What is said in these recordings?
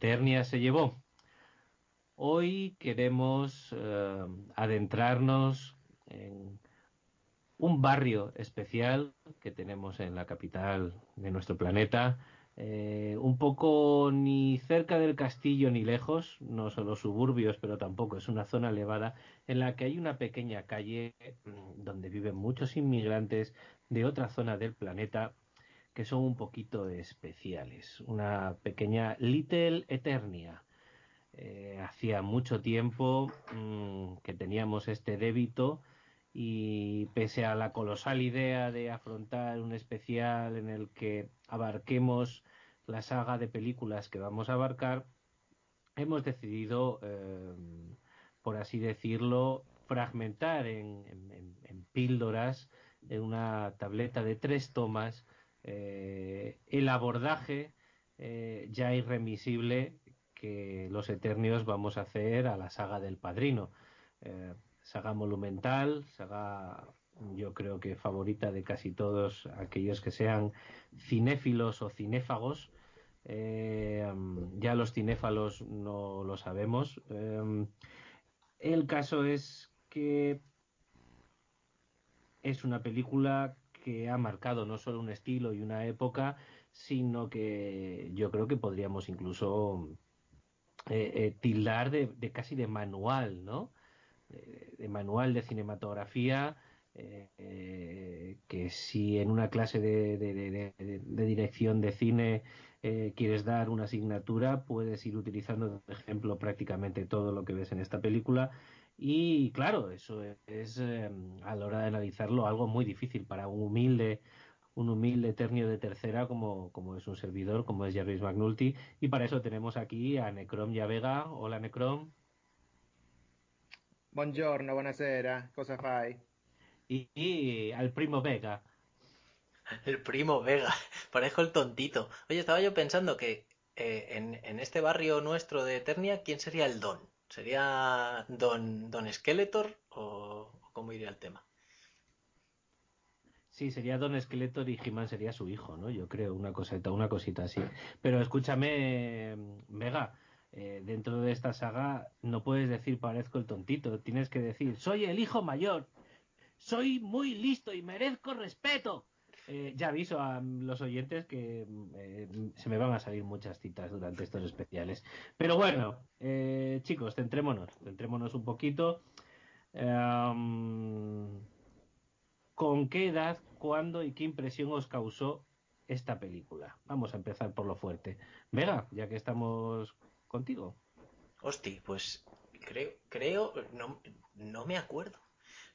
Eternia se llevó. Hoy queremos eh, adentrarnos en un barrio especial que tenemos en la capital de nuestro planeta, eh, un poco ni cerca del castillo ni lejos, no son los suburbios, pero tampoco es una zona elevada en la que hay una pequeña calle mm, donde viven muchos inmigrantes de otra zona del planeta que son un poquito especiales. Una pequeña Little Eternia. Eh, hacía mucho tiempo mm, que teníamos este débito y pese a la colosal idea de afrontar un especial en el que abarquemos la saga de películas que vamos a abarcar, hemos decidido, eh, por así decirlo, fragmentar en, píldoras, en una tableta de tres tomas, eh, el abordaje eh, ya irremisible que los Eternios vamos a hacer a la saga del Padrino saga monumental, saga yo creo que favorita de casi todos aquellos que sean cinéfilos o cinéfagos. Eh, ya los cinéfalos no lo sabemos. Eh, el caso es que es una película que ha marcado no solo un estilo y una época, sino que yo creo que podríamos incluso eh, tildar de, de, casi de manual, ¿no? de, manual de cinematografía eh, que si en una clase de, dirección de cine eh, quieres dar una asignatura puedes ir utilizando de ejemplo prácticamente todo lo que ves en esta película y claro eso es, eh, a la hora de analizarlo algo muy difícil para un humilde un humilde ternio de tercera como, como es un servidor, como es Jarvis McNulty, y para eso tenemos aquí a Necrom Vega Hola Necrom. Buongiorno, buonasera, cosa fai? Y, al primo Vega. El primo Vega, parezco el tontito. Oye, estaba yo pensando que eh, en, este barrio nuestro de Eternia, ¿quién sería el don? ¿Sería don, don Skeletor o, cómo iría el tema? Sí, sería Don Skeletor y He-Man sería su hijo, ¿no? Yo creo, una cosita, una cosita así. Pero escúchame, Vega, eh, dentro de esta saga no puedes decir parezco el tontito, tienes que decir soy el hijo mayor, soy muy listo y merezco respeto. Eh, ya aviso a los oyentes que eh, se me van a salir muchas citas durante estos especiales. Pero bueno, chicos, centrémonos, centrémonos un poquito. Em, ¿Con qué edad, cuándo y qué impresión os causó esta película? Vamos a empezar por lo fuerte. Vega, ya que estamos contigo. Hosti, pues creo, creo, no, no me acuerdo.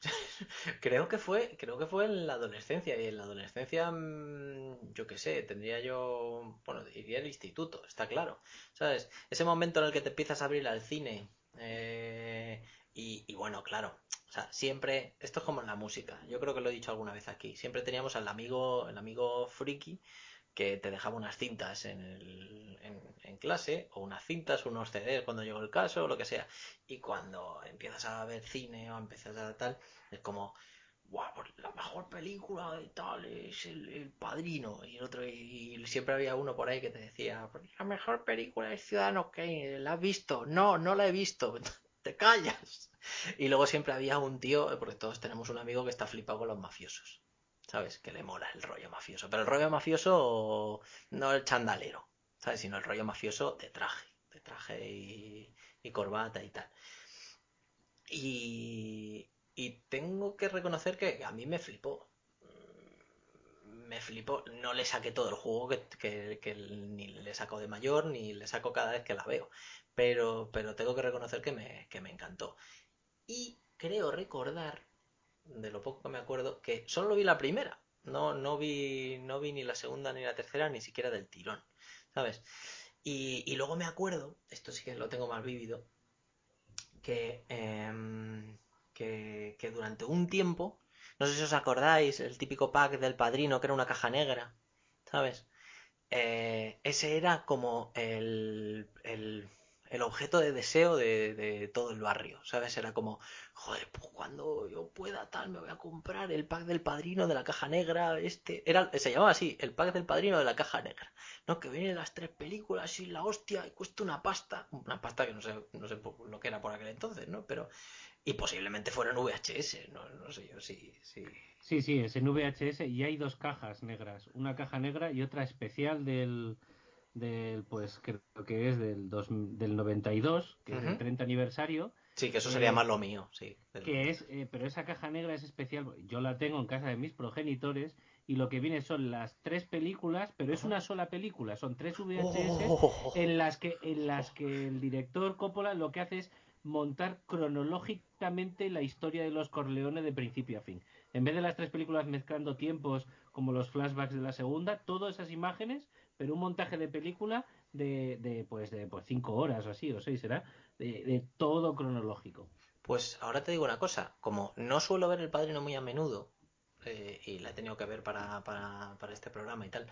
creo que fue, creo que fue en la adolescencia y en la adolescencia, mm, yo qué sé, tendría yo, bueno, diría el instituto, está claro, ¿sabes? Ese momento en el que te empiezas a abrir al cine eh, y, y, bueno, claro, o sea, siempre, esto es como en la música, yo creo que lo he dicho alguna vez aquí, siempre teníamos al amigo, el amigo friki que te dejaba unas cintas en, el, en, clase, o unas cintas, unos CDs cuando llegó el caso, o lo que sea. Y cuando empiezas a ver cine o empiezas a tal, es como, wow, pues la mejor película de tal es el, Padrino. Y el otro, y, siempre había uno por ahí que te decía, la mejor película es Ciudadano Kane, ¿la has visto? No, no la he visto. te callas. Y luego siempre había un tío, porque todos tenemos un amigo que está flipado con los mafiosos. ¿Sabes? Que le mola el rollo mafioso. Pero el rollo mafioso no el chandalero, ¿sabes? Sino el rollo mafioso de traje, de traje y, corbata y tal. Y, y tengo que reconocer que a mí me flipó. Me flipó. No le saqué todo el juego que, ni le saco de mayor, ni le saco cada vez que la veo. Pero, pero tengo que reconocer que me, que me encantó. Y creo recordar de lo poco que me acuerdo, que solo vi la primera. No, no vi, no vi ni la segunda ni la tercera, ni siquiera del tirón, ¿sabes? Y, luego me acuerdo, esto sí que lo tengo más vívido, que, em, que, que durante un tiempo, no sé si os acordáis, el típico pack del padrino que era una caja negra, ¿sabes? Eh, ese era como el, el, el objeto de deseo de, todo el barrio, ¿sabes? Era como, joder, pues cuando yo pueda tal, me voy a comprar el pack del padrino de la caja negra, este, era, se llamaba así, el pack del padrino de la caja negra, ¿no? Que vienen las tres películas y la hostia, y cuesta una pasta, una pasta que no sé, no sé lo que era por aquel entonces, ¿no? Pero, y posiblemente fuera en VHS, no, no sé yo, sí, sí. Sí, sí, es en VHS y hay dos cajas negras, una caja negra y otra especial del, del pues creo que es del, dos, del 92, que es el 30 aniversario. Sí, que eso sería eh, más lo mío, sí. Que es, eh, pero esa caja negra es especial, yo la tengo en casa de mis progenitores y lo que viene son las tres películas, pero es una sola película, son tres VHS Oh. en las que en las que el director Coppola lo que hace es montar cronológicamente la historia de los Corleones de principio a fin. En vez de las tres películas mezclando tiempos como los flashbacks de la segunda, todas esas imágenes, pero un montaje de película de, de pues de pues cinco horas o así, o seis será, de, de todo cronológico. Pues ahora te digo una cosa, como no suelo ver El Padrino muy a menudo, eh, y la he tenido que ver para, para, para este programa y tal,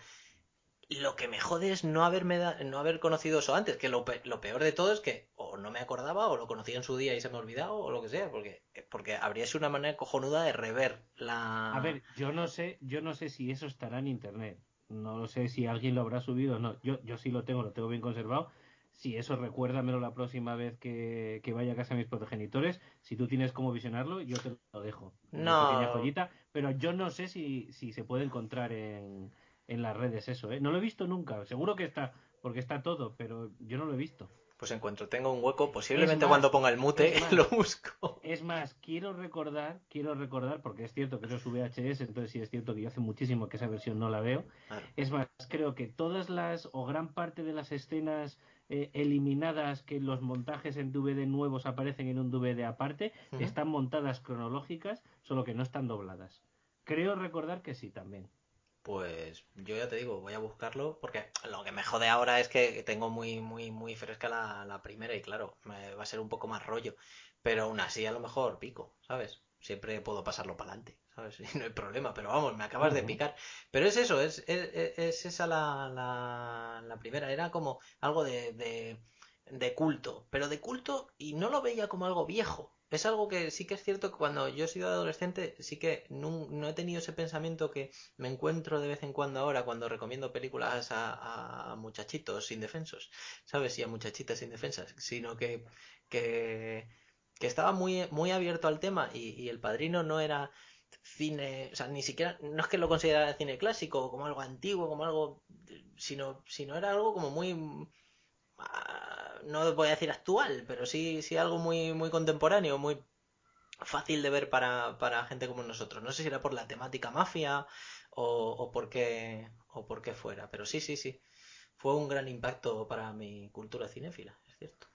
lo que me jode es no haberme da- no haber conocido eso antes, que lo, pe- lo peor de todo es que o no me acordaba o lo conocí en su día y se me ha olvidado o lo que sea, porque, porque habría sido una manera cojonuda de rever la... A ver, yo no sé, yo no sé si eso estará en internet. No lo sé si alguien lo habrá subido o no. Yo, yo sí lo tengo, lo tengo bien conservado. Si eso recuérdamelo la próxima vez que, que vaya a casa de mis progenitores. Si tú tienes cómo visionarlo, yo te lo dejo. Una No. pequeña joyita. Pero yo no sé si, si se puede encontrar en, en las redes eso, ¿eh? No lo he visto nunca. Seguro que está, porque está todo, pero yo no lo he visto. Pues en cuanto tenga un hueco, posiblemente más, cuando ponga el mute más. lo busco. Es más, quiero recordar, quiero recordar, porque es cierto que eso es VHS, entonces sí es cierto que yo hace muchísimo que esa versión no la veo. Claro. Es más, creo que todas las o gran parte de las escenas eh, eliminadas que los montajes en DVD nuevos aparecen en un DVD aparte están montadas cronológicas, solo que no están dobladas. Creo recordar que sí también. Pues yo ya te digo, voy a buscarlo porque lo que me jode ahora es que tengo muy, muy, muy fresca la, la primera y claro, me va a ser un poco más rollo. Pero aún así a lo mejor pico, ¿sabes? Siempre puedo pasarlo para adelante, ¿sabes? Y no hay problema, pero vamos, me acabas de picar. Pero es eso, es, es, es- es esa la, la, la primera, era como algo de, de, de culto, pero de culto y no lo veía como algo viejo. Es algo que sí que es cierto que cuando yo he sido adolescente, sí que no, no he tenido ese pensamiento que me encuentro de vez en cuando ahora cuando recomiendo películas a, muchachitos indefensos, ¿sabes? Y a muchachitas indefensas, sino que, que, que estaba muy, muy abierto al tema y, y El Padrino no era cine, o sea, ni siquiera, no es que lo considerara cine clásico, como algo antiguo, como algo, sino, sino era algo como muy, no voy a decir actual, pero sí, sí algo muy, muy contemporáneo, muy fácil de ver para, para gente como nosotros. No sé si era por la temática mafia o, o por qué, o por qué fuera, pero sí, sí, sí. Fue un gran impacto para mi cultura cinéfila, es cierto.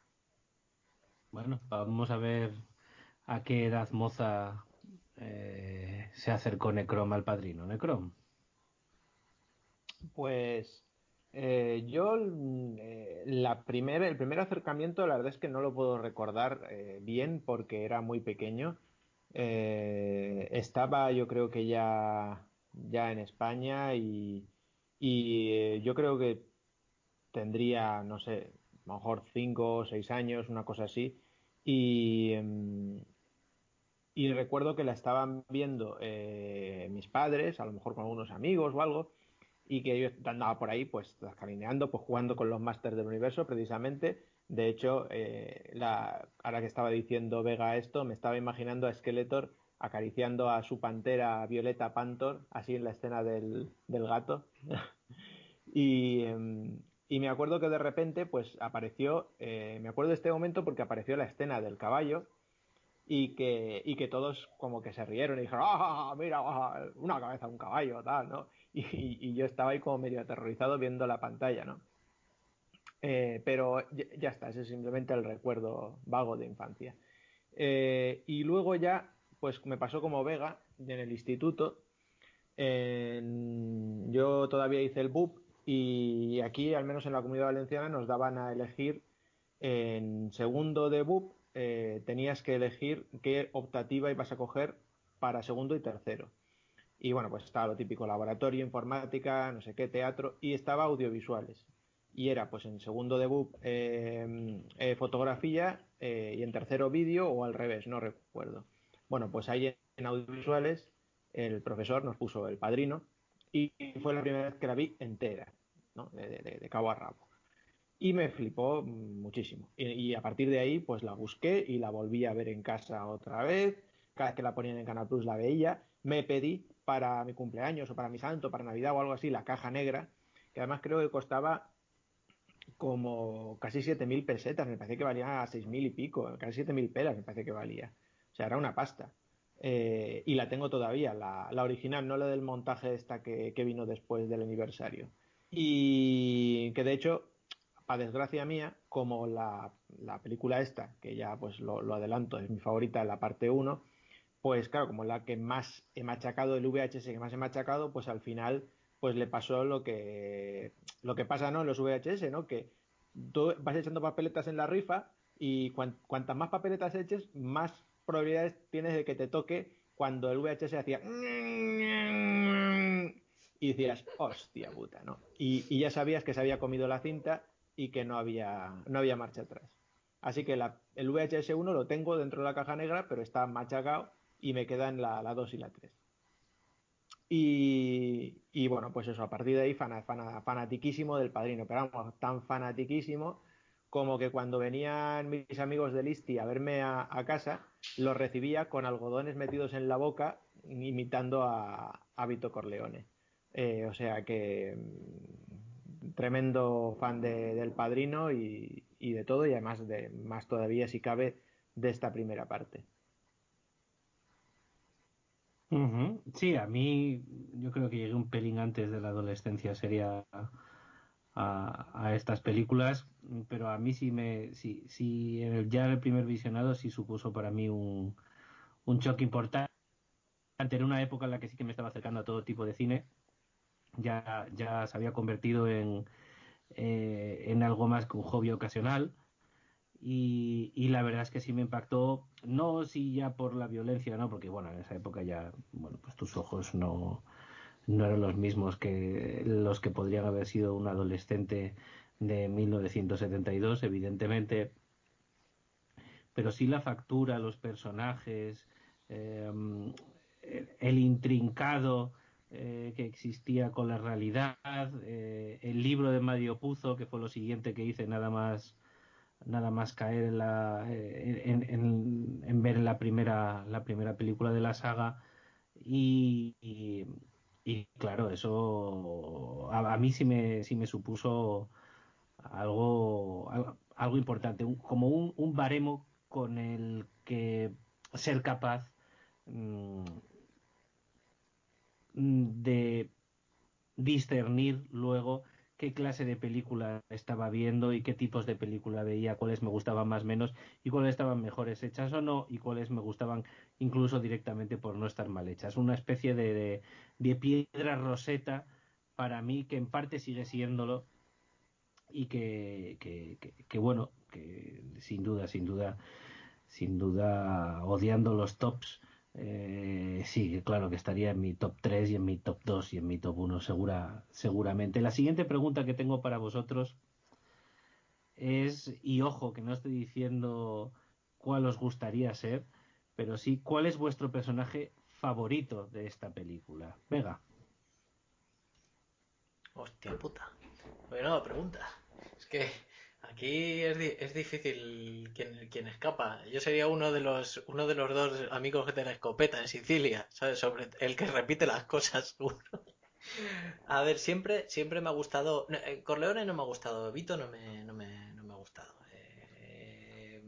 Bueno, vamos a ver a qué edad moza eh, se acercó Necrom al padrino. Necrom. Pues eh, yo mm, eh, la primer, el primer acercamiento, la verdad es que no lo puedo recordar eh, bien porque era muy pequeño. Eh, estaba yo creo que ya, ya en España y, y, yo creo que tendría, no sé, a lo mejor cinco o seis años, una cosa así. Y, em, y recuerdo que la estaban viendo mis padres, a lo mejor con algunos amigos o algo, y que yo andaba por ahí, pues, camineando, pues jugando con los Masters del Universo, precisamente. De hecho, eh, la, ahora que estaba diciendo Vega esto, me estaba imaginando a Skeletor acariciando a su pantera Violeta Pantor, así en la escena del, del gato. y, em, y me acuerdo que de repente, pues apareció, eh, me acuerdo de este momento porque apareció la escena del caballo y que, y que todos como que se rieron y dijeron, ¡ah, mira, ah, una cabeza un caballo, tal. Y, yo estaba ahí como medio aterrorizado viendo la pantalla, ¿no? Eh, pero ya, está, ese es simplemente el recuerdo vago de infancia. Eh, y luego ya, pues me pasó como Vega en el instituto. Yo todavía hice el BUP y aquí, al menos en la comunidad valenciana, nos daban a elegir en segundo de BUP, eh, tenías que elegir qué optativa ibas a coger para segundo y tercero. Y bueno, pues estaba lo típico, laboratorio, informática, no sé qué, teatro, y estaba audiovisuales. y era pues en segundo debut eh, eh, fotografía eh, y en tercero vídeo o al revés, no recuerdo. Bueno, pues ahí en audiovisuales el profesor nos puso el padrino y fue la primera vez que la vi entera, ¿no? de cabo a rabo. Y me flipó muchísimo. Y, y, a partir de ahí, pues la busqué y la volví a ver en casa otra vez. Cada vez que la ponían en Canal Plus la veía. Me pedí para mi cumpleaños o para mi santo, para Navidad o algo así, la caja negra, que además creo que costaba como casi 7.000 pesetas, me parece que valía 6.000 y pico, casi 7.000 pelas me parece que valía. O sea, era una pasta. Eh, y la tengo todavía, la, original, no la del montaje esta que, que vino después del aniversario. Y que de hecho para desgracia mía, como la, la, película esta, que ya pues lo, lo, adelanto, es mi favorita, la parte 1, pues claro, como la que más he machacado, el VHS que más he machacado, pues al final pues le pasó lo que lo que pasa ¿no? en los VHS, ¿no? Que tú vas echando papeletas en la rifa y cuan, cuantas más papeletas eches, más probabilidades tienes de que te toque cuando el VHS hacía y decías, hostia puta, ¿no? Y, ya sabías que se había comido la cinta y que no había, no había marcha atrás. Así que la, el VHS 1 lo tengo dentro de la caja negra, pero está machacado y me quedan la, la 2 y la 3. Y, y, bueno, pues eso, a partir de ahí fan, fan, fanatiquísimo del padrino, pero vamos, tan fanatiquísimo como que cuando venían mis amigos de Listi a verme a, casa, los recibía con algodones metidos en la boca, imitando a, a Vito Corleone. Eh, o sea que tremendo fan de, del padrino y, y, de todo, y además de más todavía, si cabe, de esta primera parte. Sí, a mí yo creo que llegué un pelín antes de la adolescencia sería a, a, estas películas, pero a mí sí me sí, sí el, ya el primer visionado sí supuso para mí un, un choque importante. En una época en la que sí que me estaba acercando a todo tipo de cine. Ya, ya se había convertido en, eh, en algo más que un hobby ocasional. Y, la verdad es que sí me impactó, no si ya por la violencia, no, porque bueno, en esa época ya, bueno, pues tus ojos no, no eran los mismos que los que podrían haber sido un adolescente de 1972, evidentemente, pero sí la factura, los personajes, eh, el intrincado eh, que existía con la realidad, eh, el libro de Mario Puzo, que fue lo siguiente que hice nada más nada más caer en, la, en, en, en ver la primera la primera película de la saga. Y, y, claro eso a, mí sí me sí me supuso algo algo, importante como un, un, baremo con el que ser capaz mmm, de discernir luego qué clase de película estaba viendo y qué tipos de película veía, cuáles me gustaban más menos y cuáles estaban mejores hechas o no y cuáles me gustaban incluso directamente por no estar mal hechas. Una especie de, piedra roseta para mí que en parte sigue siéndolo y que, que, que bueno, que sin duda, sin duda, sin duda odiando los tops eh, sí, claro que estaría en mi top 3 y en mi top 2 y en mi top 1 segura, seguramente. La siguiente pregunta que tengo para vosotros es, y ojo, que no estoy diciendo cuál os gustaría ser, pero sí cuál es vuestro personaje favorito de esta película. Venga. Hostia puta. Bueno, pregunta. Es que Aquí es, di es difícil quien, quien, escapa. Yo sería uno de los uno de los dos amigos de la escopeta en Sicilia, ¿sabes? Sobre el que repite las cosas. A ver, siempre siempre me ha gustado. Eh, Corleone no me ha gustado. Vito no me, no me, no me ha gustado. Eh,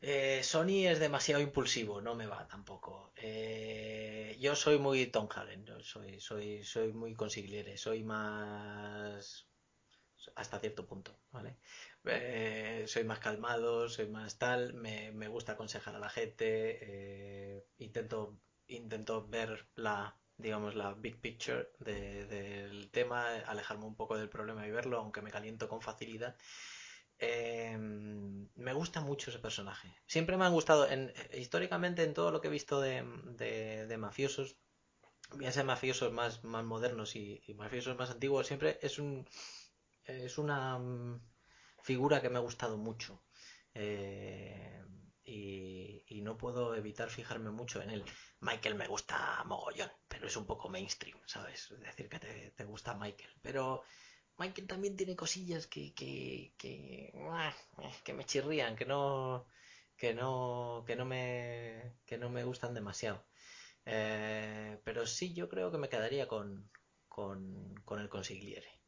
eh, Sony es demasiado impulsivo, no me va tampoco. Yo soy muy Tom Hagen, soy, soy, soy muy consigliere, soy más hasta cierto punto, ¿vale? Eh, soy más calmado, soy más tal, me, me gusta aconsejar a la gente, eh, intento, intento ver la, digamos, la big picture de, del tema, alejarme un poco del problema y verlo, aunque me caliento con facilidad. Eh, me gusta mucho ese personaje. Siempre me han gustado, en, históricamente en todo lo que he visto de, de, mafiosos, bien sea mafiosos más, más modernos y, y mafiosos más antiguos, siempre es un es una mm, figura que me ha gustado mucho. Eh, y, no puedo evitar fijarme mucho en él. Michael me gusta mogollón, pero es un poco mainstream, ¿sabes? Es decir, que te, te gusta Michael. Pero Michael también tiene cosillas que, que, que, ah, que me chirrían, que no, que no, que no me, que no me gustan demasiado. Eh, pero sí, yo creo que me quedaría con, con, con el consigliere.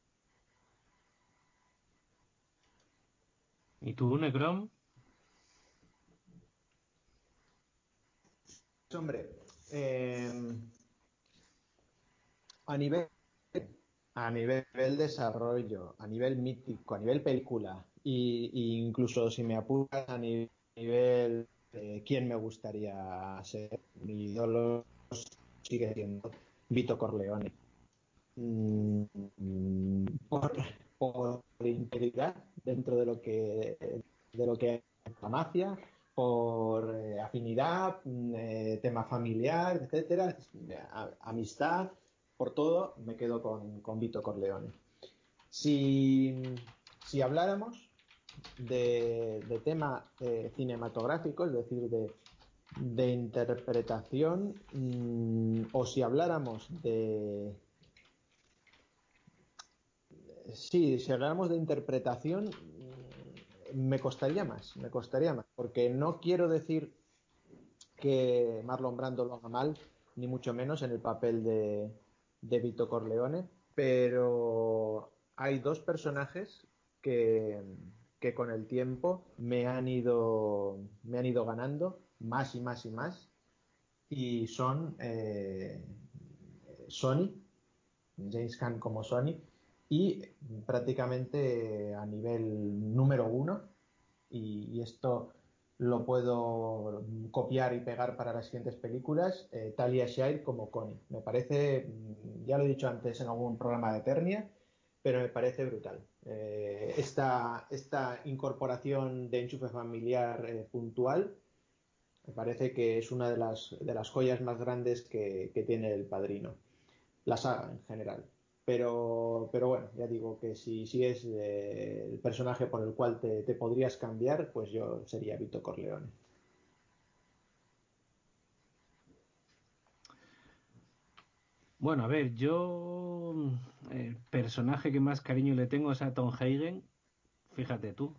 ¿Y tú, Necrom? Hombre, eh, a nivel a nivel desarrollo, a nivel mítico, a nivel película, y, incluso si me apuras a nivel eh, quién me gustaría ser, mi ídolo sigue siendo Vito Corleone. Mm, por, por integridad dentro de lo que de lo que es la mafia, por eh, afinidad, mm, eh, tema familiar, etcétera, amistad, por todo, me quedo con, con Vito Corleone. Si, si habláramos de, de tema eh, cinematográfico, es decir, de, de interpretación, mm, o si habláramos de... Sí, si habláramos de interpretación, mm, me costaría más, me costaría más, porque no quiero decir que Marlon Brando lo haga mal, ni mucho menos en el papel de, de Vito Corleone, pero hay dos personajes que, que con el tiempo me han ido, me han ido ganando más y más y más, y son eh, Sony, James Caan como Sony, y prácticamente a nivel número uno, y, esto lo puedo copiar y pegar para las siguientes películas, eh, Talia Shire como Connie. Me parece, mm, ya lo he dicho antes en algún programa de Eternia, pero me parece brutal. Eh, esta, esta incorporación de enchufe familiar eh, puntual me parece que es una de las, de las joyas más grandes que, que tiene el padrino, la saga en general. Pero, pero bueno, ya digo que si, si es eh, el personaje por el cual te, te podrías cambiar, pues yo sería Vito Corleone. Bueno, a ver, yo mm, el personaje que más cariño le tengo es a Tom Hagen, fíjate tú.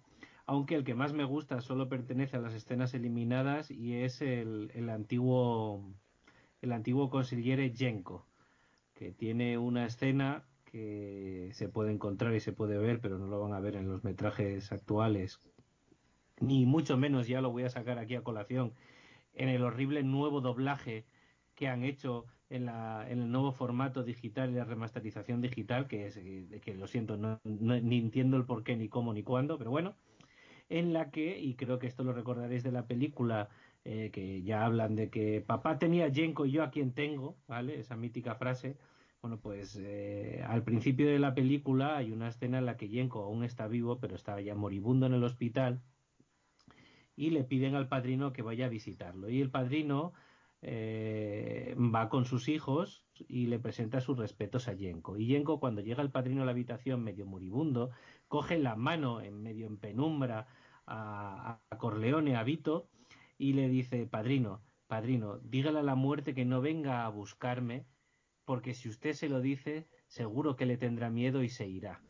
Aunque el que más me gusta solo pertenece a las escenas eliminadas y es el, el antiguo el antiguo consigliere Jenko, que tiene una escena que se puede encontrar y se puede ver, pero no lo van a ver en los metrajes actuales, ni mucho menos ya lo voy a sacar aquí a colación, en el horrible nuevo doblaje que han hecho en, la, en el nuevo formato digital y la remasterización digital, que es que, que lo siento, no, no, ni entiendo el por qué, ni cómo, ni cuándo, pero bueno, en la que, y creo que esto lo recordaréis de la película, eh, que ya hablan de que papá tenía Jenko y yo a quien tengo, ¿vale? Esa mítica frase. Bueno, pues eh, al principio de la película hay una escena en la que Jenko aún está vivo, pero está ya moribundo en el hospital y le piden al padrino que vaya a visitarlo. Y el padrino eh, va con sus hijos y le presenta sus respetos a Yenko. Y Yenko, cuando llega el padrino a la habitación medio moribundo, coge la mano en medio en penumbra a, a Corleone, a Vito, y le dice, padrino, padrino, dígale a la muerte que no venga a buscarme, porque si usted se lo dice, seguro que le tendrá miedo y se irá.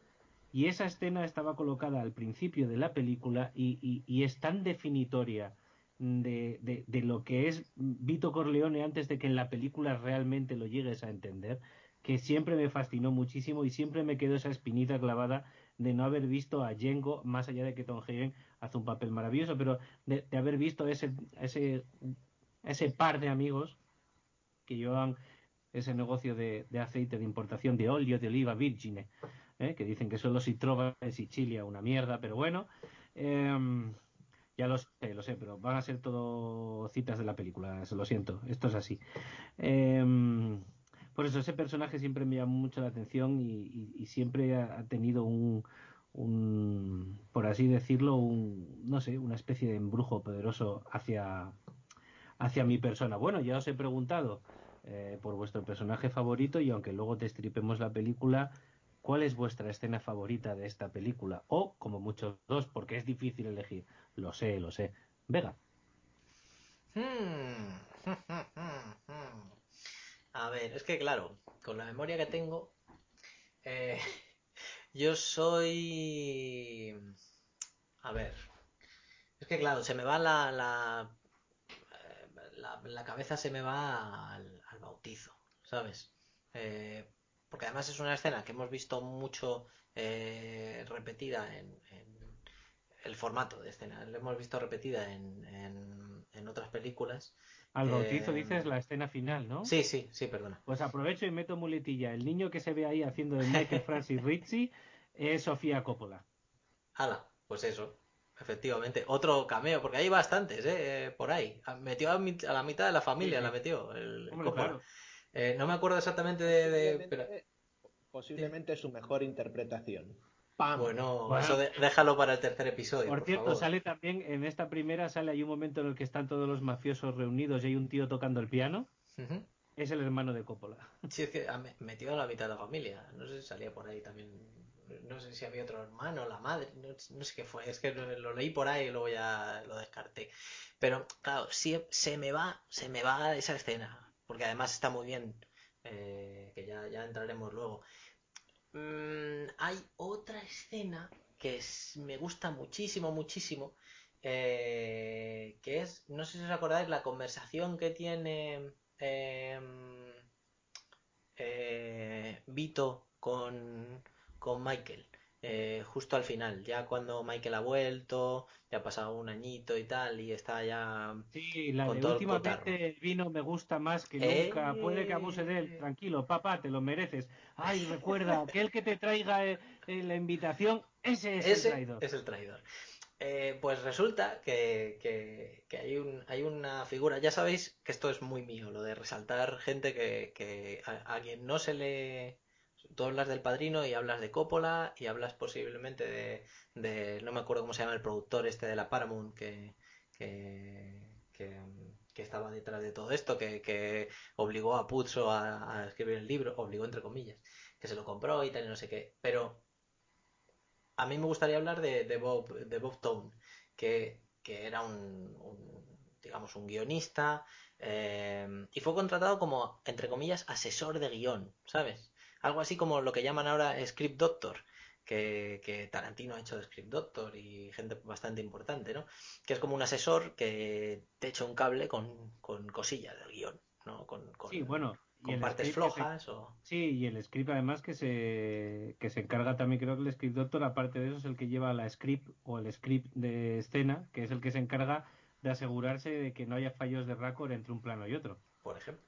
Y esa escena estaba colocada al principio de la película y, es tan definitoria de, de, de, lo que es Vito Corleone antes de que en la película realmente lo llegues a entender, que siempre me fascinó muchísimo y siempre me quedó esa espinita clavada de no haber visto a Django, más allá de que Tom Hagen hace un papel maravilloso, pero de, haber visto ese, ese, ese par de amigos que llevan ese negocio de, de aceite de importación de óleo de oliva virgine, ¿eh? que dicen que solo si trova en Sicilia una mierda, pero bueno. Eh, ya lo sé, lo sé, pero van a ser todo citas de la película, se lo siento, esto es así. Eh, por eso ese personaje siempre me llamó mucho la atención y, y, siempre ha tenido un, un, por así decirlo, un, no sé, una especie de embrujo poderoso hacia, hacia mi persona. Bueno, ya os he preguntado eh, por vuestro personaje favorito y aunque luego te estripemos la película, ¿cuál es vuestra escena favorita de esta película? O, como muchos dos, porque es difícil elegir. Lo sé, lo sé. Vega. Hmm. A ver, es que claro, con la memoria que tengo, eh, yo soy... A ver, es que claro, se me va la... la, eh, la, la cabeza se me va al, bautizo, ¿sabes? Eh, porque además es una escena que hemos visto mucho eh, repetida en, el formato de escena, lo hemos visto repetida en, en otras películas. Al bautizo Eh, dices la escena final, ¿no? Sí, sí, sí, perdona. Pues aprovecho y meto muletilla. El niño que se ve ahí haciendo de Michael Francis Ritchie es Sofía Coppola. Hala, pues eso, efectivamente. Otro cameo, porque hay bastantes, ¿eh? Por ahí. Metió a, mi- a la mitad de la familia, Sí, sí. la metió, el, Hombre, claro. Eh, no me acuerdo exactamente de... de- pero, Posiblemente, posiblemente su mejor interpretación. ¡Pam! bueno, Bueno. eso de- déjalo para el tercer episodio, Por por, cierto, favor. sale también en esta primera, sale hay un momento en el que están todos los mafiosos reunidos y hay un tío tocando el piano. Es el hermano de Coppola. Sí, es que ah, me- metió a la mitad de la familia. No sé si salía por ahí también. No sé si había otro hermano, la madre. No, no sé qué fue. Es que lo, lo leí por ahí y luego ya lo descarté. Pero, claro, sí, se me va, se me va esa escena. Porque además está muy bien. eh, que ya, ya entraremos luego. Mm, hay otra escena que me gusta muchísimo, muchísimo. eh, que es, no sé si os acordáis, la conversación que tiene. em, eh, Vito con, con Michael. Eh, justo al final, ya cuando Michael ha vuelto, ya ha pasado un añito y tal, y está ya Sí, la con de todo el cotarro. últimamente el vino me gusta más que Eh. nunca. Puede que abuse de él. Tranquilo, papá, te lo mereces. Ay, recuerda, aquel que te traiga eh, eh, la invitación, ese es Ese el traidor. es el traidor. Eh, pues resulta que, que- que hay, un, hay una figura, ya sabéis que esto es muy mío, lo de resaltar gente que, que a, a quien no se le... Tú hablas del padrino y hablas de Coppola y hablas posiblemente de, no me acuerdo cómo se llama el productor este de la Paramount que, que, que, estaba detrás de todo esto, que, obligó a Puzo a, escribir el libro, obligó entre comillas, que se lo compró y tal y no sé qué, pero a mí me gustaría hablar de, Bob, de Bob Tone, que, que era un, un, digamos, un guionista eh, y fue contratado como, entre comillas, asesor de guion, ¿sabes? Algo así como lo que llaman ahora Script Doctor, que, que Tarantino ha hecho de Script Doctor y gente bastante importante, ¿no? Que es como un asesor que te echa un cable con, con cosillas del guion, ¿no? Con, con, Sí, bueno. con partes se- flojas o... Sí, y el script además que se, que se encarga también, creo que el script doctor, aparte de eso, es el que lleva la script o el script de escena, que es el que se encarga de asegurarse de que no haya fallos de récord entre un plano y otro. por ejemplo.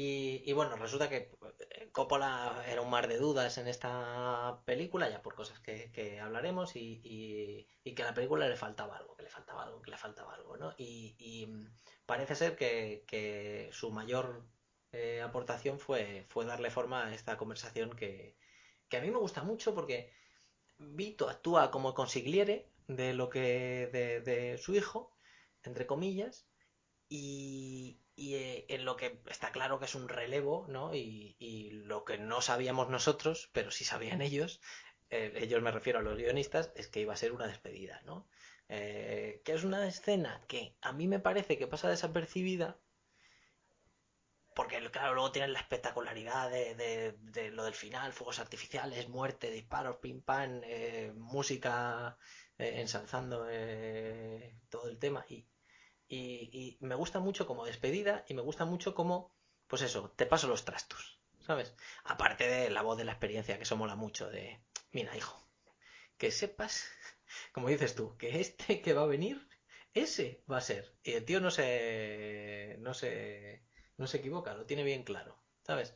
Y, bueno, resulta que eh, Coppola era un mar de dudas en esta película, ya por cosas que, hablaremos, y, y- que a la película le faltaba algo, que le faltaba algo, que le faltaba algo, ¿no? Y, parece ser que, su mayor eh, aportación fue, fue darle forma a esta conversación que, que a mí me gusta mucho porque Vito actúa como consigliere de lo que de su hijo, entre comillas, y, y, eh, en lo que está claro que es un relevo, ¿no? Y, lo que no sabíamos nosotros, pero sí sabían ellos, eh, ellos me refiero a los guionistas, es que iba a ser una despedida, ¿no? Eh, que es una escena que a mí me parece que pasa desapercibida, porque claro, luego tienen la espectacularidad de, de- de lo del final, fuegos artificiales, muerte, disparos, pim pam, eh, música ensalzando todo el tema y, y, y me gusta mucho como despedida y me gusta mucho como, pues eso, te paso los trastos, ¿sabes? Aparte de la voz de la experiencia, que eso mola mucho, de, mira, hijo, que sepas, como dices tú, que este que va a venir, ese va a ser. Y el tío no se, no se, no se equivoca, lo tiene bien claro, ¿sabes?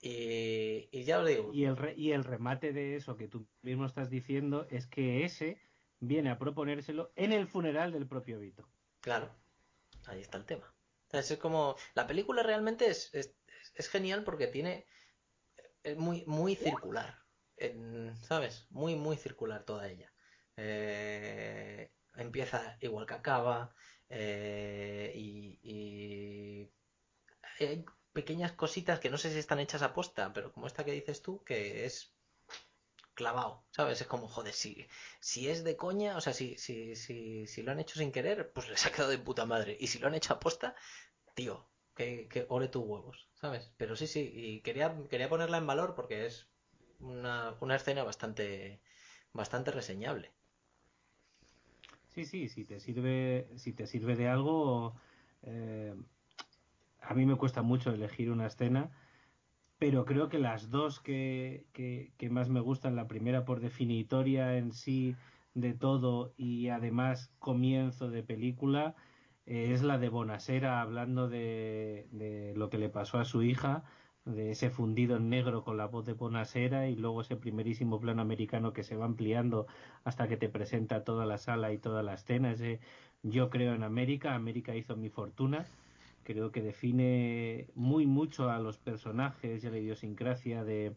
Y, y ya os digo, Y el, re- y el remate de eso que tú mismo estás diciendo es que ese viene a proponérselo en el funeral del propio Vito. Claro, ahí está el tema. Entonces es como. La película realmente es, es, genial porque tiene. Es muy, muy circular. ¿Sabes? Muy, muy circular toda ella. Eh, empieza igual que acaba. eh, y, y hay pequeñas cositas que no sé si están hechas a posta, pero como esta que dices tú, que es clavado, ¿sabes? Es como, joder, si, si es de coña, o sea, si, si, si, si lo han hecho sin querer, pues les ha quedado de puta madre. Y si lo han hecho a posta, tío, que, que ore tus huevos, ¿sabes? Pero sí, sí, y quería, quería ponerla en valor porque es una, una escena bastante, bastante reseñable. Sí, sí, si te sirve, si te sirve de algo, eh, a mí me cuesta mucho elegir una escena, pero creo que las dos que, que, que más me gustan, la primera por definitoria en sí de todo y además comienzo de película, eh, es la de Bonasera hablando de, de lo que le pasó a su hija de ese fundido en negro con la voz de Bonasera y luego ese primerísimo plano americano que se va ampliando hasta que te presenta toda la sala y toda la escena, ese yo creo en América, América hizo mi fortuna, creo que define muy mucho a los personajes y a la idiosincrasia de,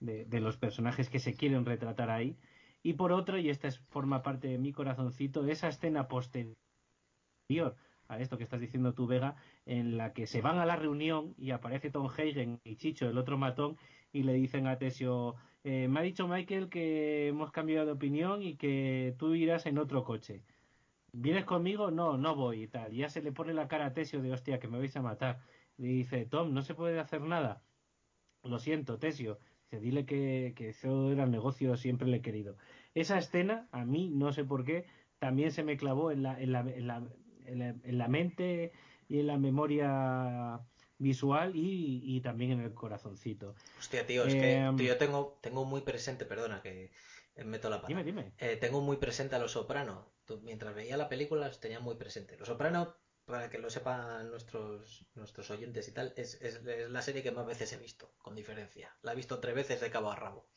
los personajes que se quieren retratar ahí. Y por otro, y esta es, forma parte de mi corazoncito, esa escena posterior a esto que estás diciendo tú, Vega, en la que se van a la reunión y aparece Tom Hagen y Chicho, el otro matón, y le dicen a Tesio, eh, me ha dicho Michael que hemos cambiado de opinión y que tú irás en otro coche. ¿Vienes conmigo? No, no voy y tal. Ya se le pone la cara a Tesio de hostia, que me vais a matar. Le dice, Tom, no se puede hacer nada. Lo siento, Tesio. Dice, dile que, que eso era el negocio, siempre le he querido. Esa escena, a mí, no sé por qué, también se me clavó en la, en la, en la, en la, en la mente y en la memoria visual y, y, también en el corazoncito. Hostia, tío, es eh, que tío, yo tengo, tengo muy presente, perdona que meto la pata. Dime, dime. Eh, tengo muy presente a Los Soprano. Mientras veía la película los tenía muy presente. Los Soprano, para que lo sepan nuestros, nuestros oyentes y tal, es, es, la serie que más veces he visto, con diferencia. La he visto tres veces de cabo a rabo.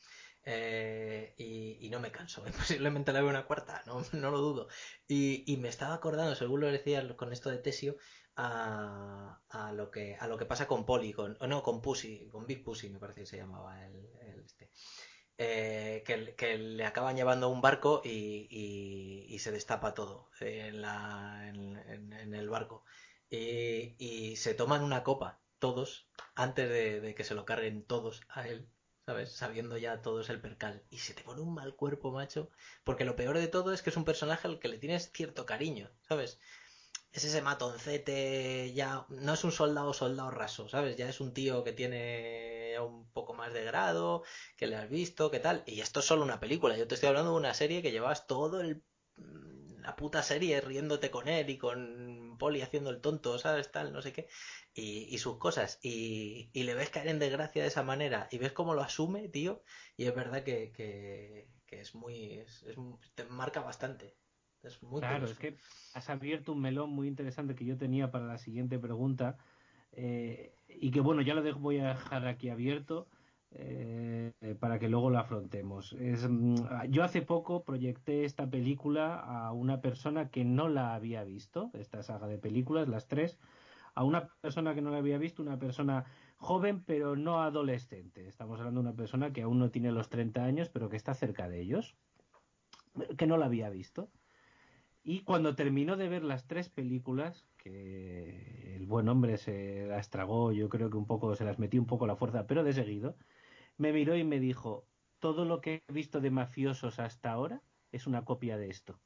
Eh, y, y, no me canso. Posiblemente la veo una cuarta, no, no lo dudo. Y, y, me estaba acordando, según lo decía con esto de Tesio, a, a, lo, que, a lo que pasa con Polly, con, no, con Pussy, con Big Pussy me parece que se llamaba el este. Eh, que, le acaban llevando un barco y, y, se destapa todo en, la, en, el barco. Y, se toman una copa, todos, antes de, que se lo carguen todos a él, ¿sabes? Sabiendo ya todo es el percal. Y se te pone un mal cuerpo, macho. Porque lo peor de todo es que es un personaje al que le tienes cierto cariño, ¿sabes? Es ese matoncete, ya no es un soldado soldado raso, ¿sabes? Ya es un tío que tiene un poco más de grado, que le has visto, qué tal. Y esto es solo una película, yo te estoy hablando de una serie que llevas todo el la puta serie riéndote con él y con Poli haciendo el tonto, ¿sabes? Tal, no sé qué. Y, y sus cosas. Y, y, le ves caer en desgracia de esa manera. Y ves cómo lo asume, tío. Y es verdad que, que, que es muy. Es, es, te marca bastante. Es muy claro, curioso. es que has abierto un melón muy interesante que yo tenía para la siguiente pregunta eh, y que bueno, ya lo dejo, voy a dejar aquí abierto eh, para que luego lo afrontemos. Es, mm, yo hace poco proyecté esta película a una persona que no la había visto, esta saga de películas, las tres, a una persona que no la había visto, una persona joven pero no adolescente. Estamos hablando de una persona que aún no tiene los 30 años pero que está cerca de ellos, que no la había visto. Y cuando terminó de ver las tres películas, que el buen hombre se las tragó, yo creo que un poco, se las metió un poco la fuerza, pero de seguido, me miró y me dijo, todo lo que he visto de mafiosos hasta ahora es una copia de esto.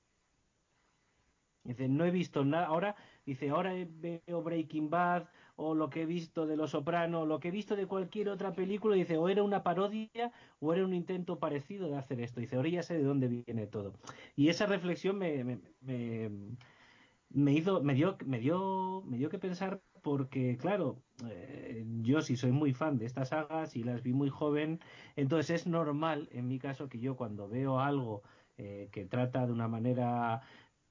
Dice, no he visto nada, ahora, dice, ahora veo Breaking Bad, o lo que he visto de Los Soprano, o lo que he visto de cualquier otra película, dice, o era una parodia, o era un intento parecido de hacer esto. Dice, ahora ya sé de dónde viene todo. Y esa reflexión me, me, me, hizo, me dio, me dio, me dio que pensar porque, claro, eh, yo sí soy muy fan de estas sagas y las vi muy joven, entonces es normal, en mi caso, que yo cuando veo algo eh, que trata de una manera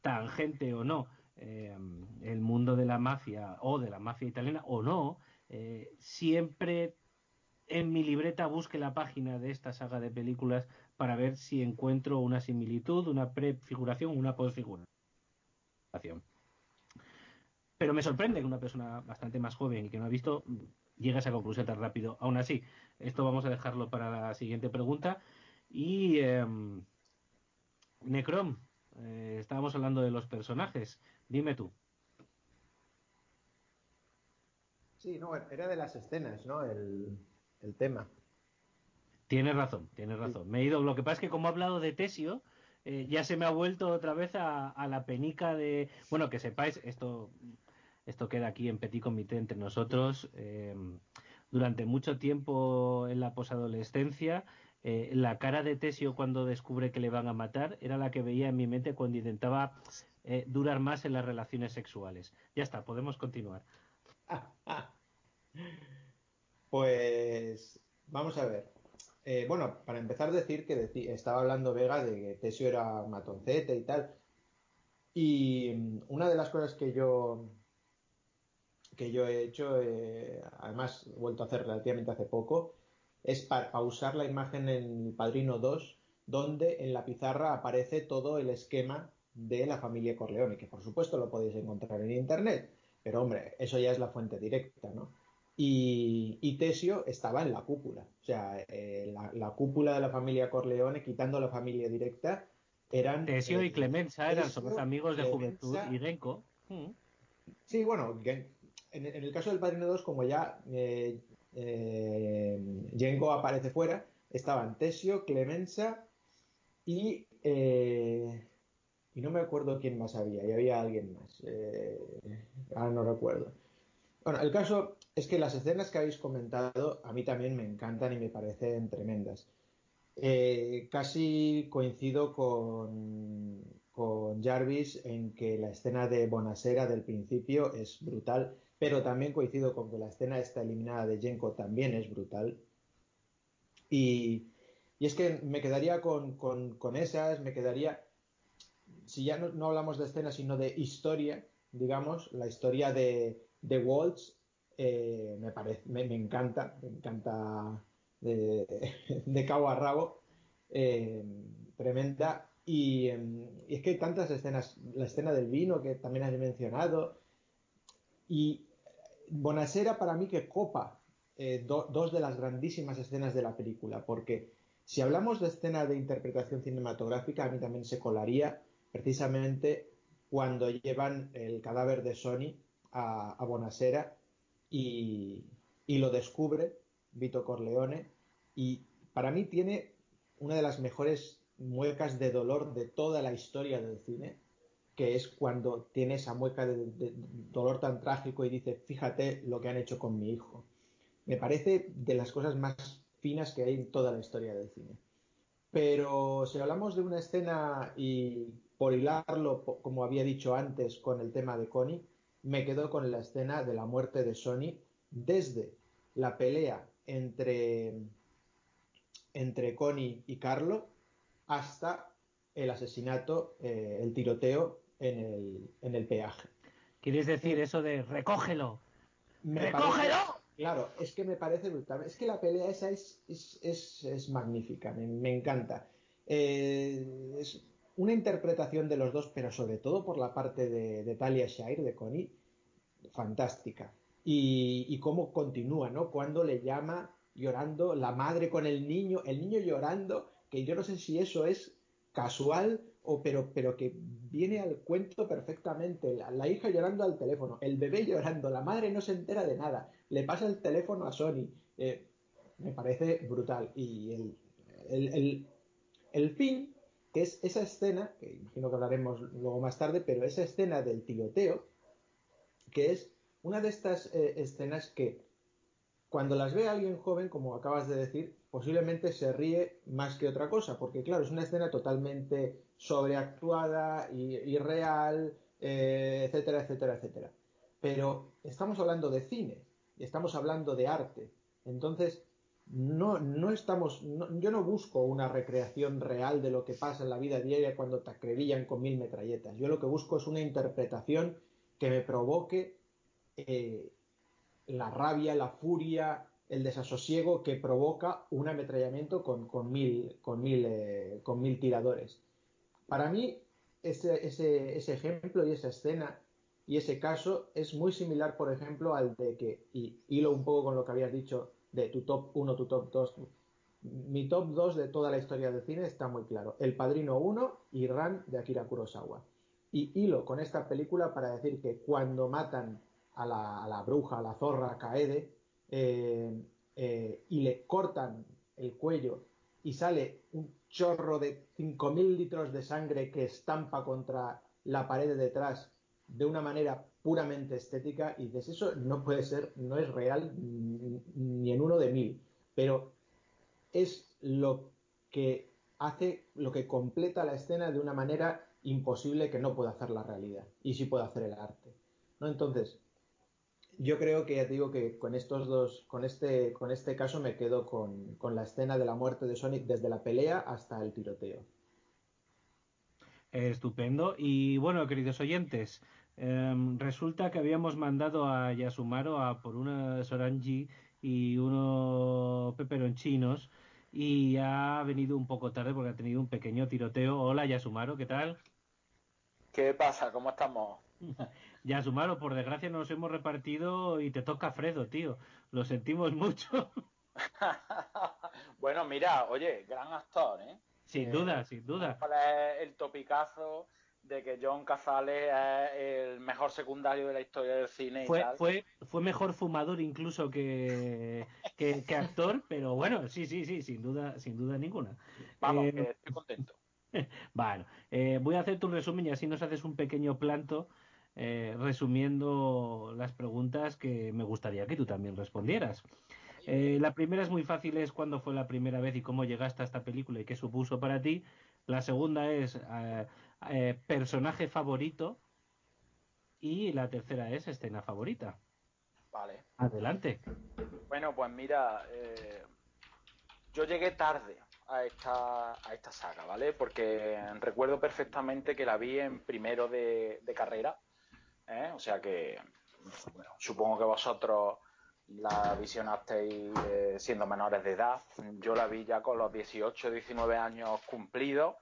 tangente o no, eh, el mundo de la mafia o de la mafia italiana o no, eh, siempre en mi libreta busque la página de esta saga de películas para ver si encuentro una similitud, una prefiguración, una postfiguración. Pero me sorprende que una persona bastante más joven y que no ha visto llegue a esa conclusión tan rápido. Aún así, esto vamos a dejarlo para la siguiente pregunta. Y eh, Necrom, eh, estábamos hablando de los personajes. Dime tú. Sí, no, era de las escenas, ¿no? El, tema. Tienes razón, tienes razón. Me he ido. Lo que pasa es que como he hablado de Tesio, eh, ya se me ha vuelto otra vez a, la penica de. Bueno, que sepáis, esto, esto queda aquí en petit comité entre nosotros. Eh, durante mucho tiempo en la posadolescencia, eh, la cara de Tesio cuando descubre que le van a matar era la que veía en mi mente cuando intentaba eh, durar más en las relaciones sexuales. Ya está, podemos continuar. Pues vamos a ver. Eh, bueno, para empezar decir que estaba hablando Vega de que Tesio era matoncete y tal. Y mm, una de las cosas que yo que yo he hecho, además he vuelto a hacer relativamente hace poco, es pausar la imagen en Padrino 2, donde en la pizarra aparece todo el esquema de la familia Corleone, que por supuesto lo podéis encontrar en internet, pero hombre, eso ya es la fuente directa, ¿no? Y, Tesio estaba en la cúpula, o sea, eh, la, cúpula de la familia Corleone, quitando la familia directa, eran... Tesio y eh, Clemenza eran somos amigos de juventud y Genko. Sí, bueno, en, el caso del Padrino 2, como ya eh, eh, aparece fuera, estaban Tesio, Clemenza y... Eh, y no me acuerdo quién más había, y había alguien más. Eh, ahora no recuerdo. Bueno, el caso es que las escenas que habéis comentado a mí también me encantan y me parecen tremendas. Casi coincido con, con Jarvis en que la escena de Bonasera del principio es brutal pero también coincido con que la escena esta eliminada de Jenko también es brutal. Y, es que me quedaría con, esas, me quedaría, si ya no, hablamos de escena, sino de historia, digamos, la historia de, de Waltz eh, me, parece, me, encanta, me encanta de, cabo a rabo, eh, tremenda. Y, y, es que hay tantas escenas, la escena del vino que también has mencionado, y Bonasera para mí que copa eh, dos de las grandísimas escenas de la película, porque si hablamos de escena de interpretación cinematográfica, a mí también se colaría precisamente cuando llevan el cadáver de Sony a, Bonasera y, y, lo descubre Vito Corleone y para mí tiene una de las mejores muecas de dolor de toda la historia del cine que es cuando tiene esa mueca de, dolor tan trágico y dice, fíjate lo que han hecho con mi hijo. Me parece de las cosas más finas que hay en toda la historia del cine. Pero si hablamos de una escena y por hilarlo, como había dicho antes, con el tema de Connie, me quedo con la escena de la muerte de Sony desde la pelea entre, entre Connie y Carlo hasta el asesinato, eh, el tiroteo en el, en el peaje. ¿Quieres decir eso de recógelo? ¡Recógelo! claro, es que me parece brutal. Es que la pelea esa es, es, magnífica, me, encanta. Eh, es una interpretación de los dos, pero sobre todo por la parte de, Talia Shire, de Connie, fantástica. Y, y, cómo continúa, ¿no? Cuando le llama llorando, la madre con el niño, el niño llorando, que yo no sé si eso es casual o pero, pero que viene al cuento perfectamente. La, hija llorando al teléfono, el bebé llorando, la madre no se entera de nada, le pasa el teléfono a Sony. Eh, me parece brutal. Y el, el, fin, que es esa escena, que imagino que hablaremos luego más tarde, pero esa escena del tiroteo, que es una de estas eh, escenas que cuando las ve alguien joven, como acabas de decir, posiblemente se ríe más que otra cosa, porque claro, es una escena totalmente sobreactuada, irreal, eh, etcétera, etcétera, etcétera. Pero estamos hablando de cine, estamos hablando de arte. Entonces, no, no estamos, yo no busco una recreación real de lo que pasa en la vida diaria cuando te acrevillan con mil metralletas. Yo lo que busco es una interpretación que me provoque eh, la rabia, la furia, el desasosiego que provoca un ametrallamiento con, con mil, con, mil, eh, con mil tiradores. Para mí, ese, ese, ejemplo y esa escena y ese caso es muy similar, por ejemplo, al de que, y hilo un poco con lo que habías dicho de tu top 1, tu top 2. Mi top 2 de toda la historia del cine está muy claro. El Padrino 1 y Ran de Akira Kurosawa. Y hilo con esta película para decir que cuando matan a la, bruja, a la zorra, a Kaede, eh, eh, y le cortan el cuello y sale un chorro de 5.000 litros de sangre que estampa contra la pared de detrás de una manera puramente estética y dices, eso no puede ser, no es real ni en uno de mil, pero es lo que hace, lo que completa la escena de una manera imposible que no puede hacer la realidad y sí puede hacer el arte. ¿no? Entonces, yo creo que ya te digo que con estos dos, con este, con este caso me quedo con, con la escena de la muerte de Sonic desde la pelea hasta el tiroteo. Estupendo. Y bueno, queridos oyentes, em, resulta que habíamos mandado a Yasumaro a por unos orangi y unos peperonchinos y ha venido un poco tarde porque ha tenido un pequeño tiroteo. Hola Yasumaro, ¿qué tal? ¿Qué pasa? ¿Cómo estamos? Ya, Sumaro, por desgracia nos hemos repartido y te toca Fredo, tío. Lo sentimos mucho. bueno, mira, oye, gran actor, ¿eh? Sin duda, sin duda. ¿Cuál es el topicazo de que John Cazale es el mejor secundario de la historia del cine? Fue, fue, fue mejor fumador incluso que, que, actor, pero bueno, sí, sí, sí, sin duda, sin duda ninguna. Vamos, eh, que estoy contento. bueno, eh, voy a hacer tu resumen y así nos haces un pequeño planto eh, resumiendo las preguntas que me gustaría que tú también respondieras. Eh, la primera es muy fácil, es cuándo fue la primera vez y cómo llegaste a esta película y qué supuso para ti. La segunda es personaje favorito y la tercera es escena favorita. Vale. Adelante. Bueno, pues mira, yo llegué tarde a esta, a esta saga, ¿vale? Porque recuerdo perfectamente que la vi en primero de carrera ¿eh? O sea que, supongo que vosotros la visionasteis eh, siendo menores de edad. Yo la vi ya con los 18, 19 años cumplidos,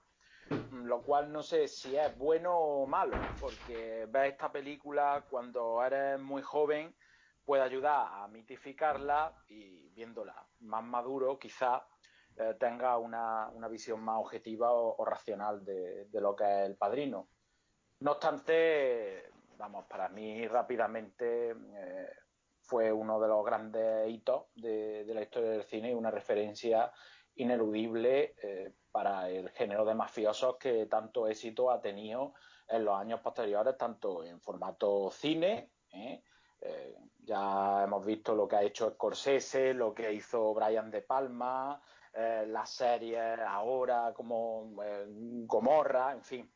lo cual no sé si es bueno o malo, porque ver esta película cuando eres muy joven puede ayudar a mitificarla y viéndola más maduro quizá eh, tenga una, visión más objetiva o, racional de, de, lo que es el padrino. No obstante, vamos, para mí rápidamente eh, fue uno de los grandes hitos de, la historia del cine y una referencia ineludible eh, para el género de mafiosos que tanto éxito ha tenido en los años posteriores, tanto en formato cine, ya hemos visto lo que ha hecho Scorsese, lo que hizo Brian De Palma, las series ahora como Gomorra, en fin.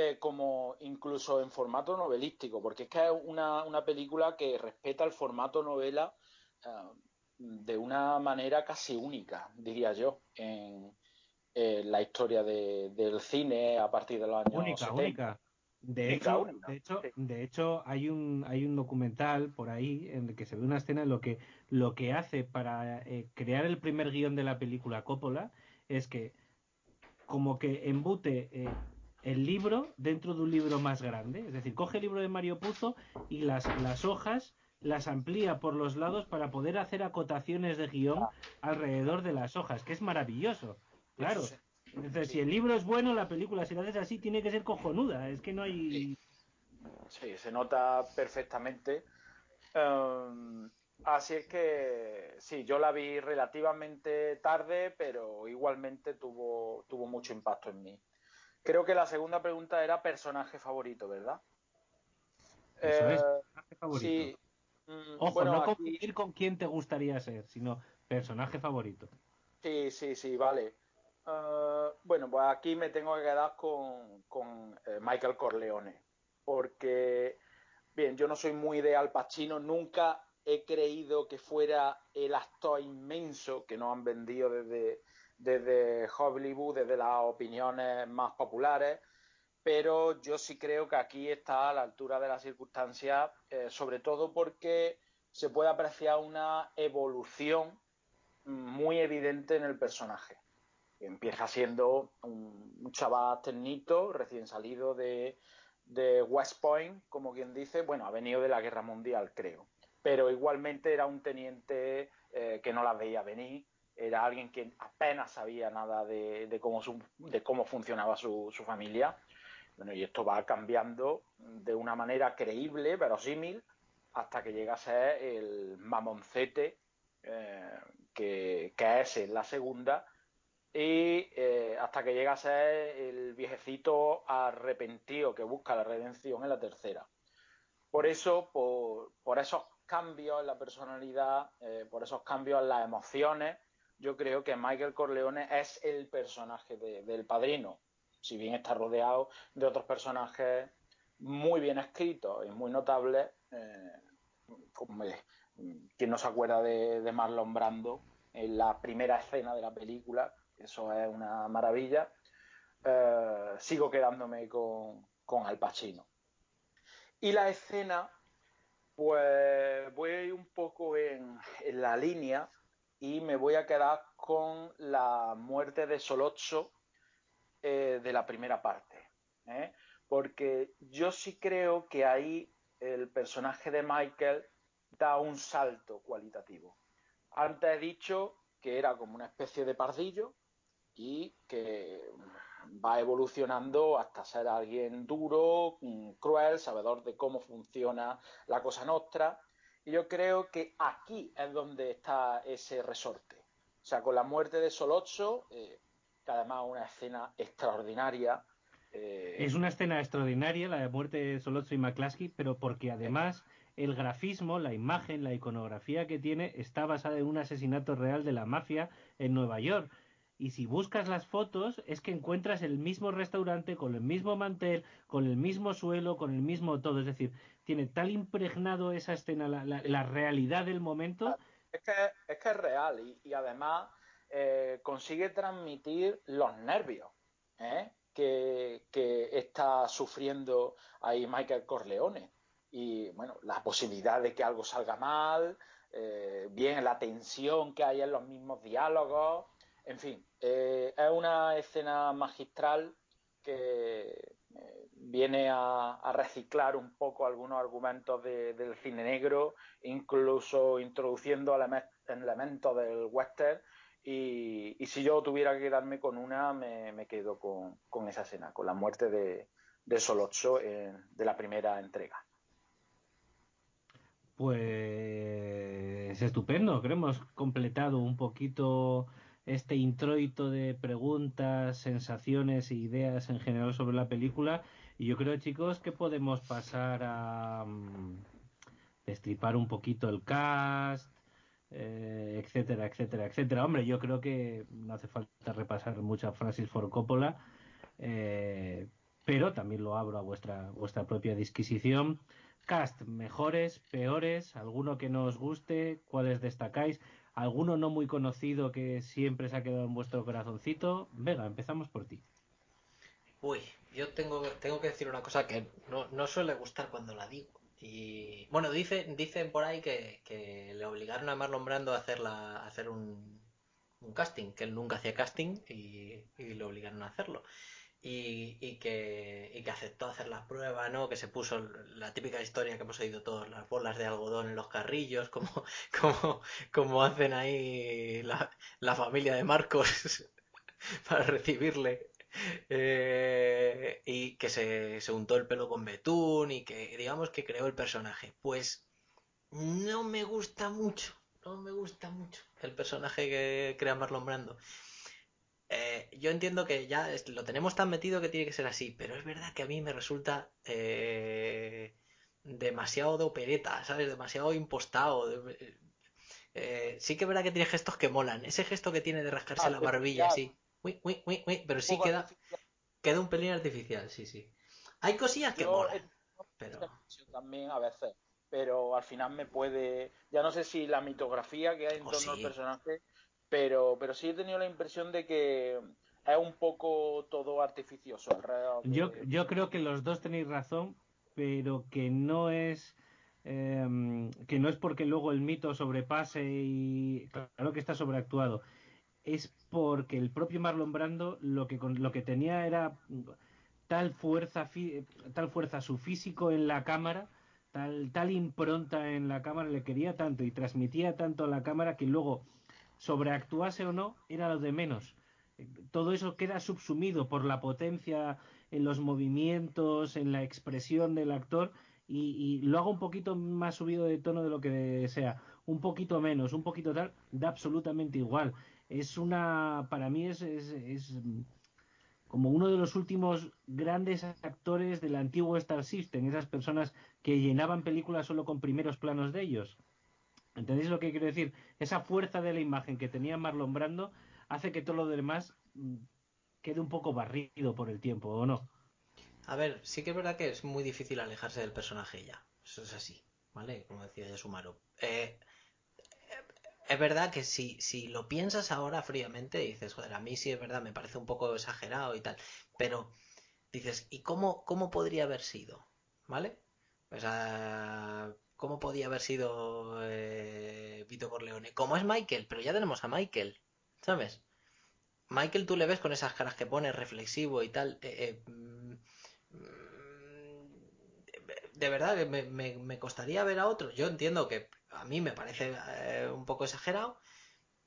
Eh, como incluso en formato novelístico, porque es que es una, una película que respeta el formato novela eh, de una manera casi única, diría yo, en, la historia del cine a partir de los años única, Única. De hecho, de hecho, de hecho, hay un hay un documental por ahí en el que se ve una escena en lo que lo que hace para eh, crear el primer guion de la película Coppola es que como que embute el libro dentro de un libro más grande. Es decir, coge el libro de Mario Puzo y las, las hojas las amplía por los lados para poder hacer acotaciones de guion alrededor de las hojas, que es maravilloso. Claro. Entonces, si el libro es bueno, la película, si la haces así, tiene que ser cojonuda. Es que no hay. Sí, se nota perfectamente. Um, así es que sí, yo la vi relativamente tarde, pero igualmente tuvo, tuvo mucho impacto en mí. Creo que la segunda pregunta era personaje favorito, ¿verdad? Eso es, eh, personaje favorito. Mm, Ojo, no confundir con quién te gustaría ser, sino personaje favorito. Sí, sí, sí, vale. Eh, bueno, pues aquí me tengo que quedar con, eh, Michael Corleone. Porque, bien, yo no soy muy de Al Pacino, nunca he creído que fuera el actor inmenso que nos han vendido desde, desde Hollywood, desde las opiniones más populares, pero yo sí creo que aquí está a la altura de las circunstancias, eh, sobre todo porque se puede apreciar una evolución muy evidente en el personaje. Empieza siendo un, chaval ternito, recién salido de, West Point, como quien dice, bueno, ha venido de la guerra mundial, creo, pero igualmente era un teniente eh, que no la veía venir, era alguien que apenas sabía nada de, cómo, de cómo funcionaba su, familia Bueno, y esto va cambiando de una manera creíble, verosímil, hasta que llega a ser el mamoncete eh, que, es en la segunda y eh, hasta que llega a ser el viejecito arrepentido que busca la redención en la tercera. Por eso, por, esos cambios en la personalidad, eh, por esos cambios en las emociones, yo creo que Michael Corleone es el personaje del padrino, si bien está rodeado de otros personajes muy bien escritos y muy notables, eh, quien no se acuerda de, Marlon Brando en la primera escena de la película, eso es una maravilla, eh, sigo quedándome con, con Al Pacino. Y la escena, pues voy un poco en, la línea y me voy a quedar con la muerte de Solocho eh, de la primera parte. ¿eh? Porque yo sí creo que ahí el personaje de Michael da un salto cualitativo. Antes he dicho que era como una especie de pardillo y que va evolucionando hasta ser alguien duro, mm, cruel, sabedor de cómo funciona la cosa nostra. Y yo creo que aquí es donde está ese resorte. O sea, con la muerte de Solocho, eh, que además es una escena extraordinaria. Eh, es una escena extraordinaria, la de muerte de Solocho y McCluskey, pero porque además el grafismo, la imagen, la iconografía que tiene está basada en un asesinato real de la mafia en Nueva York y si buscas las fotos es que encuentras el mismo restaurante con el mismo mantel, con el mismo suelo, con el mismo todo. Es decir, tiene tal impregnado esa escena, la, realidad del momento. Es que es, que es real y, además eh, consigue transmitir los nervios ¿eh? que, está sufriendo ahí Michael Corleone. Y bueno, la posibilidad de que algo salga mal, eh, bien la tensión que hay en los mismos diálogos en fin, eh, es una escena magistral que eh, viene a, reciclar un poco algunos argumentos del cine negro, incluso introduciendo elementos del western. Y, si yo tuviera que quedarme con una, me, quedo con, esa escena, con la muerte de, de Solocho de la primera entrega. Pues estupendo, creo que hemos completado un poquito este introito de preguntas, sensaciones e ideas en general sobre la película. Y yo creo, chicos, que podemos pasar a um, destripar un poquito el cast, eh, etcétera, etcétera, etcétera. Hombre, yo creo que no hace falta repasar mucha Francis Ford Coppola, eh, pero también lo abro a vuestra, vuestra propia disquisición. Cast, mejores, peores, alguno que no os guste, cuáles destacáis alguno no muy conocido que siempre se ha quedado en vuestro corazoncito. Vega, empezamos por ti. Uy, yo tengo, tengo que decir una cosa que no, suele gustar cuando la digo. Y bueno, dice, dicen por ahí que, le obligaron a Marlon Brando a, hacerla, hacer un, casting, que él nunca hacía casting y, y le obligaron a hacerlo y, que, que aceptó hacer las pruebas, ¿no? Que se puso la típica historia que hemos oído todos, las bolas de algodón en los carrillos, como, como, como hacen ahí la, la familia de Marcos para recibirle. Eh, y que se, se untó el pelo con betún y que digamos que creó el personaje. Pues no me gusta mucho, no me gusta mucho el personaje que crea Marlon Brando. Eh, yo entiendo que ya lo tenemos tan metido que tiene que ser así, pero es verdad que a mí me resulta eh, demasiado de opereta, ¿sabes? Demasiado impostado. Eh, sí que es verdad que tiene gestos que molan. Ese gesto que tiene de rascarse ah, la barbilla, sí. pero sí queda, queda un pelín artificial, sí, sí. Hay cosillas que molan. Pero... También a veces, pero al final me puede. Ya no sé si la mitografía que hay en oh, torno al personaje pero, pero sí he tenido la impresión de que es un poco todo artificioso alrededor. Yo, yo creo que los dos tenéis razón, pero que no es em, que no es porque luego el mito sobrepase y claro que está sobreactuado. Es porque el propio Marlon Brando lo que lo que tenía era tal fuerza tal fuerza su físico en la cámara tal tal impronta en la cámara le quería tanto y transmitía tanto a la cámara que luego sobreactuase o no era lo de menos. Todo eso queda subsumido por la potencia en los movimientos, en la expresión del actor y, lo hago un poquito más subido de tono de lo que sea, un poquito menos, un poquito tal, da absolutamente igual. Es una, para mí es, es, como uno de los últimos grandes actores del antiguo Star System, esas personas que llenaban películas solo con primeros planos de ellos. ¿Entendéis lo que quiero decir? Esa fuerza de la imagen que tenía Marlon Brando hace que todo lo demás mm, quede un poco barrido por el tiempo, ¿o no? A ver, sí que es verdad que es muy difícil alejarse del personaje ya. Eso es así, ¿vale? Como decía Yasumaro. Eh, es verdad que si, si lo piensas ahora fríamente, dices, joder, a mí sí es verdad, me parece un poco exagerado y tal. Pero dices, ¿y cómo, cómo podría haber sido? ¿Vale? O sea, ¿cómo podía haber sido eh, Vito Corleone? Como es Michael, pero ya tenemos a Michael, ¿sabes? Michael tú le ves con esas caras que pone reflexivo y tal. Eh, eh, de verdad que me, costaría ver a otro. Yo entiendo que a mí me parece eh, un poco exagerado,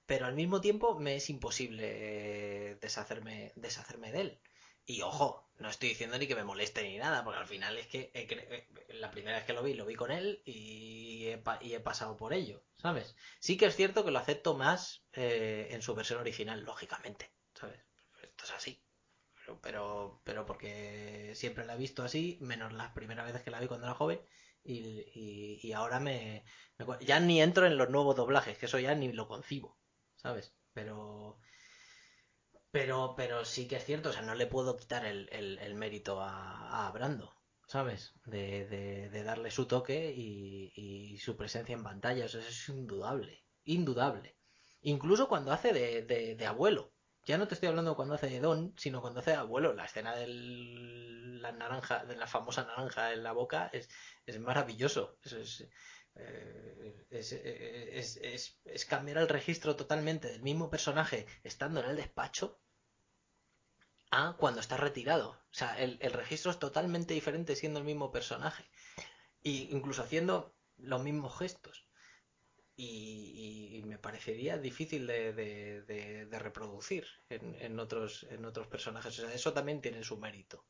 pero al mismo tiempo me es imposible deshacerme, deshacerme de él. Y ojo, no estoy diciendo ni que me moleste ni nada, porque al final es que eh, la primera vez que lo vi, lo vi con él y he, pasado por ello, ¿sabes? Sí que es cierto que lo acepto más eh, en su versión original, lógicamente, ¿sabes? Esto es así pero, pero porque siempre la he visto así, menos las primeras veces que la vi cuando era joven. Y, y, ahora me, Ya ni entro en los nuevos doblajes, que eso ya ni lo concibo, ¿sabes? Pero. Pero, pero sí que es cierto, o sea, no le puedo quitar el, el, mérito a, a, Brando, ¿sabes? De, de, darle su toque y, su presencia en pantalla, eso es indudable, indudable. Incluso cuando hace de, de abuelo, ya no te estoy hablando cuando hace de Don, sino cuando hace de abuelo. La escena de la naranja, de la famosa naranja en la boca es, es maravilloso. Eh, es, es, es, cambiar el registro totalmente del mismo personaje estando en el despacho a cuando está retirado. O sea, el, el registro es totalmente diferente siendo el mismo personaje. Y incluso haciendo los mismos gestos y, me parecería difícil de, reproducir en, otros, en otros personajes. O sea, eso también tiene su mérito.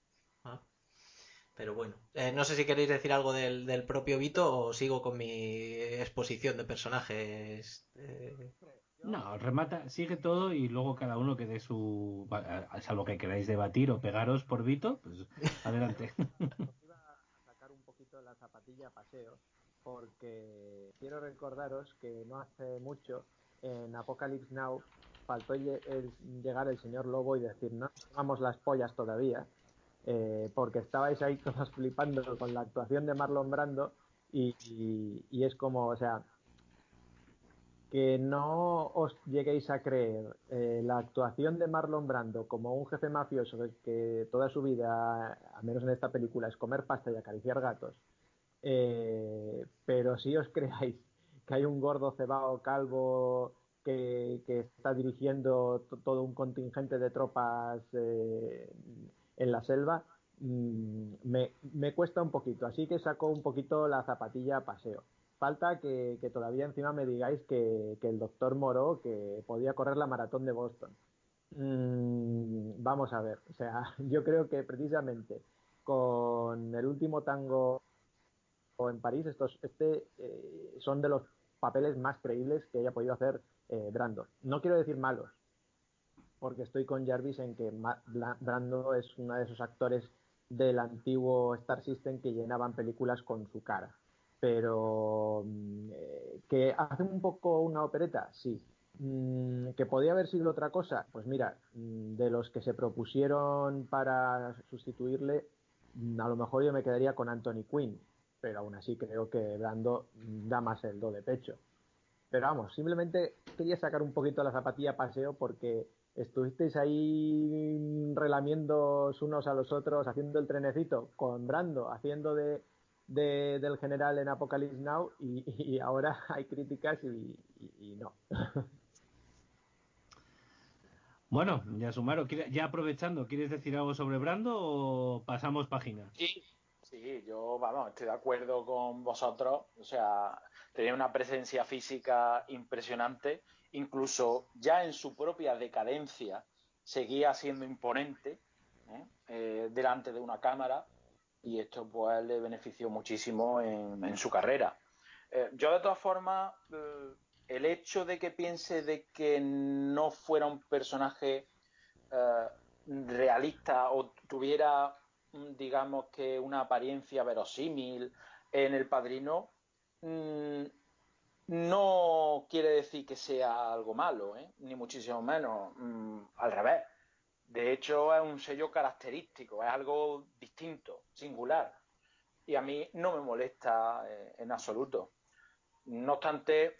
Pero bueno, eh, no sé si queréis decir algo del, propio Vito o sigo con mi exposición de personajes. Eh. No, remata, sigue todo y luego cada uno que dé su. Salvo que queráis debatir o pegaros por Vito, pues adelante. Iba a sacar un poquito la zapatilla a paseo porque quiero recordaros que no hace mucho en Apocalypse Now faltó llegar el señor Lobo y decir no tomamos las pollas todavía eh, porque estabais ahí todos flipando con la actuación de Marlon Brando y, es como, o sea, que no os lleguéis a creer eh, la actuación de Marlon Brando como un jefe mafioso que toda su vida, al menos en esta película, es comer pasta y acariciar gatos eh, pero si os creáis que hay un gordo cebado calvo que, está dirigiendo todo un contingente de tropas en la selva, mm, me, cuesta un poquito. Así que saco un poquito la zapatilla a paseo. Falta que, todavía encima me digáis que, el doctor Moro que podía correr la maratón de Boston. Mm, vamos a ver, o sea, yo creo que precisamente con el último tango en París, estos este, eh, son de los papeles más creíbles que haya podido hacer eh, Brando. No quiero decir malos, porque estoy con Jarvis en que Brando es uno de esos actores del antiguo Star System que llenaban películas con su cara. Pero mm, eh, que hace un poco una opereta, sí. Mm, que podía haber sido otra cosa, pues mira, mm, de los que se propusieron para sustituirle, a lo mejor yo me quedaría con Anthony Quinn, pero aún así creo que Brando da más el do de pecho. Pero vamos, simplemente quería sacar un poquito la zapatilla paseo porque estuvisteis ahí relamiendo unos a los otros, haciendo el trenecito con Brando, haciendo de, del general en Apocalypse Now y, ahora hay críticas y, y no. Bueno, ya Sumaro, ya aprovechando, ¿quieres decir algo sobre Brando o pasamos página? Sí, Sí, yo, vamos, estoy de acuerdo con vosotros. O sea, tenía una presencia física impresionante. Incluso ya en su propia decadencia seguía siendo imponente. delante de una cámara y esto pues le benefició muchísimo en, su carrera. yo de todas formas, el hecho de que piense de que no fuera un personaje realista o tuviera digamos que una apariencia verosímil en el padrino mm, no quiere decir que sea algo malo, ¿eh? ni muchísimo menos, mm, al revés. De hecho, es un sello característico, es algo distinto, singular. Y a mí no me molesta eh, en absoluto. No obstante,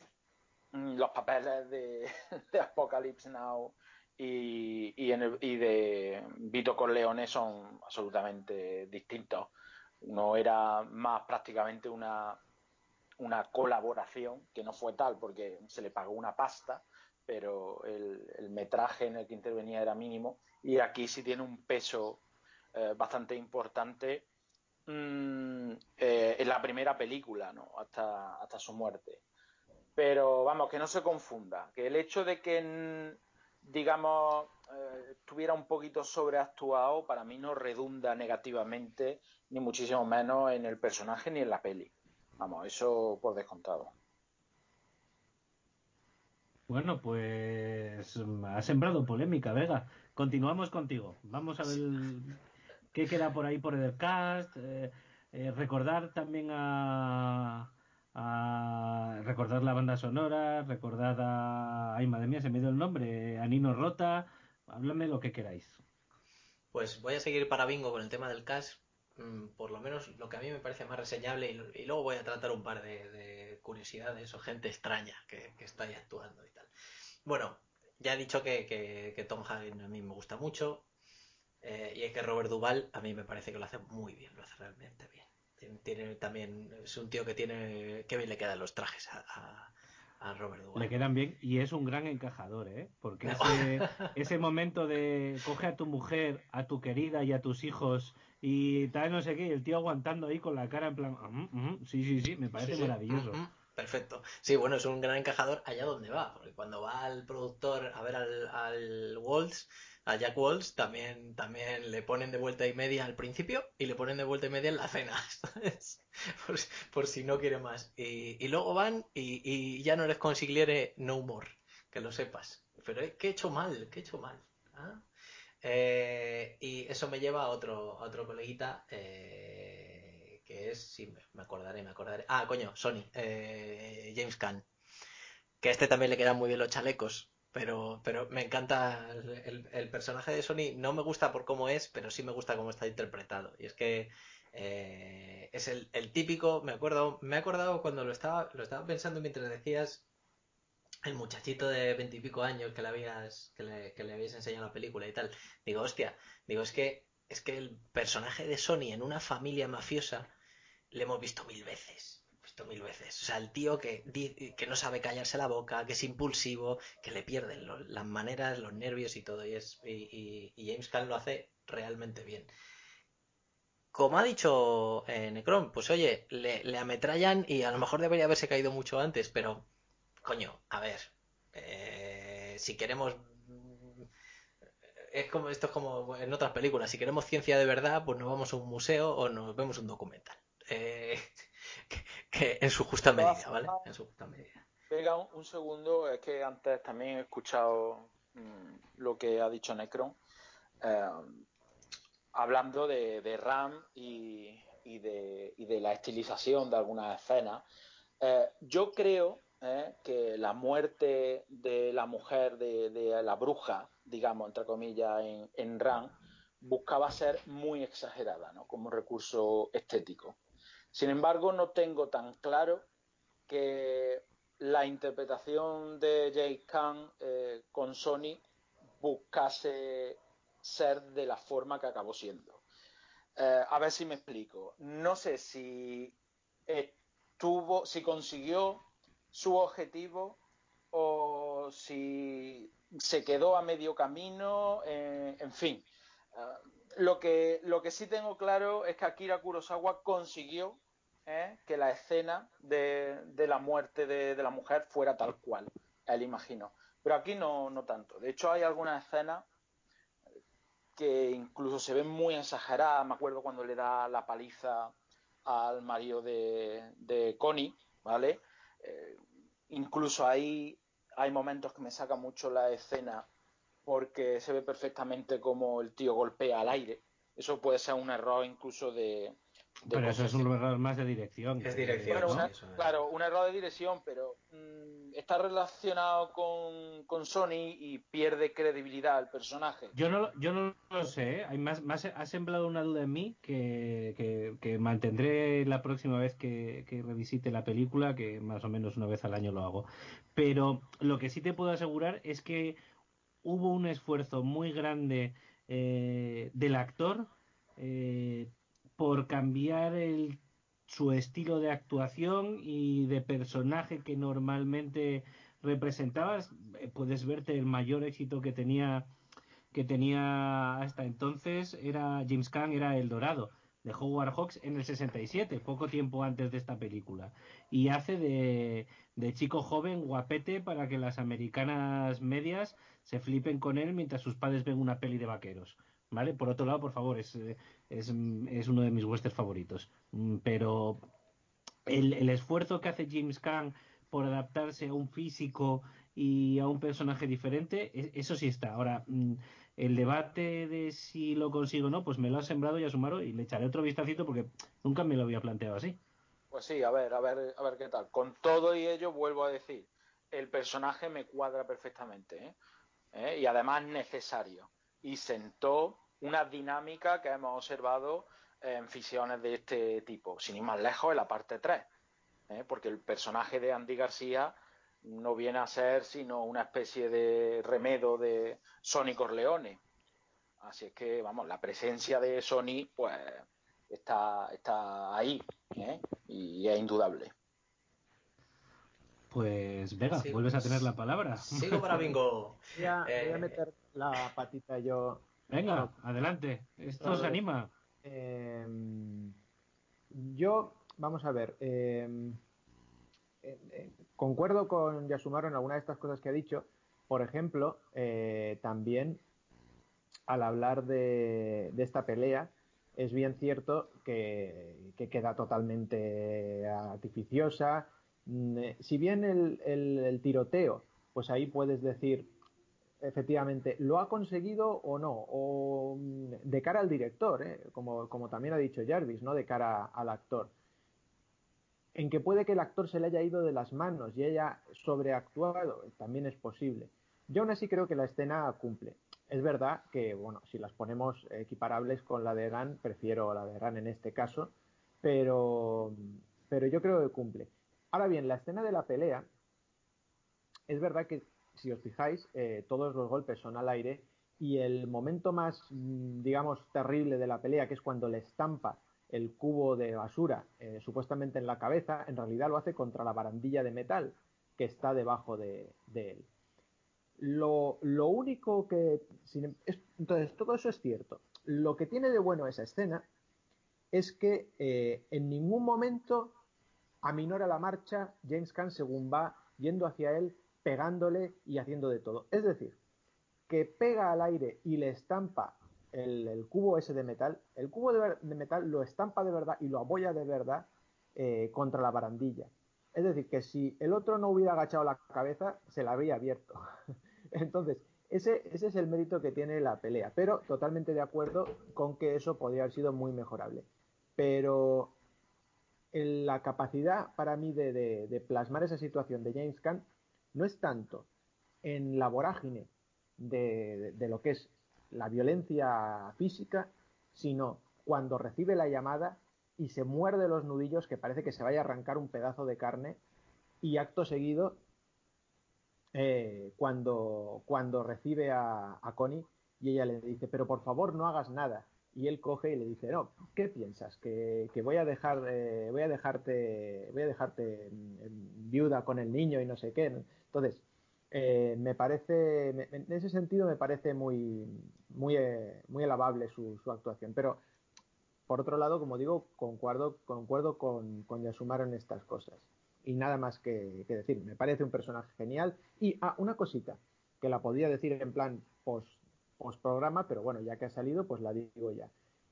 mm, los papeles de, de Apocalypse Now y, y, de Vito Corleone son absolutamente distintos. No era más prácticamente una, una colaboración, que no fue tal porque se le pagó una pasta, pero el, metraje en el que intervenía era mínimo y aquí sí tiene un peso eh, bastante importante mm, eh, en la primera película, ¿no? hasta, hasta su muerte. Pero vamos, que no se confunda, que el hecho de que digamos, eh, estuviera un poquito sobreactuado, para mí no redunda negativamente, ni muchísimo menos en el personaje ni en la peli. Vamos, eso por descontado. Bueno, pues ha sembrado polémica, Vega. Continuamos contigo. Vamos a ver qué queda por ahí por el cast. Eh, eh, recordar también a, a recordar la banda sonora, recordar a... Ay, madre mía, se me dio el nombre, a Nino Rota, háblame lo que queráis. Pues voy a seguir para bingo con el tema del cast, mm, por lo menos lo que a mí me parece más reseñable y, luego voy a tratar un par de, curiosidades o gente extraña que, está ahí actuando y tal. Bueno, ya he dicho que, Tom Hagen a mí me gusta mucho eh, y es que Robert Duvall a mí me parece que lo hace muy bien, lo hace realmente bien. Tiene, también, es un tío que tiene, que bien le quedan los trajes a, Robert Duvall. Le quedan bien y es un gran encajador, ¿eh? Porque ese, momento de coge a tu mujer, a tu querida y a tus hijos y tal, no sé qué, el tío aguantando ahí con la cara en plan, sí, sí, sí, me parece maravilloso. Perfecto. Sí, bueno, es un gran encajador allá donde va, porque cuando va al productor a ver al, al Waltz, a Jack Walsh también, también le ponen de vuelta y media al principio y le ponen de vuelta y media en la cena, por, si no quiere más. Y, luego van y, ya no eres consigliere no humor, que lo sepas. Pero ¿qué he hecho mal? ¿Qué he hecho mal? ¿Ah? Eh, y eso me lleva a otro, a otro coleguita eh, que es, sí, me acordaré, me acordaré. Ah, coño, Sony, eh, James Caan. Que a este también le quedan muy bien los chalecos. Pero, pero me encanta el, personaje de Sony. No me gusta por cómo es, pero sí me gusta cómo está interpretado. Y es que eh, es el, típico. Me acuerdo, me he acordado cuando lo estaba, lo estaba pensando mientras decías el muchachito de veintipico años que le habías, que le, que le habías enseñado la película y tal. Digo, hostia, digo, es que, es que el personaje de Sony en una familia mafiosa le hemos visto mil veces mil veces. O sea, el tío que, que no sabe callarse la boca, que es impulsivo, que le pierden las maneras, los nervios y todo. Y, es, y, James Caan lo hace realmente bien. Como ha dicho eh, Necron, pues oye, le, ametrallan y a lo mejor debería haberse caído mucho antes, pero coño, a ver, eh, si queremos es como esto es como en otras películas. Si queremos ciencia de verdad, pues nos vamos a un museo o nos vemos un documental. Eh, que, en su justa medida, ¿vale? En su justa medida. Venga, un, segundo, es que antes también he escuchado mm, lo que ha dicho Necron, eh, hablando de, RAM y, de, la estilización de algunas escenas. Eh, yo creo eh, que la muerte de la mujer, de, la bruja, digamos, entre comillas, en, en RAM, buscaba ser muy exagerada, ¿no? Como recurso estético. Sin embargo, no tengo tan claro que la interpretación de Jay Khan eh, con Sony buscase ser de la forma que acabó siendo. Eh, a ver si me explico. No sé si estuvo, si consiguió su objetivo o si se quedó a medio camino, eh, en fin. Lo que, lo que sí tengo claro es que Akira Kurosawa consiguió ¿eh? que la escena de, la muerte de, la mujer fuera tal cual, él imaginó. Pero aquí no, no tanto. De hecho, hay algunas escenas que incluso se ven muy exageradas. Me acuerdo cuando le da la paliza al marido de, de Connie, ¿vale? Eh, incluso ahí hay momentos que me saca mucho la escena porque se ve perfectamente como el tío golpea al aire. Eso puede ser un error incluso de... pero eso es un error más de dirección. Es dirección, Claro, un error de dirección, pero mm, está relacionado con, Sony y pierde credibilidad el personaje. Yo no, yo no lo sé, ¿eh? Ha sembrado una duda en mí que, que, mantendré la próxima vez que, que revisite la película, que más o menos una vez al año lo hago. Pero lo que sí te puedo asegurar es que hubo un esfuerzo muy grande eh, del actor eh, por cambiar el, su estilo de actuación y de personaje que normalmente representabas. Eh, puedes verte el mayor éxito que tenía que tenía hasta entonces era James Caan era El Dorado de Howard Hawks en el 67, poco tiempo antes de esta película. Y hace de, de, chico joven guapete para que las americanas medias se flipen con él mientras sus padres ven una peli de vaqueros. ¿Vale? Por otro lado, por favor, es, es, es uno de mis westerns favoritos. Mm, pero el, el esfuerzo que hace James Caan por adaptarse a un físico y a un personaje diferente, e, eso sí está. Ahora, mm, el debate de si lo consigo o no, pues me lo ha sembrado ya Sumaro y le echaré otro vistacito porque nunca me lo había planteado así. Pues sí, a ver, a ver, a ver qué tal. Con todo y ello vuelvo a decir, el personaje me cuadra perfectamente ¿eh? ¿Eh? y además necesario y sentó una dinámica que hemos observado en fisiones de este tipo, sin ir más lejos en la parte 3, ¿eh? porque el personaje de Andy García no viene a ser sino una especie de remedo de Sony Corleone. Así es que, vamos, la presencia de Sony, pues, está, está ahí, ¿eh? y es indudable. Pues Vega, vuelves a tener la palabra. Sigo para bingo. Voy a, voy a eh, meter la patita yo. Venga, adelante. Esto se anima. Eh, yo, vamos a ver. Eh, eh, concuerdo con Yasumaro en alguna de estas cosas que ha dicho. Por ejemplo, también al hablar de, esta pelea, es bien cierto que, queda totalmente artificiosa. Mm, si bien el, tiroteo, pues ahí puedes decir, efectivamente, ¿lo ha conseguido o no? O mm, de cara al director, como, como también ha dicho Jarvis, ¿no? De cara al actor en que puede que el actor se le haya ido de las manos y haya sobreactuado, también es posible. Yo aún así creo que la escena cumple. Es verdad que, bueno, si las ponemos equiparables con la de Ran, prefiero la de Ran en este caso, pero, pero yo creo que cumple. Ahora bien, la escena de la pelea, es verdad que, si os fijáis, eh, todos los golpes son al aire y el momento más, digamos, terrible de la pelea, que es cuando le estampa el cubo de basura eh, supuestamente en la cabeza, en realidad lo hace contra la barandilla de metal que está debajo de, él. Lo, único que... entonces, todo eso es cierto. Lo que tiene de bueno esa escena es que eh, en ningún momento aminora la marcha James Caan según va yendo hacia él, pegándole y haciendo de todo. Es decir, que pega al aire y le estampa el, cubo ese de metal, el cubo de, metal lo estampa de verdad y lo apoya de verdad eh, contra la barandilla. Es decir, que si el otro no hubiera agachado la cabeza, se la habría abierto. Entonces, ese, es el mérito que tiene la pelea. Pero totalmente de acuerdo con que eso podría haber sido muy mejorable. Pero la capacidad para mí de, plasmar esa situación de James Caan no es tanto en la vorágine de, lo que es la violencia física, sino cuando recibe la llamada y se muerde los nudillos que parece que se vaya a arrancar un pedazo de carne y acto seguido eh, cuando, cuando recibe a, Connie y ella le dice pero por favor no hagas nada y él coge y le dice no qué piensas que, voy a dejar eh, voy a dejarte voy a dejarte viuda con el niño y no sé qué entonces eh, me parece, en ese sentido me parece muy, muy, eh, muy alabable su, actuación. Pero, por otro lado, como digo, concuerdo, concuerdo con, con Yasumaro en estas cosas. Y nada más que, decir, me parece un personaje genial. Y, ah, una cosita, que la podría decir en plan post, postprograma, pero bueno, ya que ha salido, pues la digo ya.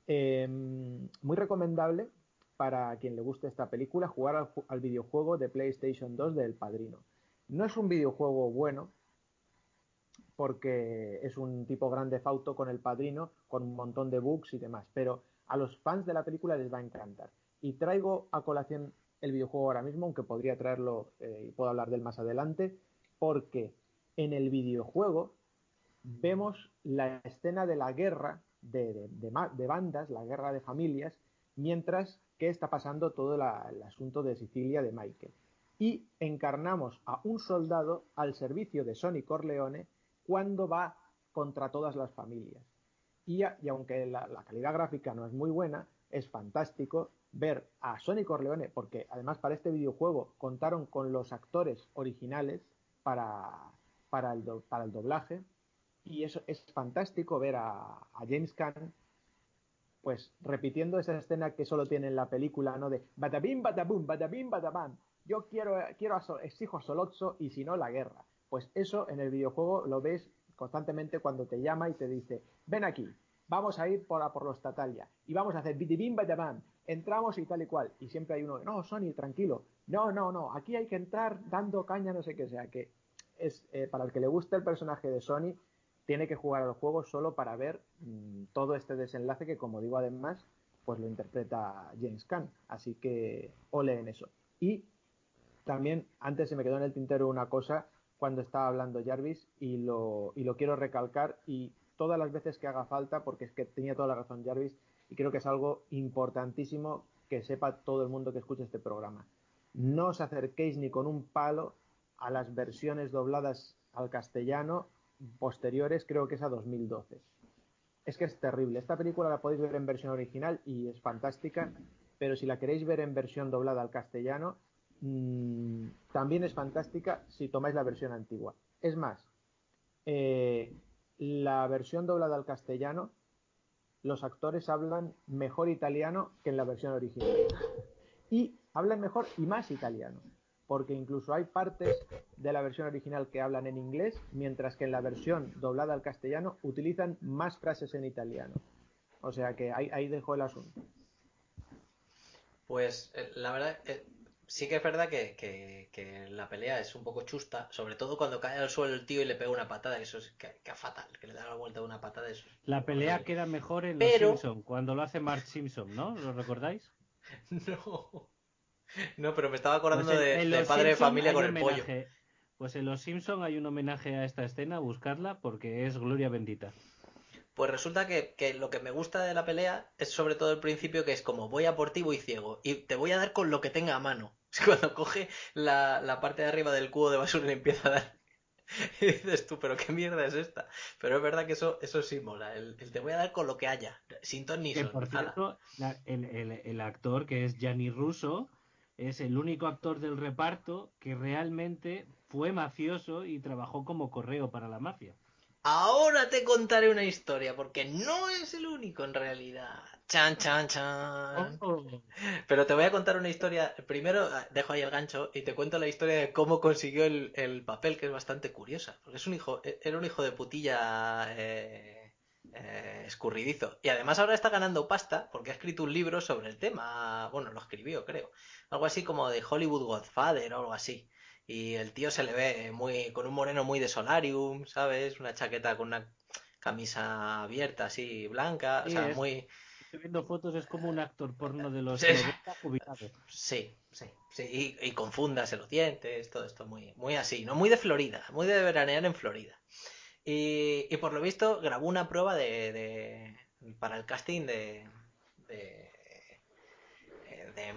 Em, muy recomendable para quien le guste esta película jugar al, videojuego de PlayStation 2 del Padrino. No es un videojuego bueno, porque es un tipo grande fauto con el Padrino, con un montón de bugs y demás, pero a los fans de la película les va a encantar. Y traigo a colación el videojuego ahora mismo, aunque podría traerlo eh, y puedo hablar de él más adelante, porque en el videojuego vemos la escena de la guerra de, bandas, la guerra de familias, mientras que está pasando todo el asunto de Sicilia de Michael. Y encarnamos a un soldado al servicio de Sonny Corleone cuando va contra todas las familias. Y, aunque la, calidad gráfica no es muy buena, es fantástico ver a Sonny Corleone, porque además para este videojuego contaron con los actores originales para el doblaje, y eso es fantástico ver a, James Caan pues repitiendo esa escena que solo tiene en la película, ¿no? De badabim, badabum, badabim, badabam. Yo quiero, quiero a exijo a Solozzo y si no, la guerra. Pues eso en el videojuego lo ves constantemente cuando te llama y te dice, ven aquí, vamos a ir por, a por los Tatalia y vamos a hacer bidibim, badabam. Entramos y tal y cual. Y siempre hay uno, no, Sony, tranquilo. No, no, no, aquí hay que entrar dando caña, no sé qué sea. Que es, eh, para el que le guste el personaje de Sony, tiene que jugar al juego solo para ver mmm, todo este desenlace que, como digo, además, pues lo interpreta James Caan. Así que ole en eso. Y también, antes se me quedó en el tintero una cosa cuando estaba hablando Jarvis y lo, y lo quiero recalcar y todas las veces que haga falta, porque es que tenía toda la razón Jarvis y creo que es algo importantísimo que sepa todo el mundo que escuche este programa. No os acerquéis ni con un palo a las versiones dobladas al castellano posteriores, creo que es a 2012. Es que es terrible. Esta película la podéis ver en versión original y es fantástica, pero si la queréis ver en versión doblada al castellano, mmm, también es fantástica si tomáis la versión antigua. Es más, eh, la versión doblada al castellano, los actores hablan mejor italiano que en la versión original. Y hablan mejor y más italiano porque incluso hay partes de la versión original que hablan en inglés, mientras que en la versión doblada al castellano utilizan más frases en italiano. O sea que ahí, ahí dejo el asunto. Pues eh, la verdad, eh, sí que es verdad que, que, que, la pelea es un poco chusta, sobre todo cuando cae al suelo el tío y le pega una patada, eso es que, que fatal, que le da la vuelta de una patada. Eso la pelea horrible. queda mejor en Pero... Los Simpson, cuando lo hace Mark Simpson, ¿no? ¿Lo recordáis? no. No, pero me estaba acordando pues en, de, de Padre de Familia con el pollo. Pues en Los Simpson hay un homenaje a esta escena, buscarla porque es gloria bendita. Pues resulta que, que, lo que me gusta de la pelea es sobre todo el principio que es como voy a por ti, voy ciego y te voy a dar con lo que tenga a mano. Cuando coge la, la parte de arriba del cubo de basura y le empieza a dar y dices tú, pero qué mierda es esta. Pero es verdad que eso, eso sí mola. El, el te voy a dar con lo que haya, sin ton ni son. Por cierto, la, el, el, el, actor que es Gianni Russo es el único actor del reparto que realmente fue mafioso y trabajó como correo para la mafia. Ahora te contaré una historia, porque no es el único en realidad. Chan, chan, chan. Oh. Pero te voy a contar una historia. Primero ah, dejo ahí el gancho y te cuento la historia de cómo consiguió el, el papel, que es bastante curiosa. Porque es un hijo, e, era un hijo de putilla eh, eh, escurridizo. Y además ahora está ganando pasta porque ha escrito un libro sobre el tema. Bueno, lo escribió, creo. Algo así como de Hollywood Godfather o algo así. Y el tío se le ve muy con un moreno muy de solarium, ¿sabes? Una chaqueta con una camisa abierta así blanca, sí, o sea, es, muy Estoy viendo fotos, es como un actor porno de los sí. 90 jubilado. Sí, sí, sí. Y, y con fundas en los dientes, todo esto muy, muy así, ¿no? Muy de Florida, muy de veranear en Florida. Y, y por lo visto grabó una prueba de, de para el casting de, de,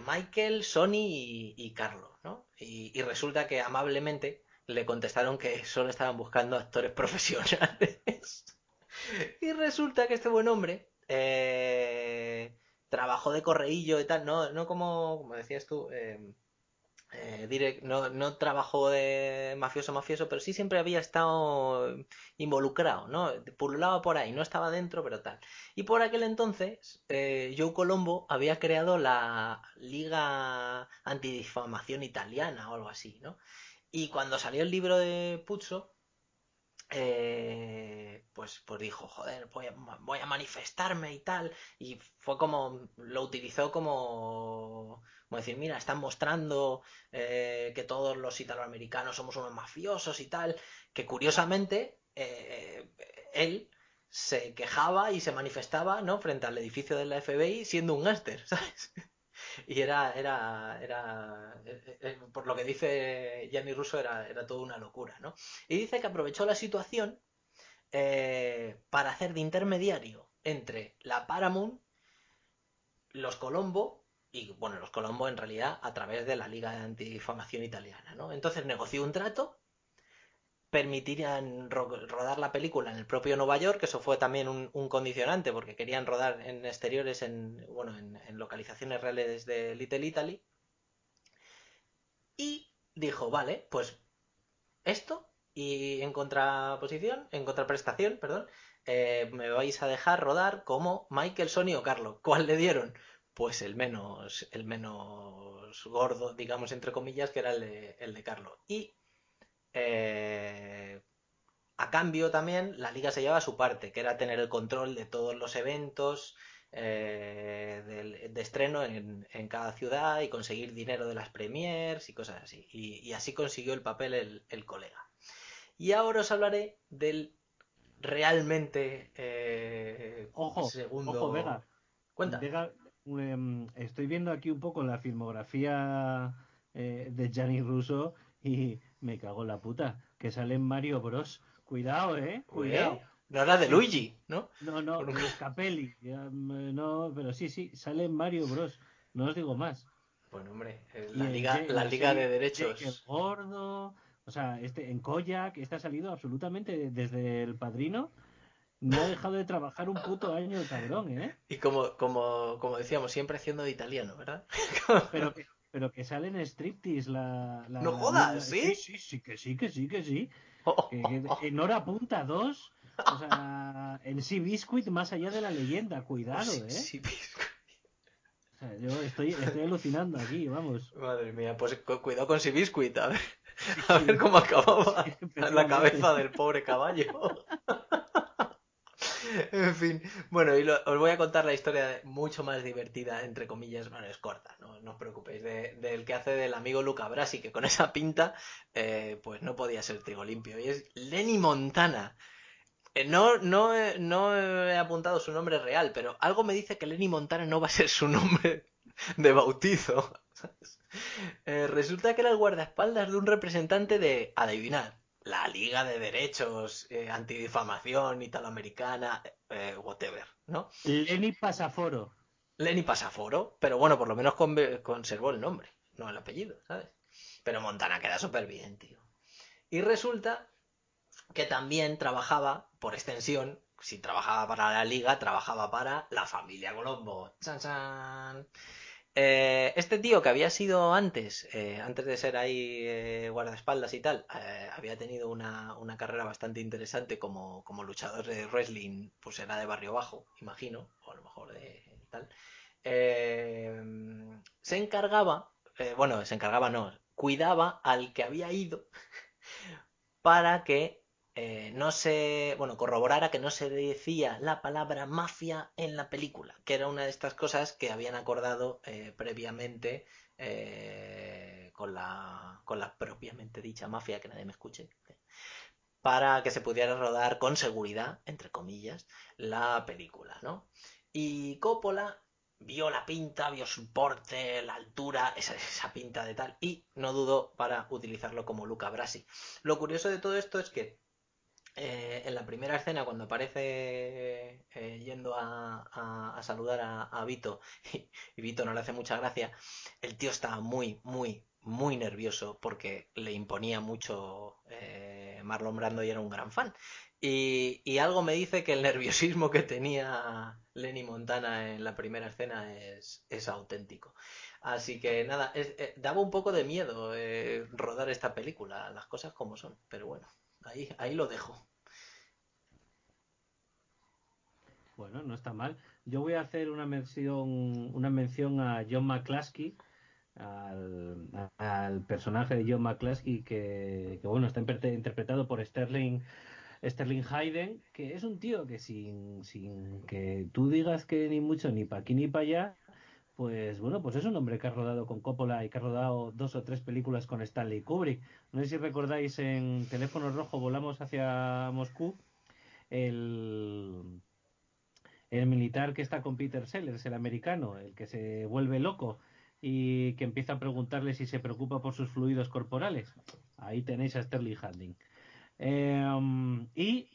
Michael, Sony y, y Carlos, ¿no? Y, resulta que amablemente le contestaron que solo estaban buscando actores profesionales. y resulta que este buen hombre eh, trabajó de correillo y tal, no, como, como decías tú, eh, eh, no, no trabajó de mafioso mafioso, pero sí siempre había estado involucrado, ¿no? Pululaba por ahí, no estaba dentro, pero tal. Y por aquel entonces, eh, Joe Colombo había creado la Liga Antidifamación Italiana o algo así, ¿no? Y cuando salió el libro de Puzo, eh, pues, pues dijo, joder, voy a, manifestarme y tal. Y fue como, lo utilizó como, como decir, mira, están mostrando eh, que todos los italoamericanos somos unos mafiosos y tal. Que curiosamente, eh, él se quejaba y se manifestaba, ¿no? Frente al edificio de la FBI siendo un gángster, ¿sabes? Y era, era, era, eh, eh, por lo que dice Gianni Russo, era, era toda una locura, ¿no? Y dice que aprovechó la situación eh, para hacer de intermediario entre la Paramount, los Colombo y, bueno, los Colombo en realidad a través de la Liga de Antidifamación Italiana, ¿no? Entonces negoció un trato permitirían rodar la película en el propio Nueva York, que eso fue también un, condicionante, porque querían rodar en exteriores, en, bueno, en, localizaciones reales de Little Italy. Y dijo, vale, pues esto, y en contraposición, en contraprestación, perdón, eh, me vais a dejar rodar como Michael, Sony o Carlo. ¿Cuál le dieron? Pues el menos, el menos gordo, digamos, entre comillas, que era el de, el de Carlo. Y eh, a cambio también la liga se lleva su parte, que era tener el control de todos los eventos eh, de, estreno en, cada ciudad y conseguir dinero de las premiers y cosas así. Y, así consiguió el papel el, colega. Y ahora os hablaré del realmente eh, ojo, segundo... Ojo, Vega. Cuenta. Em, estoy viendo aquí un poco la filmografía de Gianni Russo y me cago en la puta, que sale en Mario Bros. Cuidado, eh, cuidado. No era de Luigi, ¿no? No, no, de Scapelli. No, pero sí, sí, sale en Mario Bros. No os digo más. Bueno, hombre, la liga, la liga de derechos. El gordo, o sea, este, en Koyak, este ha salido absolutamente desde el padrino. No ha dejado de trabajar un puto año el cabrón, ¿eh? Y como, como, como decíamos, siempre haciendo de italiano, ¿verdad? pero, pero que sale en striptease la... no jodas, ¿sí? ¿sí? Sí, que sí, que sí, que sí. en hora punta 2, o sea, en Sea Biscuit más allá de la leyenda, cuidado, ¿eh? Biscuit. O sea, yo estoy, estoy alucinando aquí, vamos. Madre mía, pues cuidado con Sea Biscuit, a ver, a ver cómo acababa la cabeza del pobre caballo. en fin, bueno, y os voy a contar la historia mucho más divertida, entre comillas, bueno, es corta, no, os preocupéis, del que hace del amigo Luca Brasi, que con esa pinta, eh, pues no podía ser trigo limpio, y es Lenny Montana. Eh, no, no, no he apuntado su nombre real, pero algo me dice que Lenny Montana no va a ser su nombre de bautizo. Eh, resulta que era el guardaespaldas de un representante de, adivinar, la Liga de Derechos eh, Antidifamación Italoamericana, eh, whatever, ¿no? Lenny Pasaforo. Lenny Pasaforo, pero bueno, por lo menos conservó el nombre, no el apellido, ¿sabes? Pero Montana queda súper bien, tío. Y resulta que también trabajaba, por extensión, si trabajaba para la Liga, trabajaba para la familia Colombo. ¡Chan, chan! Eh, este tío que había sido antes, eh, antes de ser ahí eh, guardaespaldas y tal, había tenido una, carrera bastante interesante como, como, luchador de wrestling, pues era de barrio bajo, imagino, o a lo mejor de tal. se encargaba, bueno, se encargaba no, cuidaba al que había ido para que eh, no se, bueno, corroborara que no se decía la palabra mafia en la película, que era una de estas cosas que habían acordado eh, previamente eh, con, la, con propiamente dicha mafia, que nadie me escuche, para que se pudiera rodar con seguridad, entre comillas, la película, ¿no? Y Coppola vio la pinta, vio su porte, la altura, esa, esa pinta de tal, y no dudó para utilizarlo como Luca Brasi. Lo curioso de todo esto es que eh, en la primera escena, cuando aparece eh, yendo a, saludar a, Vito y, Vito no le hace mucha gracia, el tío estaba muy, muy, muy nervioso porque le imponía mucho eh, Marlon Brando y era un gran fan. Y, algo me dice que el nerviosismo que tenía Lenny Montana en la primera escena es, auténtico. Así que nada, daba un poco de miedo rodar esta película, las cosas como son, pero bueno. Ahí, ahí lo dejo. Bueno, no está mal. Yo voy a hacer una mención, una mención a John McCluskey, al, personaje de John McCluskey que, bueno, está interpretado por Sterling Sterling Hayden, que es un tío que sin, sin que tú digas que ni mucho ni para aquí ni para allá, pues bueno, pues es un hombre que ha rodado con Coppola y que ha rodado dos o tres películas con Stanley Kubrick. No sé si recordáis en Teléfono Rojo volamos hacia Moscú el, el militar que está con Peter Sellers, el americano, el que se vuelve loco y que empieza a preguntarle si se preocupa por sus fluidos corporales. Ahí tenéis a Sterling Handing. Eh, y,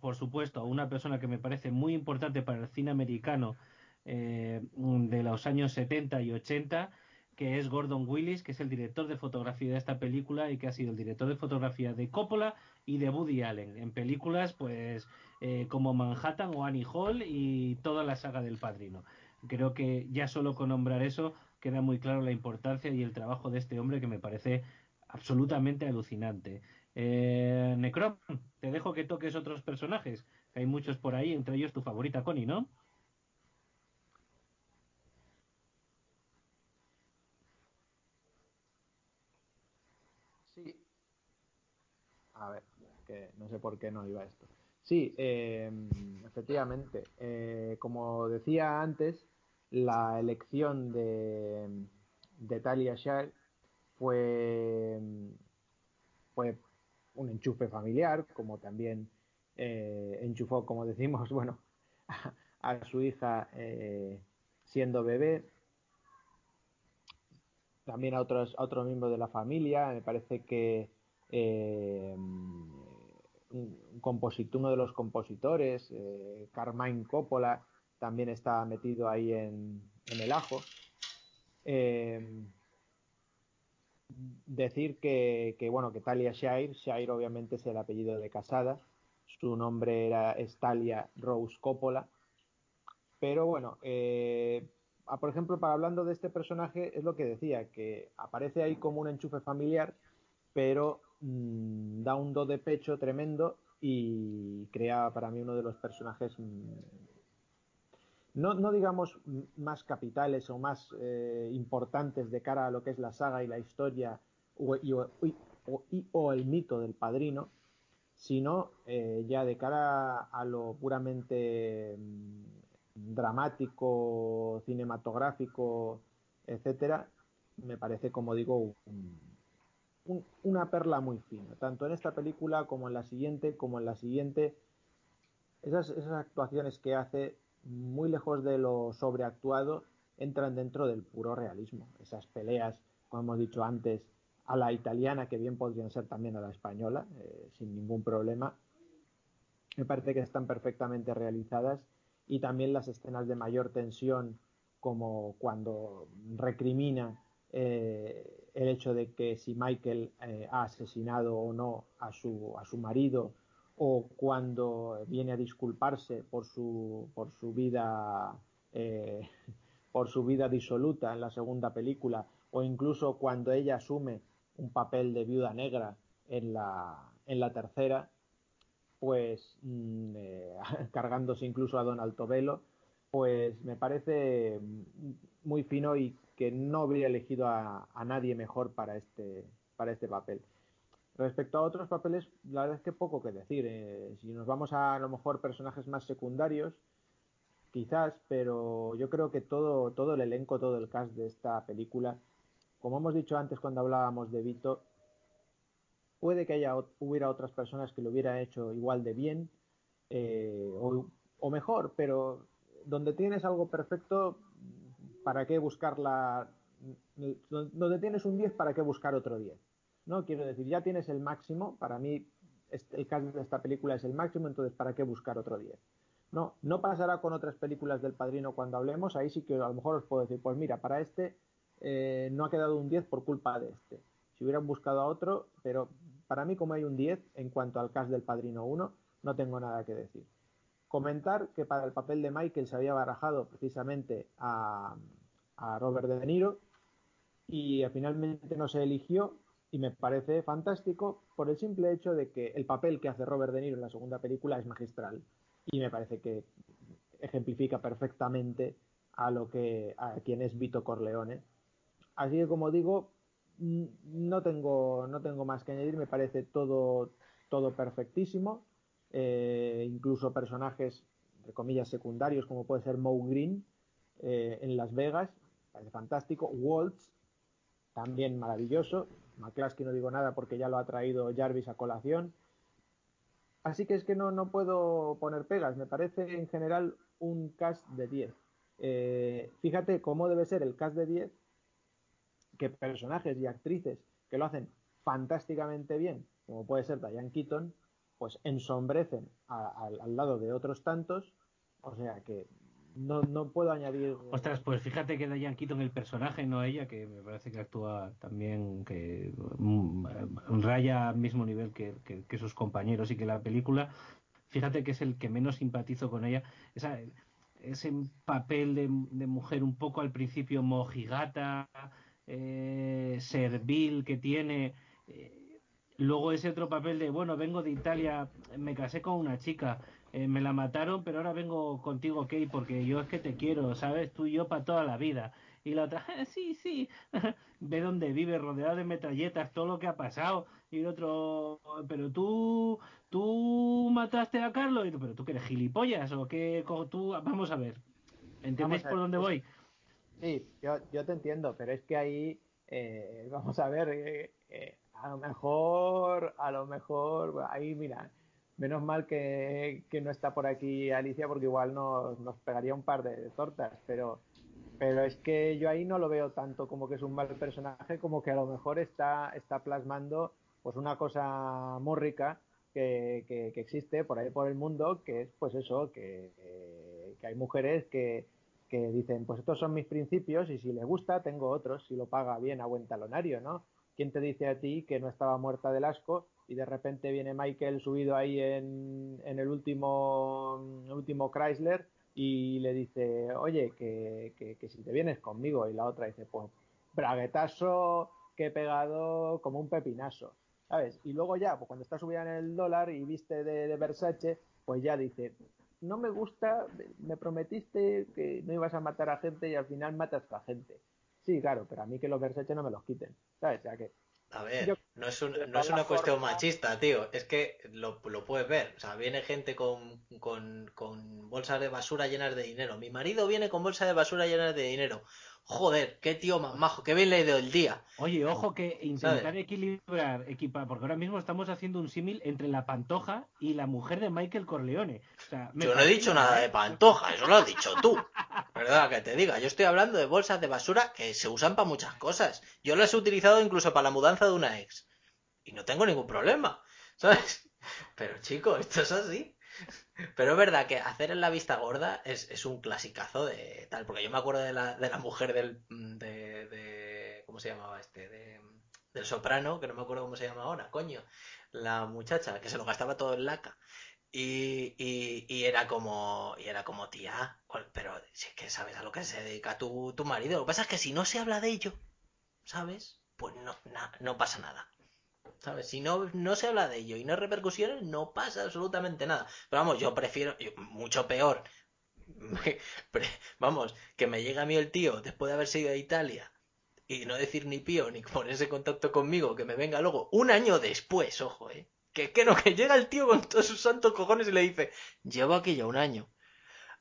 por supuesto, una persona que me parece muy importante para el cine americano eh, de los años 70 y 80, que es Gordon Willis, que es el director de fotografía de esta película y que ha sido el director de fotografía de Coppola y de Woody Allen, en películas pues eh, como Manhattan o Annie Hall y toda la saga del Padrino. Creo que ya solo con nombrar eso queda muy claro la importancia y el trabajo de este hombre que me parece absolutamente alucinante. Eh, Necrom, te dejo que toques otros personajes, que hay muchos por ahí, entre ellos tu favorita Connie, ¿no? Sí. A ver, que no sé por qué no iba esto. Sí, eh, efectivamente. Eh, como decía antes, la elección de, de Talia Shire fue, fue un enchufe familiar, como también eh, enchufó, como decimos, bueno, a, a su hija eh, siendo bebé, también a otros, a otros miembros de la familia, me parece que eh, un compositor, uno de los compositores, eh, Carmine Coppola, también está metido ahí en, el ajo. Eh, decir que, que, bueno, que Talia Shire, Shire obviamente es el apellido de casada, su nombre era Estalia Rose Coppola, pero bueno, eh, por ejemplo, para hablando de este personaje, es lo que decía, que aparece ahí como un enchufe familiar, pero mmm, da un do de pecho tremendo y crea para mí uno de los personajes mmm, no, no, digamos más capitales o más eh, importantes de cara a lo que es la saga y la historia o, el mito del padrino, sino eh, ya de cara a lo puramente mmm, dramático, cinematográfico, etcétera, me parece, como digo, un, una perla muy fina, tanto en esta película como en la siguiente, como en la siguiente. Esas, esas actuaciones que hace muy lejos de lo sobreactuado, entran dentro del puro realismo. Esas peleas, como hemos dicho antes, a la italiana, que bien podrían ser también a la española, eh, sin ningún problema, me parece que están perfectamente realizadas y también las escenas de mayor tensión, como cuando recrimina eh, el hecho de que si Michael eh, ha asesinado o no a su, a su marido o cuando viene a disculparse por su, por su vida eh, por su vida disoluta en la segunda película o incluso cuando ella asume un papel de viuda negra en la, en la tercera pues mmm, eh, cargándose incluso a Don Altobello pues me parece muy fino y que no habría elegido a, a nadie mejor para este, para este papel. Respecto a otros papeles, la verdad es que poco que decir. Eh, si nos vamos a, a lo mejor personajes más secundarios, quizás, pero yo creo que todo, todo el elenco, todo el cast de esta película, como hemos dicho antes cuando hablábamos de Vito, puede que haya hubiera otras personas que lo hubieran hecho igual de bien eh, o, o, mejor, pero donde tienes algo perfecto, ¿para qué buscarla? Donde tienes un 10, ¿para qué buscar otro 10? ¿no? Quiero decir, ya tienes el máximo, para mí el caso de esta película es el máximo, entonces ¿para qué buscar otro 10? No, no pasará con otras películas del Padrino cuando hablemos, ahí sí que a lo mejor os puedo decir, pues mira, para este eh, no ha quedado un 10 por culpa de este. Si hubieran buscado a otro, pero para mí como hay un 10 en cuanto al cast del Padrino 1, no tengo nada que decir. Comentar que para el papel de Michael se había barajado precisamente a, Robert De Niro y finalmente no se eligió y me parece fantástico por el simple hecho de que el papel que hace Robert De Niro en la segunda película es magistral y me parece que ejemplifica perfectamente a lo que a quien es Vito Corleone. Así que como digo, no tengo no tengo más que añadir, me parece todo todo perfectísimo. Eh, incluso personajes, entre comillas, secundarios, como puede ser Moe Green eh, en Las Vegas, parece fantástico. Waltz, también maravilloso. McCluskey no digo nada porque ya lo ha traído Jarvis a colación. Así que es que no, no puedo poner pegas. Me parece en general un cast de 10. Eh, fíjate cómo debe ser el cast de 10, que personajes y actrices que lo hacen fantásticamente bien, como puede ser Diane Keaton, pues ensombrecen al lado de otros tantos. O sea que no, no puedo añadir. Ostras, pues fíjate que Diane Keaton el personaje, no ella, que me parece que actúa también, que mm, raya al mismo nivel que, sus compañeros y que la película, fíjate que es el que menos simpatizo con ella. Esa, ese papel de, mujer un poco al principio mojigata, eh, servil que tiene. Eh, luego ese otro papel de, bueno, vengo de Italia, me casé con una chica, eh, me la mataron, pero ahora vengo contigo, Kate, porque yo es que te quiero, ¿sabes? Tú y yo para toda la vida. Y la otra, sí, sí, ve dónde vive, rodeado de metralletas, todo lo que ha pasado. Y el otro, pero tú, tú mataste a Carlos, y pero tú que eres gilipollas, o qué, tú, vamos a ver, ¿entendéis por dónde voy? Sí, yo, yo te entiendo, pero es que ahí, eh, vamos a ver, eh, a lo mejor, a lo mejor, ahí mira, Menos mal que, no está por aquí Alicia porque igual nos, nos pegaría un par de, tortas, pero, pero es que yo ahí no lo veo tanto como que es un mal personaje, como que a lo mejor está, está plasmando pues una cosa muy rica que, que, existe por ahí por el mundo, que es pues eso, que, que hay mujeres que, que dicen, pues estos son mis principios y si le gusta tengo otros, si lo paga bien a buen talonario, ¿no? ¿Quién te dice a ti que no estaba muerta del asco y de repente viene Michael subido ahí en, en el último, último Chrysler y le dice, oye, que, que, si te vienes conmigo. Y la otra dice, pues, braguetazo que he pegado como un pepinazo, ¿sabes? Y luego ya, pues cuando está subida en el dólar y viste de, de Versace, pues ya dice, no me gusta, me prometiste que no ibas a matar a gente y al final matas a gente. Sí, claro, pero a mí que los Versace no me los quiten, ¿sabes? O sea que a ver, no es, no es una cuestión machista, tío. Es que lo, lo, puedes ver. O sea, viene gente con, con, con bolsas de basura llenas de dinero. Mi marido viene con bolsas de basura llenas de dinero. Joder, qué tío más majo, qué bien le he ido el día. Oye, ojo que intentar equilibrar, equipar, porque ahora mismo estamos haciendo un símil entre la pantoja y la mujer de Michael Corleone. yo no he dicho nada de pantoja, eso lo has dicho tú. ¿Verdad que te diga? Yo estoy hablando de bolsas de basura que se usan para muchas cosas. Yo las he utilizado incluso para la mudanza de una ex. Y no tengo ningún problema, ¿sabes? Pero chico, esto es así. Pero es verdad que hacer en la vista gorda es, es, un clasicazo de tal, porque yo me acuerdo de la, de la mujer del, de, de, ¿cómo se llamaba este? De, del soprano, que no me acuerdo cómo se llama ahora, coño. La muchacha que se lo gastaba todo en laca. Y, y, y, era como, y era como, tía, pero si es que sabes a lo que se dedica tu, tu marido. Lo que pasa es que si no se habla de ello, ¿sabes? Pues no, no pasa nada. Si no, no se habla de ello y no hay repercusiones, no pasa absolutamente nada. Pero vamos, yo prefiero, mucho peor, vamos, que me llegue a mí el tío después de haber sido a Italia y no decir ni pío ni ponerse en contacto conmigo, que me venga luego un año después, ojo, eh. Que, que no, que llega el tío con todos sus santos cojones y le dice, llevo aquí ya un año.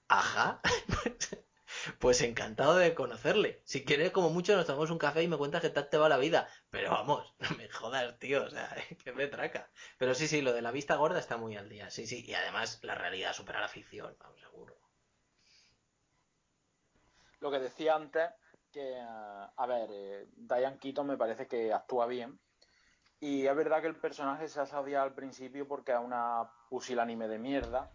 Ajá. Pues encantado de conocerle. Si quieres, como mucho, nos tomamos un café y me cuentas que tal te va la vida. Pero vamos, no me jodas, tío. O sea, que me traca. Pero sí, sí, lo de la vista gorda está muy al día. Sí, sí. Y además, la realidad supera la ficción, vamos, seguro. Lo que decía antes, que, a ver, eh, Diane Keaton me parece que actúa bien. Y es verdad que el personaje se ha sabido al principio porque es una pusilánime de mierda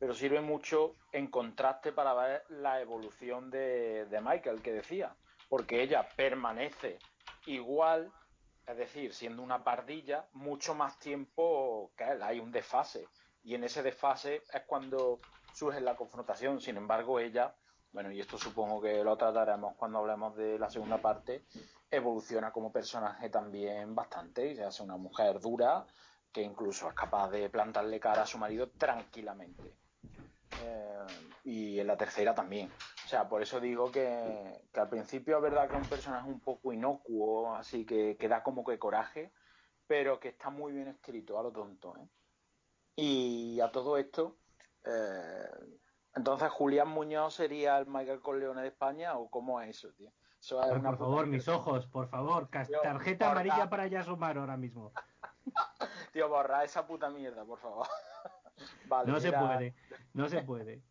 pero sirve mucho en contraste para ver la evolución de, Michael que decía, porque ella permanece igual, es decir, siendo una pardilla, mucho más tiempo que él, hay un desfase, y en ese desfase es cuando surge la confrontación, sin embargo ella, bueno, y esto supongo que lo trataremos cuando hablemos de la segunda parte, evoluciona como personaje también bastante, y se hace una mujer dura, que incluso es capaz de plantarle cara a su marido tranquilamente. Eh, y en la tercera también. O sea, por eso digo que, al principio es verdad que es un personaje un poco inocuo, así que, que da como que coraje, pero que está muy bien escrito a lo tonto. ¿eh? Y a todo esto, eh, entonces Julián Muñoz sería el Michael Corleone de España o cómo es eso, tío. Eso es por favor, mis ojos, por favor, tarjeta amarilla para Yasumar ahora mismo. tío, borra esa puta mierda, por favor. Vale, no se puede, no se puede.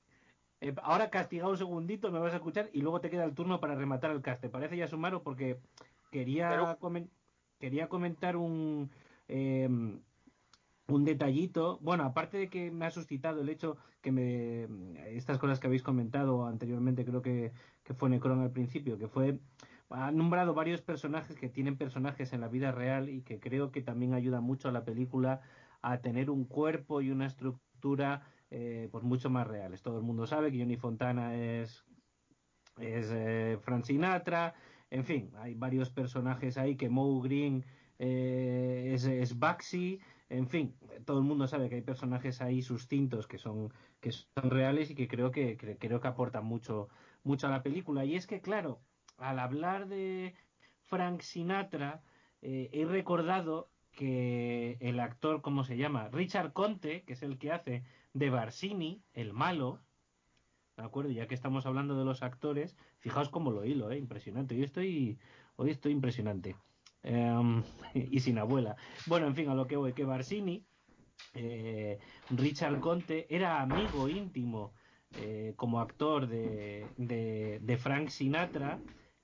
Eh, ahora castiga un segundito, me vas a escuchar y luego te queda el turno para rematar el cast. ¿Te parece Yasumaro? Porque quería, quería comentar un, em, un detallito. Bueno, aparte de que me ha suscitado el hecho que me. Estas cosas que habéis comentado anteriormente, creo que, que fue Necron al principio, que fue. Ha nombrado varios personajes que tienen personajes en la vida real y que creo que también ayuda mucho a la película a tener un cuerpo y una estructura eh, pues mucho más reales. Todo el mundo sabe que Johnny Fontana es, es eh, Frank Sinatra, en fin, hay varios personajes ahí que Moe Green eh, es, es Baxi, en fin, todo el mundo sabe que hay personajes ahí sustintos que son, que son reales y que creo que, creo que aportan mucho, mucho a la película. Y es que, claro, al hablar de Frank Sinatra, eh, he recordado que el actor, ¿cómo se llama? Richard Conte, que es el que hace de Barsini, el malo, ¿de acuerdo? Ya que estamos hablando de los actores, fijaos cómo lo hilo, ¿eh? Impresionante. Hoy estoy, hoy estoy impresionante. Em, y sin abuela. Bueno, en fin, a lo que voy, que Barsini, eh, Richard Conte, era amigo íntimo eh, como actor de, de, Frank Sinatra,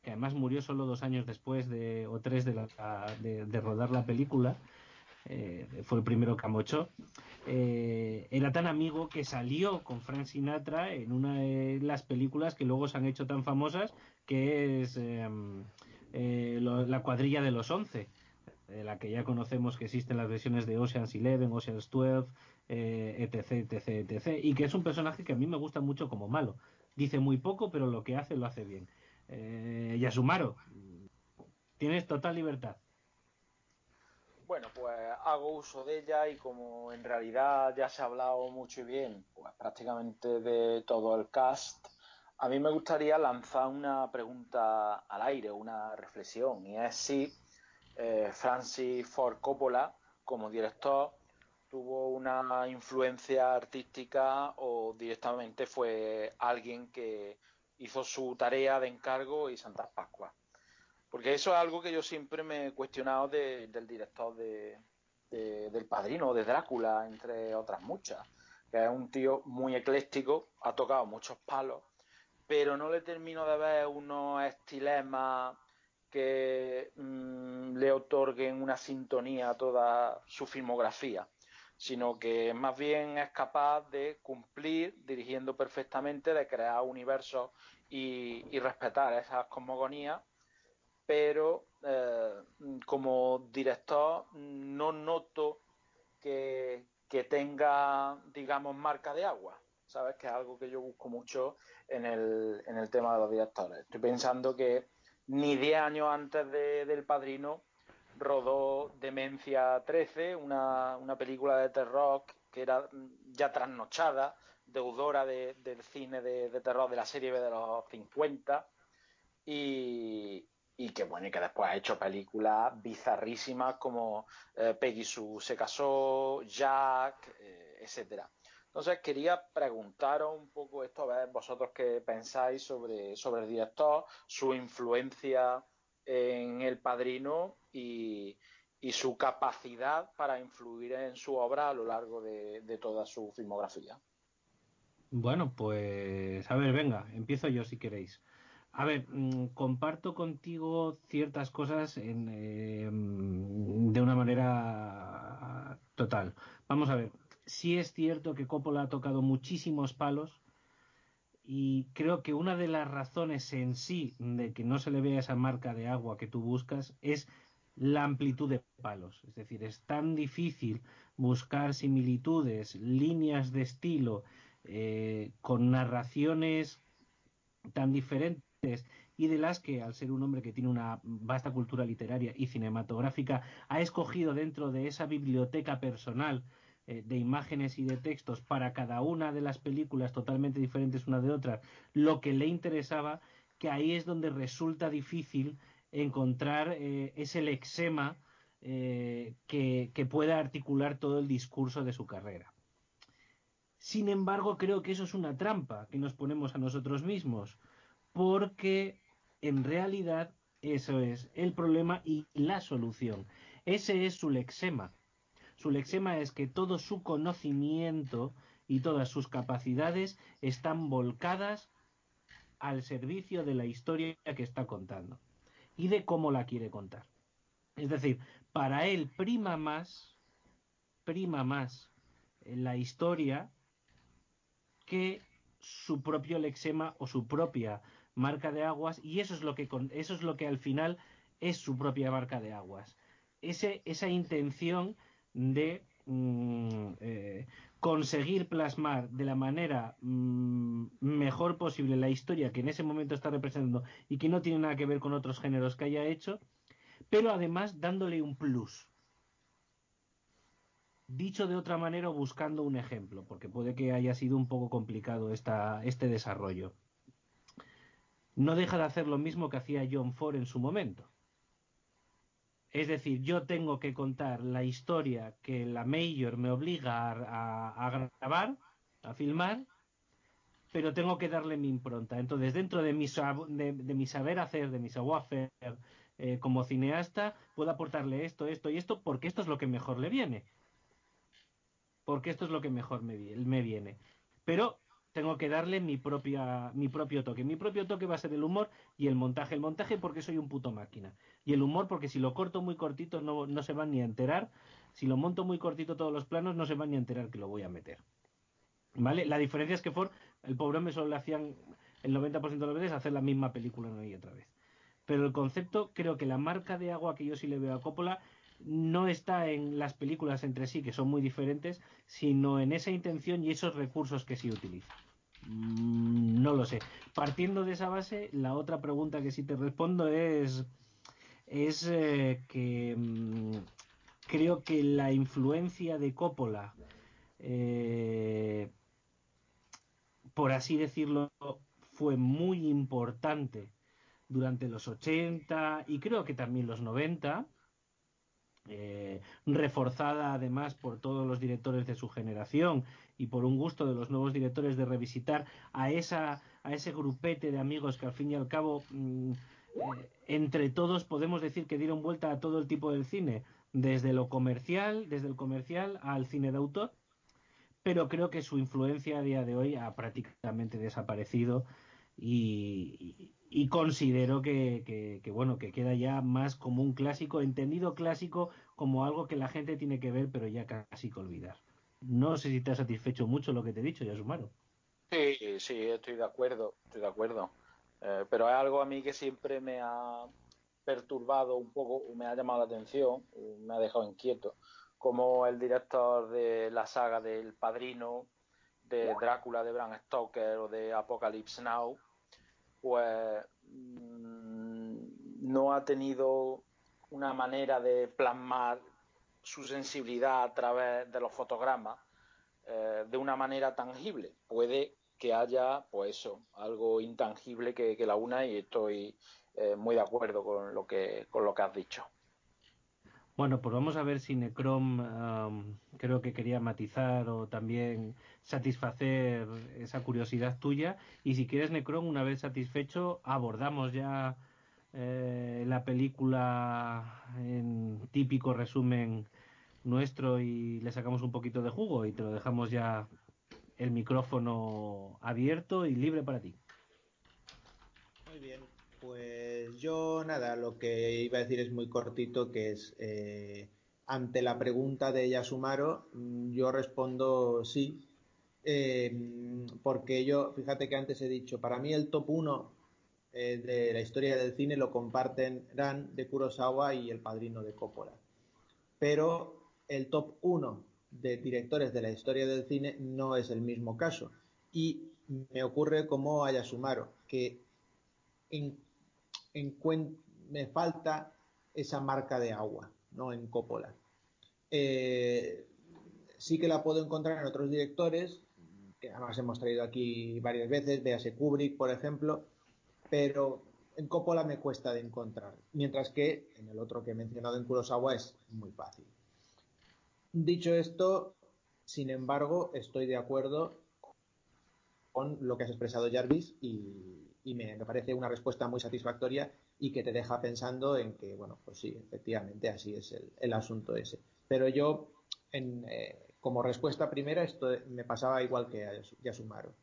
que además murió solo dos años después de, o tres de, rodar la película. Eh, fue el primero que amochó, eh, era tan amigo que salió con Frank Sinatra en una de las películas que luego se han hecho tan famosas, que es em, eh, La cuadrilla de los once, de la que ya conocemos que existen las versiones de Ocean's Eleven, Ocean's 12, etc, etc, etc, y que es un personaje que a mí me gusta mucho como malo. Dice muy poco, pero lo que hace lo hace bien. Yasumaro, tienes total libertad. Bueno, pues hago uso de ella y como en realidad ya se ha hablado mucho y bien, pues prácticamente de todo el cast, a mí me gustaría lanzar una pregunta al aire, una reflexión, y es si eh, Francis Ford Coppola, como director, tuvo una influencia artística o directamente fue alguien que hizo su tarea de encargo y Santa Pascua. Porque eso es algo que yo siempre me he cuestionado del director de, del Padrino, de Drácula, entre otras muchas. Que es un tío muy ecléctico, ha tocado muchos palos, pero no le termino de ver unos estilemas que mm, le otorguen una sintonía a toda su filmografía, sino que más bien es capaz de cumplir dirigiendo perfectamente, de crear universos y, y respetar esas cosmogonías pero eh, como director no noto que, tenga, digamos, marca de agua. ¿Sabes? Que es algo que yo busco mucho en el, en el tema de los directores. Estoy pensando que ni 10 años antes de, del Padrino rodó Demencia 13, una, una película de terror que era ya trasnochada, deudora del cine de, de, terror de la serie B de los 50. Y, y que bueno, y que después ha hecho películas bizarrísimas como eh, Peggy Sue se casó, Jack, eh, etcétera. Entonces quería preguntaros un poco esto, a ver vosotros qué pensáis sobre, sobre el director, su influencia en El Padrino y, su capacidad para influir en su obra a lo largo de, de toda su filmografía. Bueno, pues a ver, venga, empiezo yo si queréis. A ver, mm, comparto contigo ciertas cosas en, em, de una manera total. Vamos a ver, sí es cierto que Coppola ha tocado muchísimos palos y creo que una de las razones en sí de que no se le vea esa marca de agua que tú buscas es la amplitud de palos. Es decir, es tan difícil buscar similitudes, líneas de estilo, eh, con narraciones tan diferentes y de las que, al ser un hombre que tiene una vasta cultura literaria y cinematográfica, ha escogido dentro de esa biblioteca personal eh, de imágenes y de textos para cada una de las películas totalmente diferentes una de otra, lo que le interesaba, que ahí es donde resulta difícil encontrar eh, ese lexema eh, que, que pueda articular todo el discurso de su carrera. Sin embargo, creo que eso es una trampa que nos ponemos a nosotros mismos, porque en realidad eso es el problema y la solución. Ese es su lexema. Su lexema es que todo su conocimiento y todas sus capacidades están volcadas al servicio de la historia que está contando y de cómo la quiere contar. Es decir, para él prima más, prima más la historia que su propio lexema o su propia marca de aguas y eso es lo que eso es lo que al final es su propia marca de aguas. Esa intención de mm, eh, conseguir plasmar de la manera mm, mejor posible la historia que en ese momento está representando y que no tiene nada que ver con otros géneros que haya hecho, pero además dándole un plus. Dicho de otra manera buscando un ejemplo, porque puede que haya sido un poco complicado esta, este desarrollo. No deja de hacer lo mismo que hacía John Ford en su momento. Es decir, yo tengo que contar la historia que la Major me obliga a, grabar, a filmar, pero tengo que darle mi impronta. Entonces, dentro de mi, de, mi saber hacer, de mi savoir eh, como cineasta, puedo aportarle esto, esto y esto, porque esto es lo que mejor le viene. Porque esto es lo que mejor me, me viene. Pero tengo que darle mi propia mi propio toque. Mi propio toque va a ser el humor y el montaje. El montaje porque soy un puto máquina. Y el humor porque si lo corto muy cortito no, no se van ni a enterar. Si lo monto muy cortito todos los planos no se van ni a enterar que lo voy a meter. ¿Vale? La diferencia es que Ford, el pobre hombre solo le hacían el 90% de las veces hacer la misma película una y otra vez. Pero el concepto, creo que la marca de agua que yo sí le veo a Coppola no está en las películas entre sí, que son muy diferentes, sino en esa intención y esos recursos que sí utiliza. Mm, no lo sé. Partiendo de esa base, la otra pregunta que sí te respondo es, es eh, que mm, creo que la influencia de Coppola, eh, por así decirlo, fue muy importante durante los 80 y creo que también los 90 eh, reforzada además por todos los directores de su generación y por un gusto de los nuevos directores de revisitar a esa a ese grupete de amigos que al fin y al cabo mm, eh, entre todos podemos decir que dieron vuelta a todo el tipo del cine desde lo comercial desde el comercial al cine de autor pero creo que su influencia a día de hoy ha prácticamente desaparecido y, y considero que, bueno que queda ya más como un clásico entendido clásico como algo que la gente tiene que ver pero ya casi que olvidar no sé si te ha satisfecho mucho lo que te he dicho ya sumaro sí sí estoy de acuerdo estoy de acuerdo. Eh, pero es algo a mí que siempre me ha perturbado un poco me ha llamado la atención me ha dejado inquieto. Como el director de la saga del Padrino de Drácula de Bram Stoker o de Apocalypse Now pues mm, no ha tenido una manera de plasmar su sensibilidad a través de los fotogramas eh, de una manera tangible. Puede que haya, pues eso, algo intangible que, la una y estoy eh, muy de acuerdo con lo que con lo que has dicho. Bueno, pues vamos a ver si Necrom creo que quería matizar o también satisfacer esa curiosidad tuya. Y si quieres, Necrom, una vez satisfecho, abordamos ya eh, la película en típico resumen nuestro y le sacamos un poquito de jugo y te lo dejamos ya el micrófono abierto y libre para ti. Muy bien, pues yo nada, lo que iba a decir es muy cortito, que es eh, ante la pregunta de Yasumaro, mm, yo respondo sí, eh, porque yo, fíjate que antes he dicho, para mí el top 1 eh, de la historia del cine lo comparten Ran de Kurosawa y El Padrino de Coppola. Pero el top 1 de directores de la historia del cine no es el mismo caso. Y me ocurre como a Yasumaro, que me falta esa marca de agua, ¿no? En Coppola. Eh, sí que la puedo encontrar en otros directores, que además hemos traído aquí varias veces, véase Kubrick, por ejemplo, pero en Coppola me cuesta de encontrar, mientras que en el otro que he mencionado en Kurosawa es muy fácil. Dicho esto, Sin embargo, estoy de acuerdo con lo que has expresado Jarvis y, me, parece una respuesta muy satisfactoria y que te deja pensando en que, bueno, pues sí, efectivamente así es el, asunto ese. Pero yo, en, eh, como respuesta primera, esto me pasaba igual que a Yasumaro.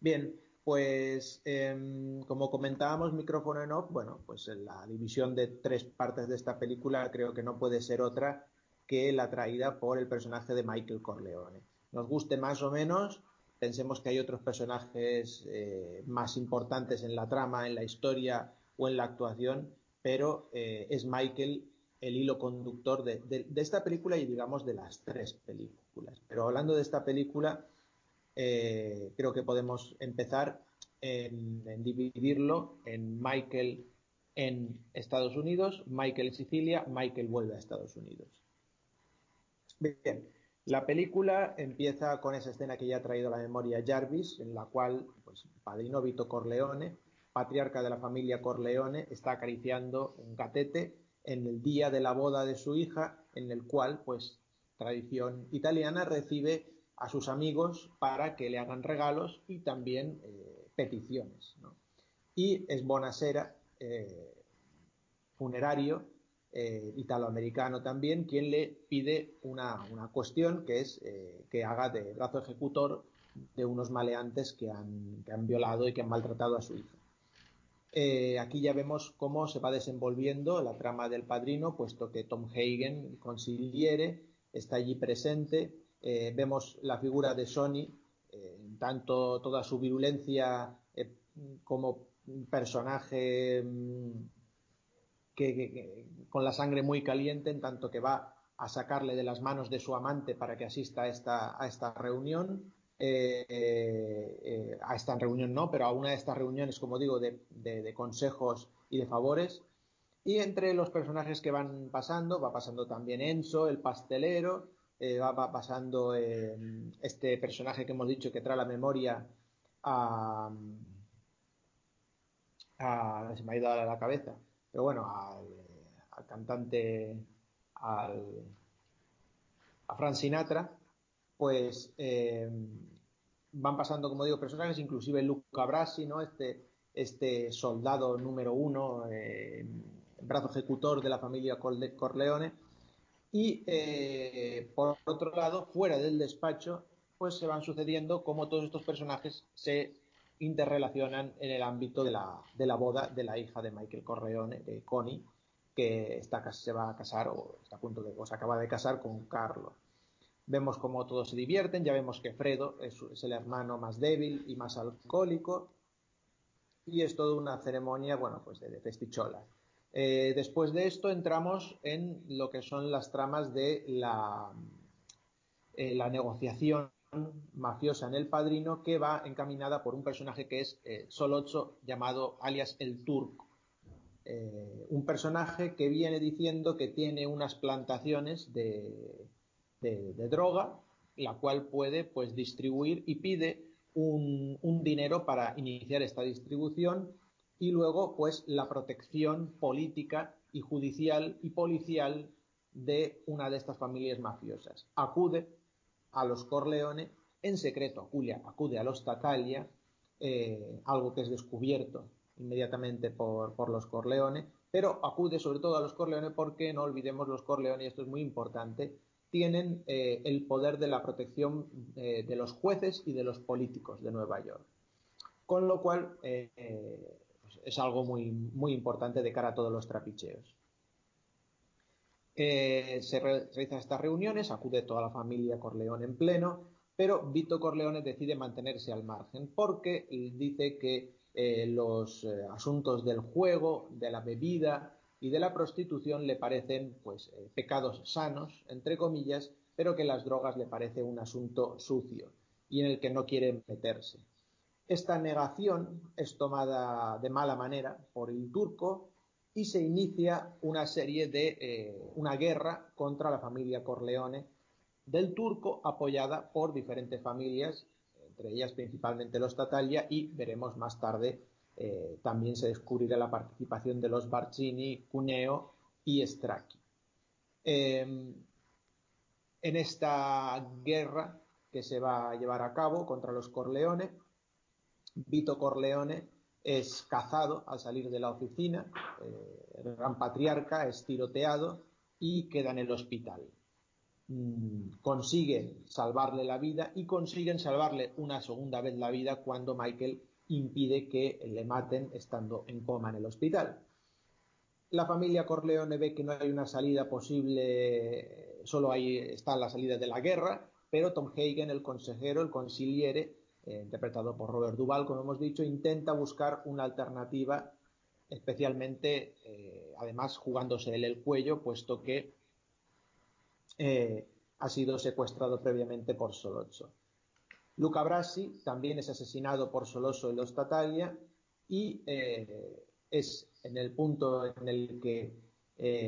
Bien, pues em, como comentábamos, micrófono en off, bueno, pues la división de tres partes de esta película creo que no puede ser otra que la traída por el personaje de Michael Corleone. Nos guste más o menos, pensemos que hay otros personajes eh, más importantes en la trama, en la historia o en la actuación, pero eh, es Michael el hilo conductor de, esta película y digamos de las tres películas. Pero hablando de esta película, eh, creo que podemos empezar en, dividirlo en Michael en Estados Unidos, Michael en Sicilia, Michael vuelve a Estados Unidos. Bien, la película empieza con esa escena que ya ha traído a la memoria Jarvis, en la cual pues, Padrino Vito Corleone, patriarca de la familia Corleone, está acariciando un gatete en el día de la boda de su hija, en el cual, pues, tradición italiana, recibe a sus amigos para que le hagan regalos y también eh, peticiones. Y es Bonasera, eh, funerario, eh, italoamericano también, quien le pide una, cuestión que es eh, que haga de brazo ejecutor de unos maleantes que han, que han violado y que han maltratado a su hija. Aquí ya vemos cómo se va desenvolviendo la trama del padrino, puesto que Tom Hagen, consigliere, está allí presente. Vemos la figura de Sony, tanto toda su virulencia como personaje mm, que, con la sangre muy caliente, en tanto que va a sacarle de las manos de su amante para que asista a esta, a esta reunión. Eh, eh, a esta reunión no, pero a una de estas reuniones, como digo, de, consejos y de favores. Y entre los personajes que van pasando, va pasando también Enzo, el pastelero, eh, va, pasando este personaje que hemos dicho que trae la memoria a, se me ha ido a la cabeza, pero bueno, al, cantante, al, a Frank Sinatra, pues eh, van pasando, como digo, personajes, inclusive Luca Brasi, ¿no? Este, este soldado número uno, eh, brazo ejecutor de la familia Corleone. Y eh, por otro lado, fuera del despacho, pues se van sucediendo como todos estos personajes se interrelacionan en el ámbito de la, de la boda de la hija de Michael Corleone, de Connie, que está, se va a casar o está a punto de, o se acaba de casar con Carlo. Vemos cómo todos se divierten, ya vemos que Fredo es, el hermano más débil y más alcohólico, y es toda una ceremonia, bueno, pues de, de festichola. Eh, después de esto entramos en lo que son las tramas de la, eh, la negociación mafiosa en El Padrino que va encaminada por un personaje que es eh, llamado alias El Turco. Eh, un personaje que viene diciendo que tiene unas plantaciones de, droga, la cual puede pues distribuir y pide un, dinero para iniciar esta distribución y luego pues la protección política y judicial y policial de una de estas familias mafiosas. Acude a los Corleone, en secreto acude a los Tatalia, eh, algo que es descubierto inmediatamente por, los Corleone, pero acude sobre todo a los Corleone porque no olvidemos los Corleone, y esto es muy importante, tienen eh, el poder de la protección eh, de los jueces y de los políticos de Nueva York. Con lo cual pues es algo muy, muy importante de cara a todos los trapicheos. Eh, se realizan estas reuniones, acude toda la familia Corleone en pleno, pero Vito Corleone decide mantenerse al margen porque dice que eh, los eh, asuntos del juego, de la bebida y de la prostitución le parecen pues pecados sanos, entre comillas, pero que las drogas le parece un asunto sucio y en el que no quiere meterse. Esta negación es tomada de mala manera por el turco y se inicia una serie de eh, una guerra contra la familia Corleone del turco apoyada por diferentes familias, entre ellas principalmente los Tatalia y veremos más tarde eh, también se descubrirá la participación de los Barcini, Cuneo y Stracchi. Em, en esta guerra que se va a llevar a cabo contra los Corleone. Vito Corleone es cazado al salir de la oficina, eh, el gran patriarca es tiroteado y queda en el hospital. Mm, consiguen salvarle la vida y consiguen salvarle una segunda vez la vida cuando Michael impide que le maten estando en coma en el hospital. La familia Corleone ve que no hay una salida posible, solo ahí está la salida de la guerra, pero Tom Hagen, el consejero, el consiliere, eh, interpretado por Robert Duval, como hemos dicho, intenta buscar una alternativa, especialmente, eh, además, jugándose él el cuello, puesto que eh, ha sido secuestrado previamente por Solozzo. Luca Brasi también es asesinado por Soloso en los Tatalia y es en el punto en el que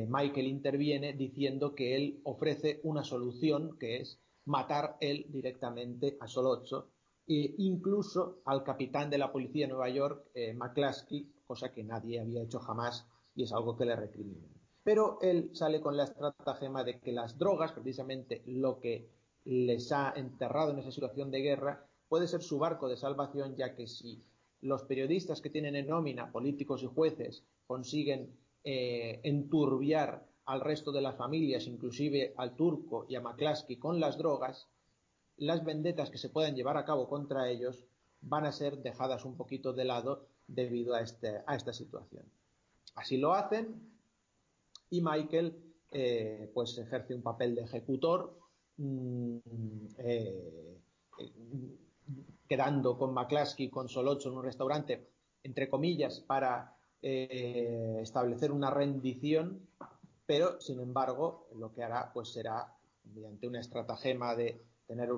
Michael interviene diciendo que él ofrece una solución que es matar él directamente a Solozzo e incluso al capitán de la policía de Nueva York, eh, McCluskey, cosa que nadie había hecho jamás y es algo que le recriminan. Pero él sale con la estratagema de que las drogas, precisamente lo que les ha enterrado en esa situación de guerra, puede ser su barco de salvación, ya que si los periodistas que tienen en nómina, políticos y jueces, consiguen eh, enturbiar al resto de las familias, inclusive al turco y a McCluskey con las drogas, las vendetas que se puedan llevar a cabo contra ellos van a ser dejadas un poquito de lado debido a, este, a esta situación. Así lo hacen y Michael eh, pues ejerce un papel de ejecutor mm, eh, quedando con McCluskey, con Solocho en un restaurante, entre comillas, para eh, establecer una rendición, pero sin embargo lo que hará pues será mediante una estratagema de tener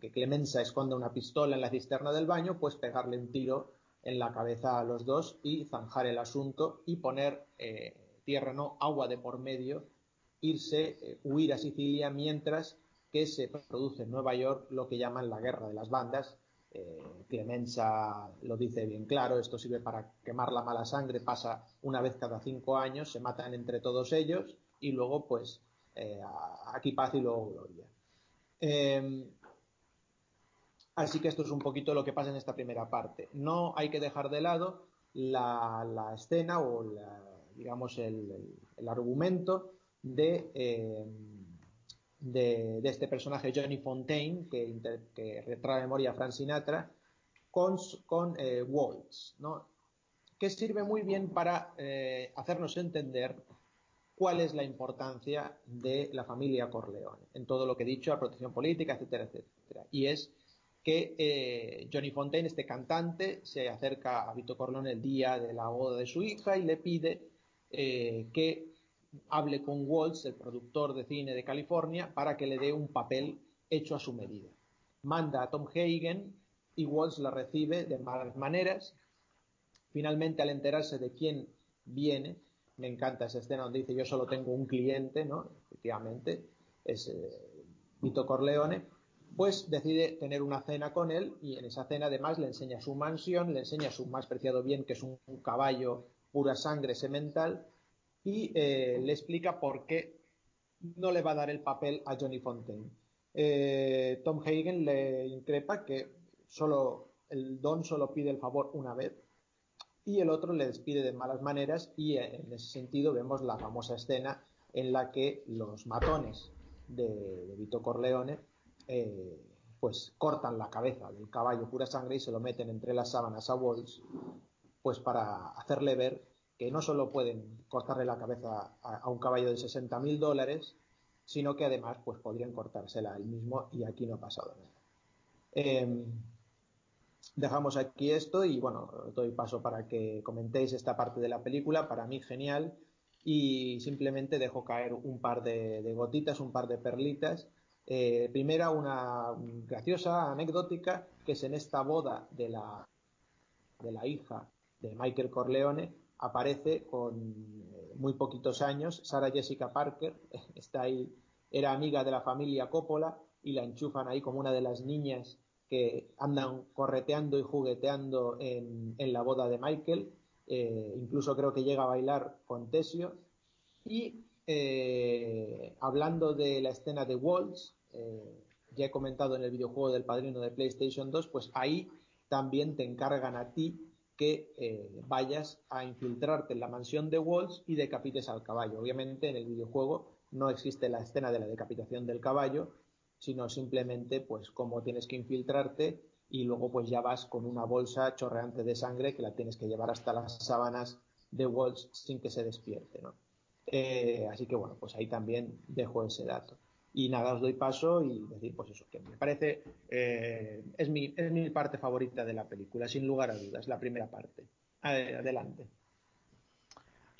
que Clemenza esconda una pistola en la cisterna del baño, pues pegarle un tiro en la cabeza a los dos y zanjar el asunto y poner eh, tierra, no agua de por medio, irse, eh, huir a Sicilia mientras que se produce en Nueva York lo que llaman la guerra de las bandas. Eh, Clemenza lo dice bien claro, esto sirve para quemar la mala sangre, pasa una vez cada cinco años, se matan entre todos ellos y luego pues aquí paz y luego gloria. Em, así que esto es un poquito lo que pasa en esta primera parte. No hay que dejar de lado la, escena o digamos el, argumento de, em, de, este personaje Johnny Fontaine que, retrae memoria a Frank Sinatra con, con eh, Waltz, que sirve muy bien para eh, hacernos entender cuál es la importancia de la familia Corleone en todo lo que he dicho, la protección política, etcétera, etcétera. Y es que eh, Johnny Fontaine, este cantante, se acerca a Vito Corleone el día de la boda de su hija y le pide eh, que hable con Waltz, el productor de cine de California, para que le dé un papel hecho a su medida. Manda a Tom Hagen y Waltz la recibe de malas maneras. Finalmente, al enterarse de quién viene, me encanta esa escena donde dice yo solo tengo un cliente, ¿no? Efectivamente, es eh, Vito Corleone, pues decide tener una cena con él y en esa cena además le enseña su mansión, le enseña su más preciado bien, que es un, caballo pura sangre semental, y eh, le explica por qué no le va a dar el papel a Johnny Fontaine. Eh, Tom Hagen le increpa que solo el don solo pide el favor una vez y el otro le despide de malas maneras y en ese sentido vemos la famosa escena en la que los matones de, Vito Corleone eh, pues cortan la cabeza del caballo pura sangre y se lo meten entre las sábanas a Walls pues para hacerle ver que no solo pueden cortarle la cabeza a, un caballo de 60 mil dólares sino que además pues podrían cortársela él mismo y aquí no ha pasado nada. Em, dejamos aquí esto y bueno, doy paso para que comentéis esta parte de la película, para mí genial, y simplemente dejo caer un par de, gotitas, un par de perlitas. Eh, primera, una graciosa, anecdótica, que es en esta boda de la, de la hija de Michael Corleone, aparece con eh, muy poquitos años Sarah Jessica Parker, está ahí, era amiga de la familia Coppola y la enchufan ahí como una de las niñas que andan correteando y jugueteando en, la boda de Michael. Eh, incluso creo que llega a bailar con Tesio. Y eh, hablando de la escena de Walls, eh, ya he comentado en el videojuego del padrino de PlayStation 2, pues ahí también te encargan a ti que eh, vayas a infiltrarte en la mansión de Walls y decapites al caballo. Obviamente en el videojuego no existe la escena de la decapitación del caballo, sino simplemente pues cómo tienes que infiltrarte y luego pues ya vas con una bolsa chorreante de sangre que la tienes que llevar hasta las sábanas de Walls sin que se despierte, ¿no? Eh, así que bueno, pues ahí también dejo ese dato. Y nada, os doy paso y decir, pues eso, que me parece, eh, es, mi, es mi parte favorita de la película, sin lugar a dudas, la primera parte. Adelante.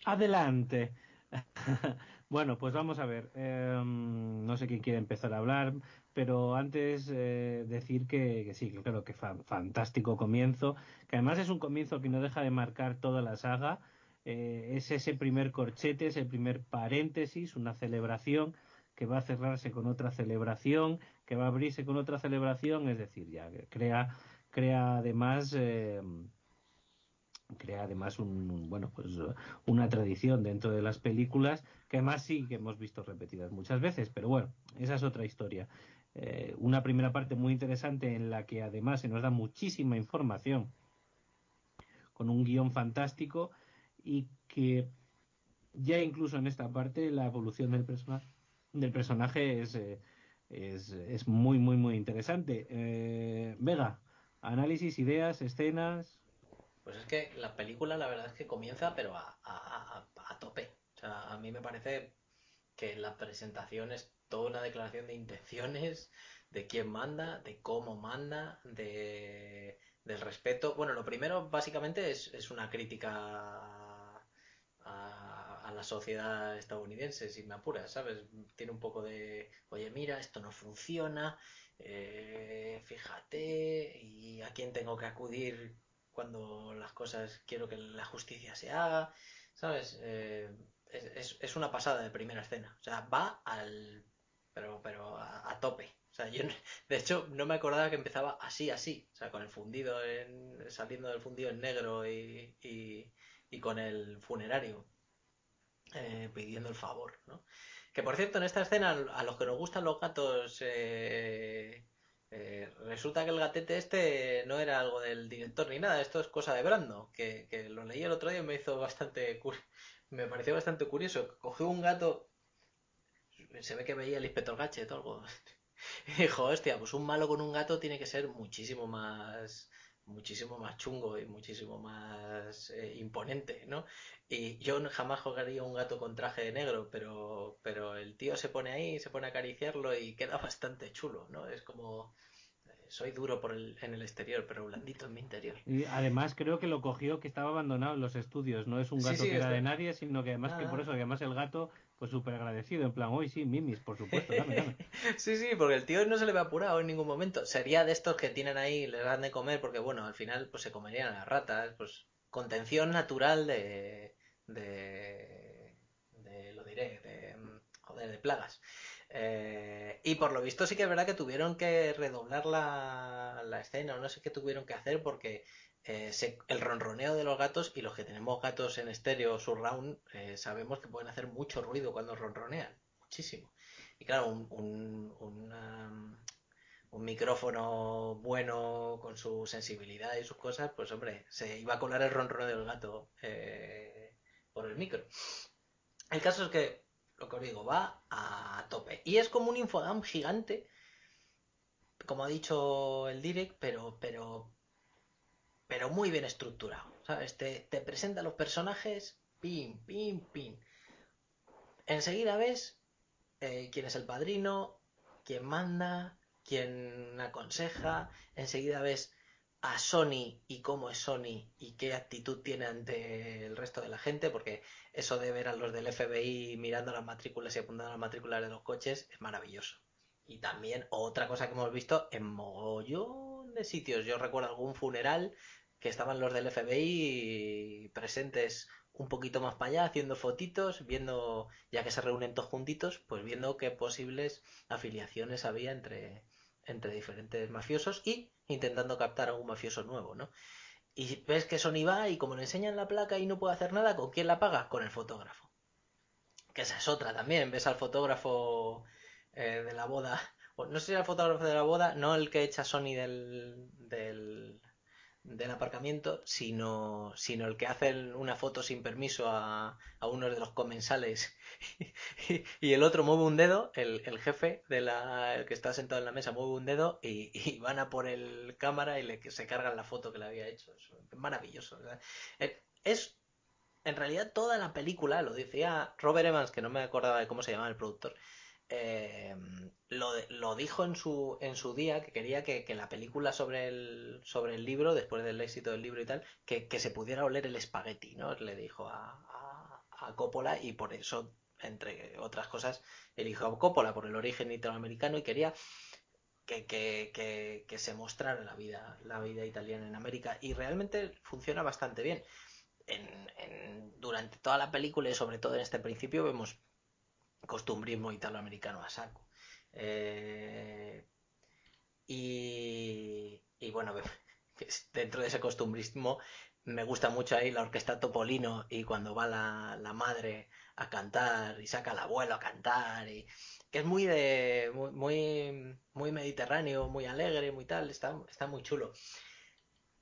Adelante. bueno, pues vamos a ver. Em, no sé quién quiere empezar a hablar, pero antes eh, decir que, sí, claro que fantástico comienzo, que además es un comienzo que no deja de marcar toda la saga. Eh, es ese primer corchete, ese primer paréntesis, una celebración que va a cerrarse con otra celebración, que va a abrirse con otra celebración, es decir, ya crea, crea además eh, crea además un, bueno pues una tradición dentro de las películas que además sí que hemos visto repetidas muchas veces pero bueno esa es otra historia eh, una primera parte muy interesante en la que además se nos da muchísima información con un guion fantástico y que ya incluso en esta parte la evolución del personaje del personaje es, eh, es, es, muy, muy, muy interesante. Eh, Vega, análisis, ideas, escenas. Pues es que la película, la verdad es que comienza, pero a, a, a, tope. O sea, a mí me parece que la presentación es toda una declaración de intenciones, de quién manda, de cómo manda, de, del respeto. Bueno, lo primero básicamente es, es una crítica a, a la sociedad estadounidense, si me apuras, ¿sabes? Tiene un poco de, oye, mira, esto no funciona, eh, fíjate, y a quién tengo que acudir cuando las cosas quiero que la justicia se haga, ¿sabes? Eh, es, es, una pasada de primera escena, o sea, va al... pero, pero a, tope. O sea, yo de hecho no me acordaba que empezaba así, así, o sea, con el fundido en, saliendo del fundido en negro y, y, y con el funerario eh, pidiendo el favor, ¿no? Que por cierto, en esta escena, a los que nos gustan los gatos, eh, eh, resulta que el gatete este no era algo del director ni nada, esto es cosa de Brando, que, lo leí el otro día y me hizo bastante me pareció bastante curioso. Cogió un gato, se ve que veía el inspector Gadget o algo, y dijo, hostia, pues un malo con un gato tiene que ser muchísimo más muchísimo más chungo y muchísimo más eh, imponente, ¿no? Y yo jamás jugaría un gato con traje de negro, pero, pero el tío se pone ahí, se pone a acariciarlo y queda bastante chulo, ¿no? Es como soy duro por el, en el exterior, pero blandito en mi interior. Y además creo que lo cogió que estaba abandonado en los estudios, no es un gato que era de nadie, sino que además que por ah. eso, además el gato, pues súper agradecido, en plan, hoy sí, mimis, por supuesto, dame, dame. sí, sí, porque el tío no se le ve apurado en ningún momento. Sería de estos que tienen ahí, les dan de comer, porque bueno, al final pues se comerían las ratas, pues contención natural de, de, de lo diré, de, joder, de plagas. Eh, y por lo visto sí que es verdad que tuvieron que redoblar la, la escena, o no sé qué tuvieron que hacer porque eh, el ronroneo de los gatos y los que tenemos gatos en estéreo surround eh, sabemos que pueden hacer mucho ruido cuando ronronean, muchísimo. Y claro, un, un, un micrófono bueno con su sensibilidad y sus cosas, pues hombre, se iba a colar el ronroneo del gato por el micro. El caso es que lo que os digo, va a tope. Y es como un infodam gigante, como ha dicho el direct, pero, pero, pero muy bien estructurado. ¿Sabes? Te, presenta los personajes, pim, pim, pim. Enseguida ves eh, quién es el padrino, quién manda, quién aconseja. Enseguida ves a Sony y cómo es Sony y qué actitud tiene ante el resto de la gente, porque eso de ver a los del FBI mirando las matrículas y apuntando las matrículas de los coches es maravilloso. Y también otra cosa que hemos visto en mogollón de sitios. Yo recuerdo algún funeral que estaban los del FBI presentes un poquito más para allá, haciendo fotitos, viendo, ya que se reúnen todos juntitos, pues viendo qué posibles afiliaciones había entre, entre diferentes mafiosos y intentando captar a un mafioso nuevo, ¿no? Y ves que Sony va y como le enseñan la placa y no puede hacer nada, ¿con quién la paga? Con el fotógrafo. que esa es otra también. Ves al fotógrafo eh, de la boda, no sé si era el fotógrafo de la boda, no el que echa Sony del, del, del aparcamiento, sino, sino el que hace una foto sin permiso a, a uno de los comensales y el otro mueve un dedo, el, el jefe de la, el que está sentado en la mesa mueve un dedo y, y van a por el cámara y le, se cargan la foto que le había hecho. Es maravilloso. eh, es en realidad toda la película, lo decía Robert Evans, que no me acordaba de cómo se llamaba el productor, eh, lo, lo dijo en su, en su día, que quería que, que la película sobre el, sobre el libro, después del éxito del libro y tal, que, que se pudiera oler el espagueti, ¿no? Le dijo a, a, Coppola y por eso, entre otras cosas, eligió a Coppola por el origen italoamericano y quería que, que, que, se mostrara la vida, la vida italiana en América y realmente funciona bastante bien. En, en- durante toda la película y sobre todo en este principio vemos costumbrismo italoamericano a saco. Eh, y, y bueno, dentro de ese costumbrismo me gusta mucho ahí la orquesta Topolino y cuando va la, la madre a cantar y saca al abuelo a cantar y que es muy de muy, muy, mediterráneo, muy alegre, muy tal, está, está muy chulo.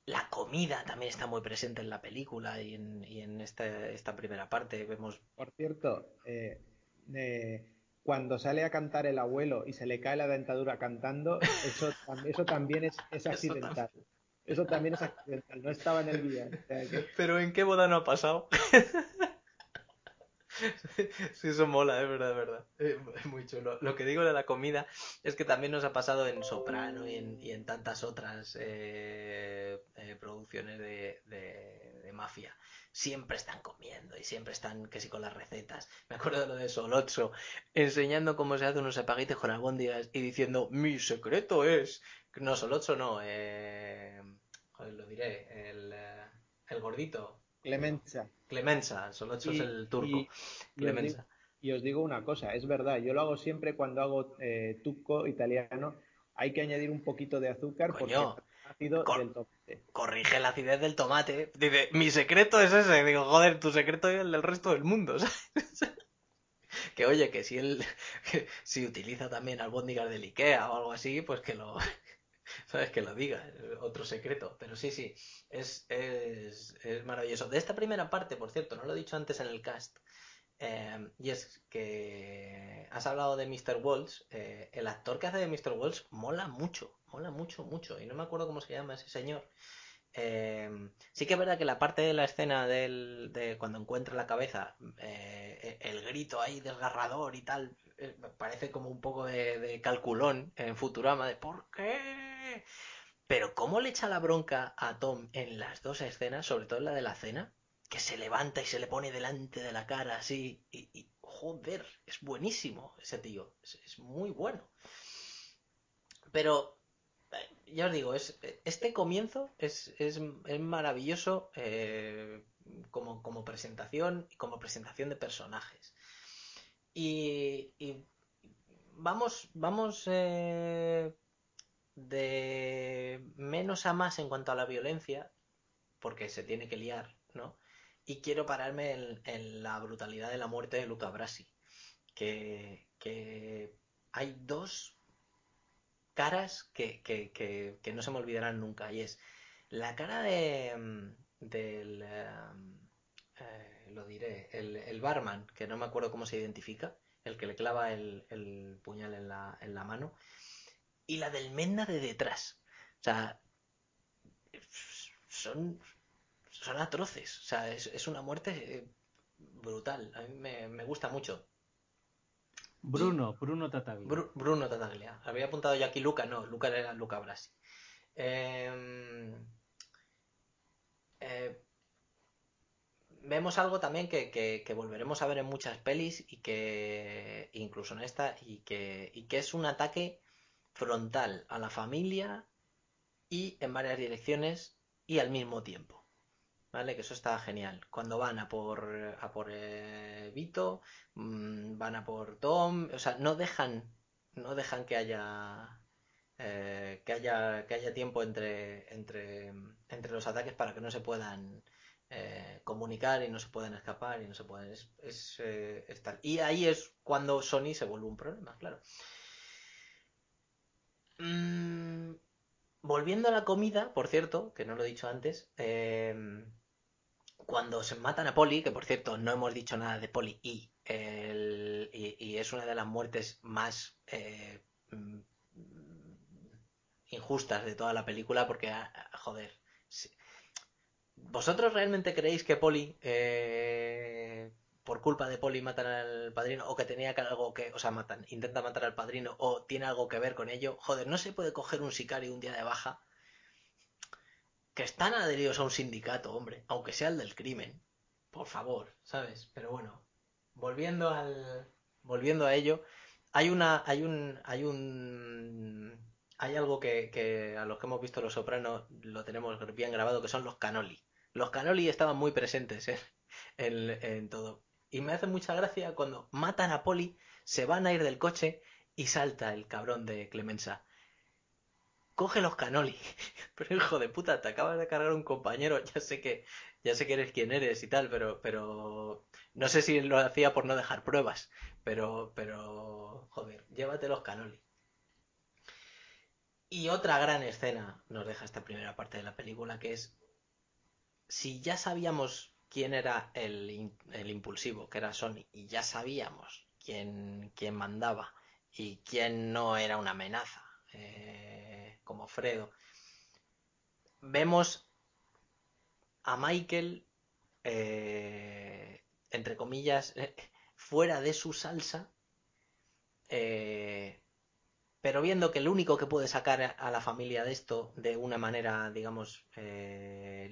La comida también está muy presente en la película y en, y en este- esta primera parte vemos Por cierto, eh, eh, cuando sale a cantar el abuelo y se le cae la dentadura cantando, eso, eso también es, accidental. Eso también es accidental, no estaba en el guion. O sea que- Pero ¿en qué boda no ha pasado? Sí, eso mola, es verdad, es verdad. Es muy chulo. Lo que digo de la comida es que también nos ha pasado en Soprano y en, y en tantas otras eh, eh, producciones de, de- de mafia. Siempre están comiendo y siempre están, que si con las recetas. Me acuerdo de lo de Solozzo, enseñando cómo se hacen unos espaguetis con albóndigas y diciendo, mi secreto es... No, Solozzo no, eh... joder, lo diré, el, eh, el gordito. Clemenza. Clemenza, Solozzo es el turco. y- Clemenza. digo- Y os digo una cosa, es verdad, yo lo hago siempre cuando hago eh, tuco italiano, hay que añadir un poquito de azúcar porque Coño. es ácido Cor- del. Corrige la acidez del tomate. Dice, mi secreto es ese. Digo, joder, tu secreto es el del resto del mundo. ¿sabes? que oye, que si él que si utiliza también albóndigas del Ikea o algo así, pues que lo sabes que lo diga, es otro secreto. Pero sí, sí, es, es, es maravilloso. De esta primera parte, por cierto, no lo he dicho antes en el cast. Eh, y es que has hablado de Mr. Walsh. eh, el actor que hace de Mr. Walsh mola mucho, mola mucho, mucho. Y no me acuerdo cómo se llama ese señor. Eh, sí que es verdad que la parte de la escena del, de cuando encuentra la cabeza, eh, el grito ahí desgarrador y tal, eh, parece como un poco de, de calculón en Futurama de ¿por qué? Pero cómo le echa la bronca a Tom en las dos escenas, sobre todo en la de la cena, que se levanta y se le pone delante de la cara así y, joder, es buenísimo ese tío, es, muy bueno. Pero eh, ya os digo, es, este comienzo es, es, es maravilloso eh, como, como presentación y como presentación de personajes. Y, y vamos, vamos eh, de menos a más en cuanto a la violencia, porque se tiene que liar, ¿no? Y quiero pararme en, la brutalidad de la muerte de Luca Brasi, que, hay dos caras que, que, que, no se me olvidarán nunca. Y es la cara de mm, del eh, lo diré, el, el, barman, que no me acuerdo cómo se identifica, el que le clava el, el puñal en la, en la, mano, y la del Menda de detrás. O sea, son, son atroces. O sea, es, es una muerte brutal. A mí me, me gusta mucho. Bruno, Bruno Tataglia. Bru Bruno Tataglia. Había apuntado yo aquí Luca, no, Luca era Luca Brasi. Eh, eh, vemos algo también que, que, que, volveremos a ver en muchas pelis y que incluso en esta y que, y que es un ataque frontal a la familia y en varias direcciones y al mismo tiempo. ¿Vale? Que eso está genial. Cuando van a por, a por eh, Vito, mmm, van a por Tom, o sea, no dejan, no dejan que haya, eh, que haya, que haya tiempo entre, entre, entre los ataques para que no se puedan eh, comunicar y no se pueden escapar y no se pueden. Es. Y ahí es cuando Sony se vuelve un problema, claro. Mm, volviendo a la comida, por cierto, que no lo he dicho antes, cuando se matan a Polly, que por cierto no hemos dicho nada de Polly y, el- y, es una de las muertes más eh, mm, injustas de toda la película porque, ah, joder, ¿vosotros realmente creéis que Polly, eh, por culpa de Polly matan al padrino o que tenía que algo que, o sea, matan, intenta matar al padrino o tiene algo que ver con ello? Joder, no se puede coger un sicario un día de baja que están adheridos a un sindicato, hombre, aunque sea el del crimen. Por favor, ¿sabes? Pero bueno, volviendo al volviendo a ello, hay una hay un hay un hay algo que, que a los que hemos visto Los Sopranos lo tenemos bien grabado que son los canoli. Los canoli estaban muy presentes en, en, en todo. Y me hace mucha gracia cuando matan a Poli, se van a ir del coche y salta el cabrón de Clemenza coge los canoli. Pero hijo de puta, te acabas de cargar un compañero, ya sé que, ya sé eres quien eres y tal, pero, pero no sé si lo hacía por no dejar pruebas, pero, pero, joder, llévate los canoli. Y otra gran escena nos deja esta primera parte de la película, que es, si ya sabíamos quién era el impulsivo, que era Sony, y ya sabíamos quién, quién mandaba y quién no era una amenaza, eh, como Fredo, vemos a Michael, eh, entre comillas, eh, fuera de su salsa, eh, pero viendo que el único que puede sacar a la familia de esto de una manera, digamos,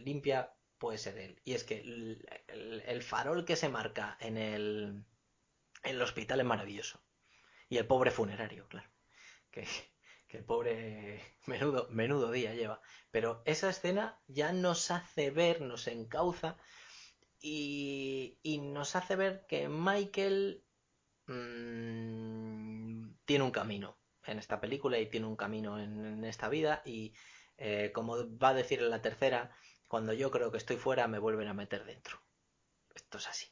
limpia, puede ser él. Y es que el, el- el farol que se marca en el, en el hospital es maravilloso. Y el pobre funerario, claro. Que, el pobre menudo, día lleva. Pero esa escena ya nos hace ver, nos encauza y, y nos hace ver que Michael mm, tiene un camino en esta película y tiene un camino en, en esta vida y eh, como va a decir en la tercera, cuando yo creo que estoy fuera me vuelven a meter dentro. Esto es así.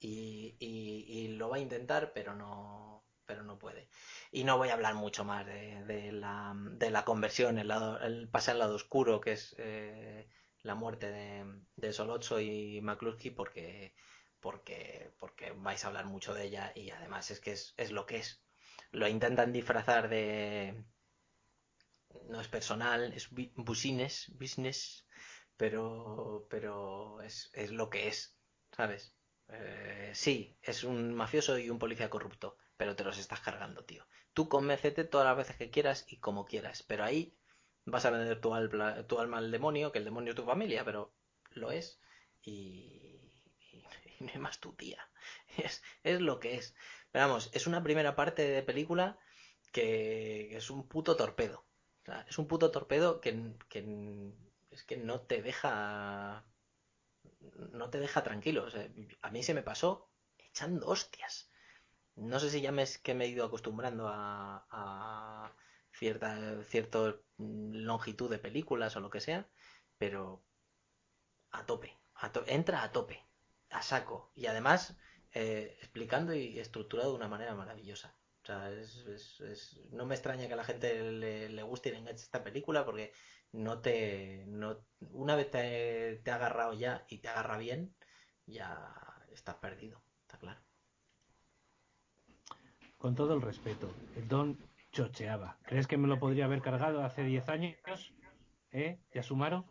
Y, y- y lo va a intentar, pero no, pero no puede. Y no voy a hablar mucho más de, la, conversión, el, lado, el pasar al lado oscuro, que es eh, la muerte de, de Solozzo y McCluskey, porque, porque, vais a hablar mucho de ella y además es que es, lo que es. Lo intentan disfrazar de... No es personal, es bu- business, pero, pero es, es lo que es, ¿sabes? Eh, sí, es un mafioso y un policía corrupto, pero te los estás cargando, tío. Tú convéncete todas las veces que quieras y como quieras, pero ahí vas a vender tu alma, al demonio, que el demonio es tu familia, pero lo es y, no hay más tu tía. Es, es lo que es. Pero vamos, es una primera parte de película que, es un puto torpedo. O sea, es un puto torpedo que, es que no te deja no te deja tranquilo. A mí se me pasó echando hostias. No sé si ya me, que me he ido acostumbrando a, cierta cierta longitud de películas o lo que sea, pero a tope, a to- entra a tope, a saco y además eh, explicando y estructurado de una manera maravillosa. O sea, es- no me extraña que a la gente le, le guste y le enganche esta película porque no te, no, una vez te, te ha agarrado ya y te agarra bien, ya estás perdido, está claro. Con todo el respeto, el Don chocheaba. ¿Crees que me lo podría haber cargado hace 10 años? ¿Eh? ¿Ya sumaron?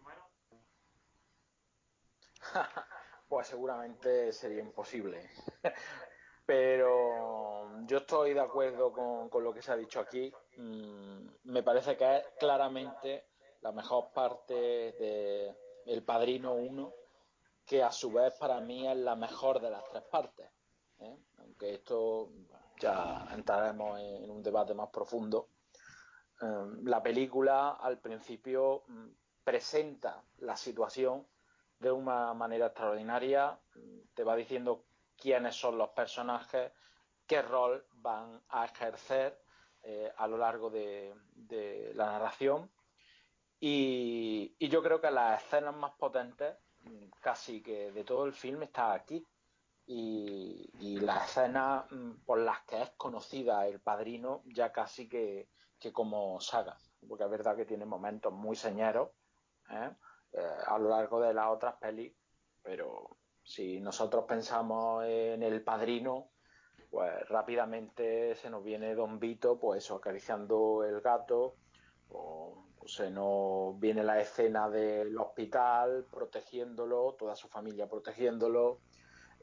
Pues seguramente sería imposible. Pero yo estoy de acuerdo con, con lo que se ha dicho aquí. Mm, me parece que es claramente la mejor parte de El Padrino 1, que a su vez para mí es la mejor de las tres partes. ¿eh? Aunque esto ya entraremos en un debate más profundo. Eh, la película al principio mm, presenta la situación de una manera extraordinaria, te va diciendo quiénes son los personajes, qué rol van a ejercer eh, a lo largo de, la narración. Y, y yo creo que las escenas más potentes casi que de todo el film está aquí. Y, y las escenas mm, por las que es conocida el padrino ya casi que, que como saga, porque es verdad que tiene momentos muy señeros ¿eh? Eh, a lo largo de las otras pelis, pero si nosotros pensamos en el padrino, pues rápidamente se nos viene Don Vito, pues eso, acariciando el gato, o, se nos viene la escena del hospital protegiéndolo, toda su familia protegiéndolo,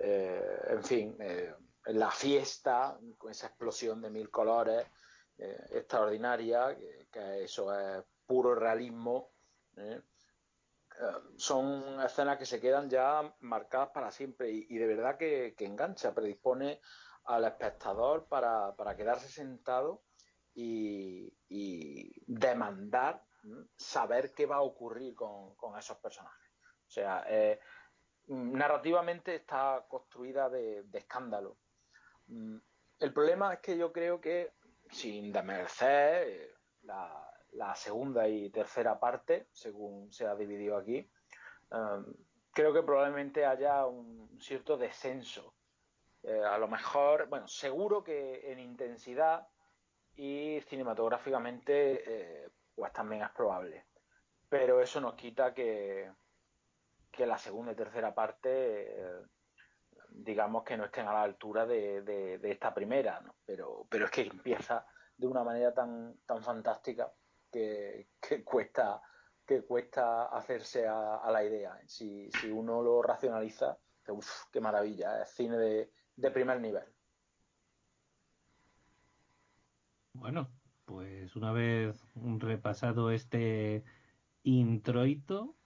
eh, en fin, eh, la fiesta con esa explosión de mil colores eh, extraordinaria, que, eso es puro realismo. son escenas que se quedan ya marcadas para siempre y, de verdad que, que, engancha, predispone al espectador para, para quedarse sentado y, demandar saber qué va a ocurrir con, esos personajes. O sea, eh, narrativamente está construida de, escándalo. Mm, el problema es que yo creo que, sin desmerecer eh, la, la, segunda y tercera parte, según se ha dividido aquí, eh, creo que probablemente haya un cierto descenso. a lo mejor, bueno, seguro que en intensidad y cinematográficamente eh, pues también es probable. Pero eso nos quita que, que la segunda y tercera parte eh, digamos que no estén a la altura de, esta primera, ¿no? pero, pero es que empieza de una manera tan, tan fantástica que, cuesta que cuesta hacerse a, la idea. Si, si, uno lo racionaliza, uff, qué maravilla, es cine de primer nivel. Bueno, pues una vez repasado este introito,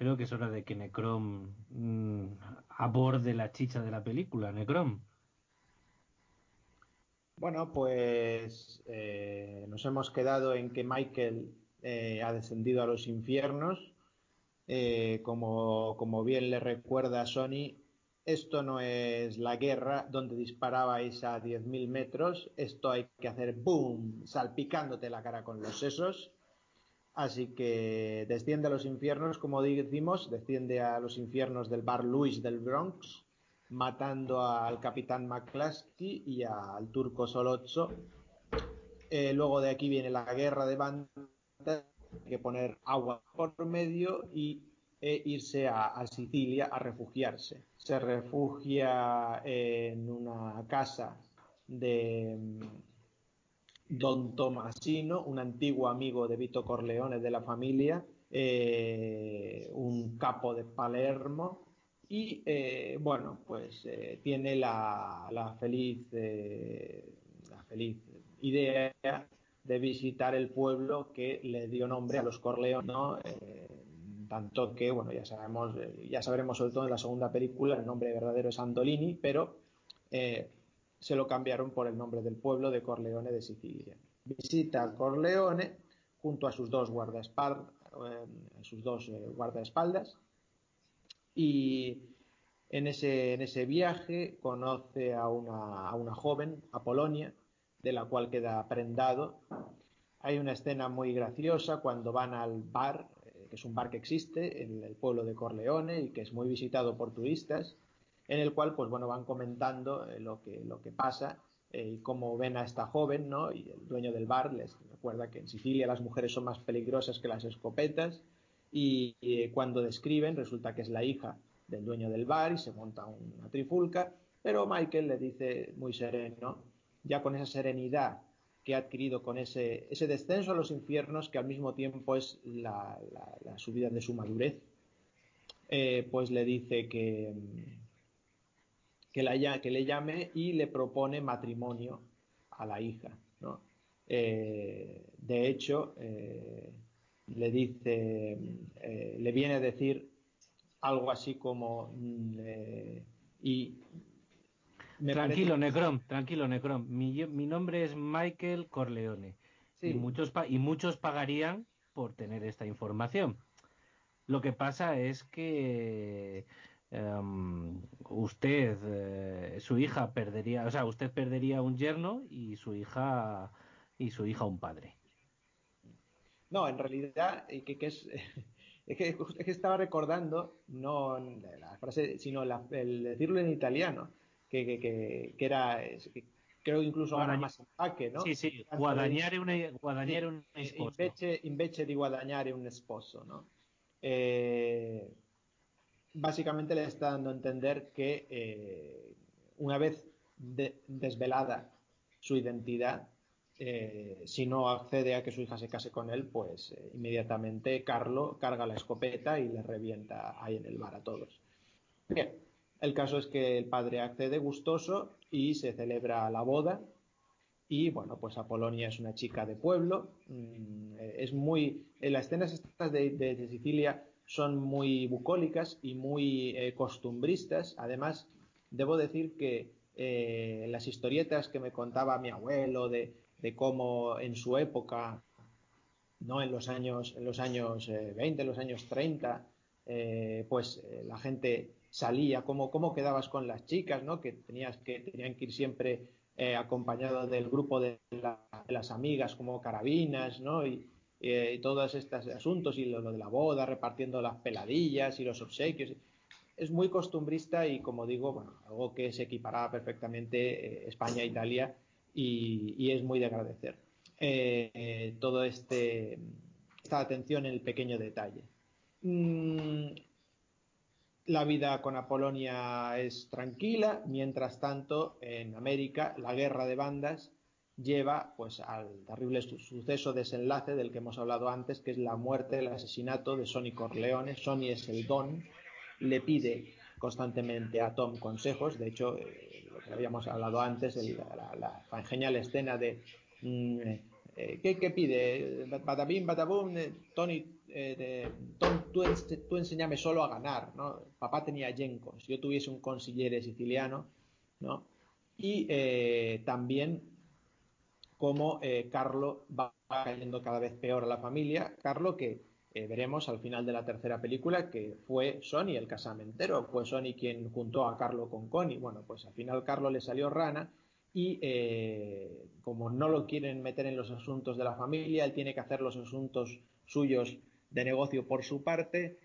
creo que es hora de que Necrom mm, aborde la chicha de la película. Necrom. Bueno, pues eh, nos hemos quedado en que Michael eh, ha descendido a los infiernos. Eh, como, como, bien le recuerda Sony, esto no es la guerra donde disparabais a 10.000 metros, esto hay que hacer boom, salpicándote la cara con los sesos. Así que desciende a los infiernos, como decimos, desciende a los infiernos del bar Luis del Bronx, matando al capitán McCluskey y al turco Solozzo. Eh, luego de aquí viene la guerra de bandas, que poner agua por medio y e irse a Sicilia a refugiarse se refugia en una casa de Don Tomasino, un antiguo amigo de Vito Corleone de la familia, eh, un capo de Palermo, y eh, bueno, pues eh, tiene la, feliz, la feliz idea de visitar el pueblo que le dio nombre a los Corleone, ¿no? tanto que, bueno, ya sabemos, ya sabremos sobre todo en la segunda película, el nombre verdadero es Andolini, pero se lo cambiaron por el nombre del pueblo de Corleone de Sicilia. Visita a Corleone junto a sus dos guardaespaldas, eh, sus dos guardaespaldas y en ese, en ese viaje conoce a una, a una joven, Apolonia, de la cual queda prendado. Hay una escena muy graciosa cuando van al bar que es un bar que existe en el pueblo de Corleone y que es muy visitado por turistas, en el cual pues bueno van comentando eh, lo, que, lo que pasa eh, y cómo ven a esta joven, ¿no? Y el dueño del bar les recuerda que en Sicilia las mujeres son más peligrosas que las escopetas y, eh, cuando describen resulta que es la hija del dueño del bar y se monta una trifulca, pero Michael le dice muy sereno, ya con esa serenidad que ha adquirido con ese, ese descenso a los infiernos que al mismo tiempo es la, subida de su madurez, eh, pues le dice que, que, la, que le llame y le propone matrimonio a la hija. Eh, de hecho, eh, le dice, le viene a decir algo así como, mm, y tranquilo, Necrom, tranquilo, Necrom. Mi, mi, nombre es Michael Corleone. Y, muchos y muchos pagarían por tener esta información. Lo que pasa es que em, usted, eh, su hija perdería, o sea, usted perdería un yerno y su hija y su hija un padre. No, en realidad, que, que es Es que, es que estaba recordando, no la frase, sino la, el decirlo en italiano, que, que, era, creo incluso ahora más empaque, ¿no? Sì, sì, guadagnare un, guadagnare un sposo. Invece, invece, di guadagnare un sposo, ¿no? Eh, básicamente le está dando a entender que eh, una vez de, desvelada su identidad, eh, si no accede a que su hija se case con él, pues eh, inmediatamente Carlo carga la escopeta y le revienta ahí en el bar a todos. Bien, el caso es que el padre accede gustoso y se celebra la boda. Y bueno, pues Apolonia es una chica de pueblo. Mm, es muy. En las escenas estas de, Sicilia son muy bucólicas y muy eh, costumbristas. Además, debo decir que eh, las historietas que me contaba mi abuelo de, cómo en su época, ¿no? en los años, en los años eh, 20, en los años 30, eh, pues eh, la gente salía, cómo, cómo quedabas con las chicas, ¿no? que, tenías que tenían que ir siempre eh, del grupo de, la, de, las amigas como carabinas, ¿no? Y todos estos asuntos, y lo, lo, de la boda, repartiendo las peladillas y los obsequios. Es muy costumbrista y, como digo, bueno, algo que se equiparaba perfectamente España-Italia y, y, es muy de agradecer. Eh, todo este esta atención en el pequeño detalle. Mm, la vida con Apolonia es tranquila, mientras tanto en América la guerra de bandas lleva pues al terrible suceso desenlace del que hemos hablado antes, que es la muerte, el asesinato de Sonny Corleone. Sonny es el don, le pide constantemente a Tom consejos. De hecho, eh, lo que habíamos hablado antes, la, la, genial escena de mm, eh, ¿qué, ¿qué, pide? Batabim, batabum, eh, Tony, eh, Tom, tú, enséñame solo a ganar, ¿no? Papá tenía yencos, yo tuviese un consigliere siciliano, ¿no? Y eh, también cómo Carlo va cayendo cada vez peor a la familia. Carlo que eh, veremos al final de la tercera película que fue Sony el casamentero, fue Sony quien juntó a Carlo con Connie. Bueno, pues al final Carlo le salió rana y eh, como no lo quieren meter en los asuntos de la familia, él tiene que hacer los asuntos suyos de negocio por su parte,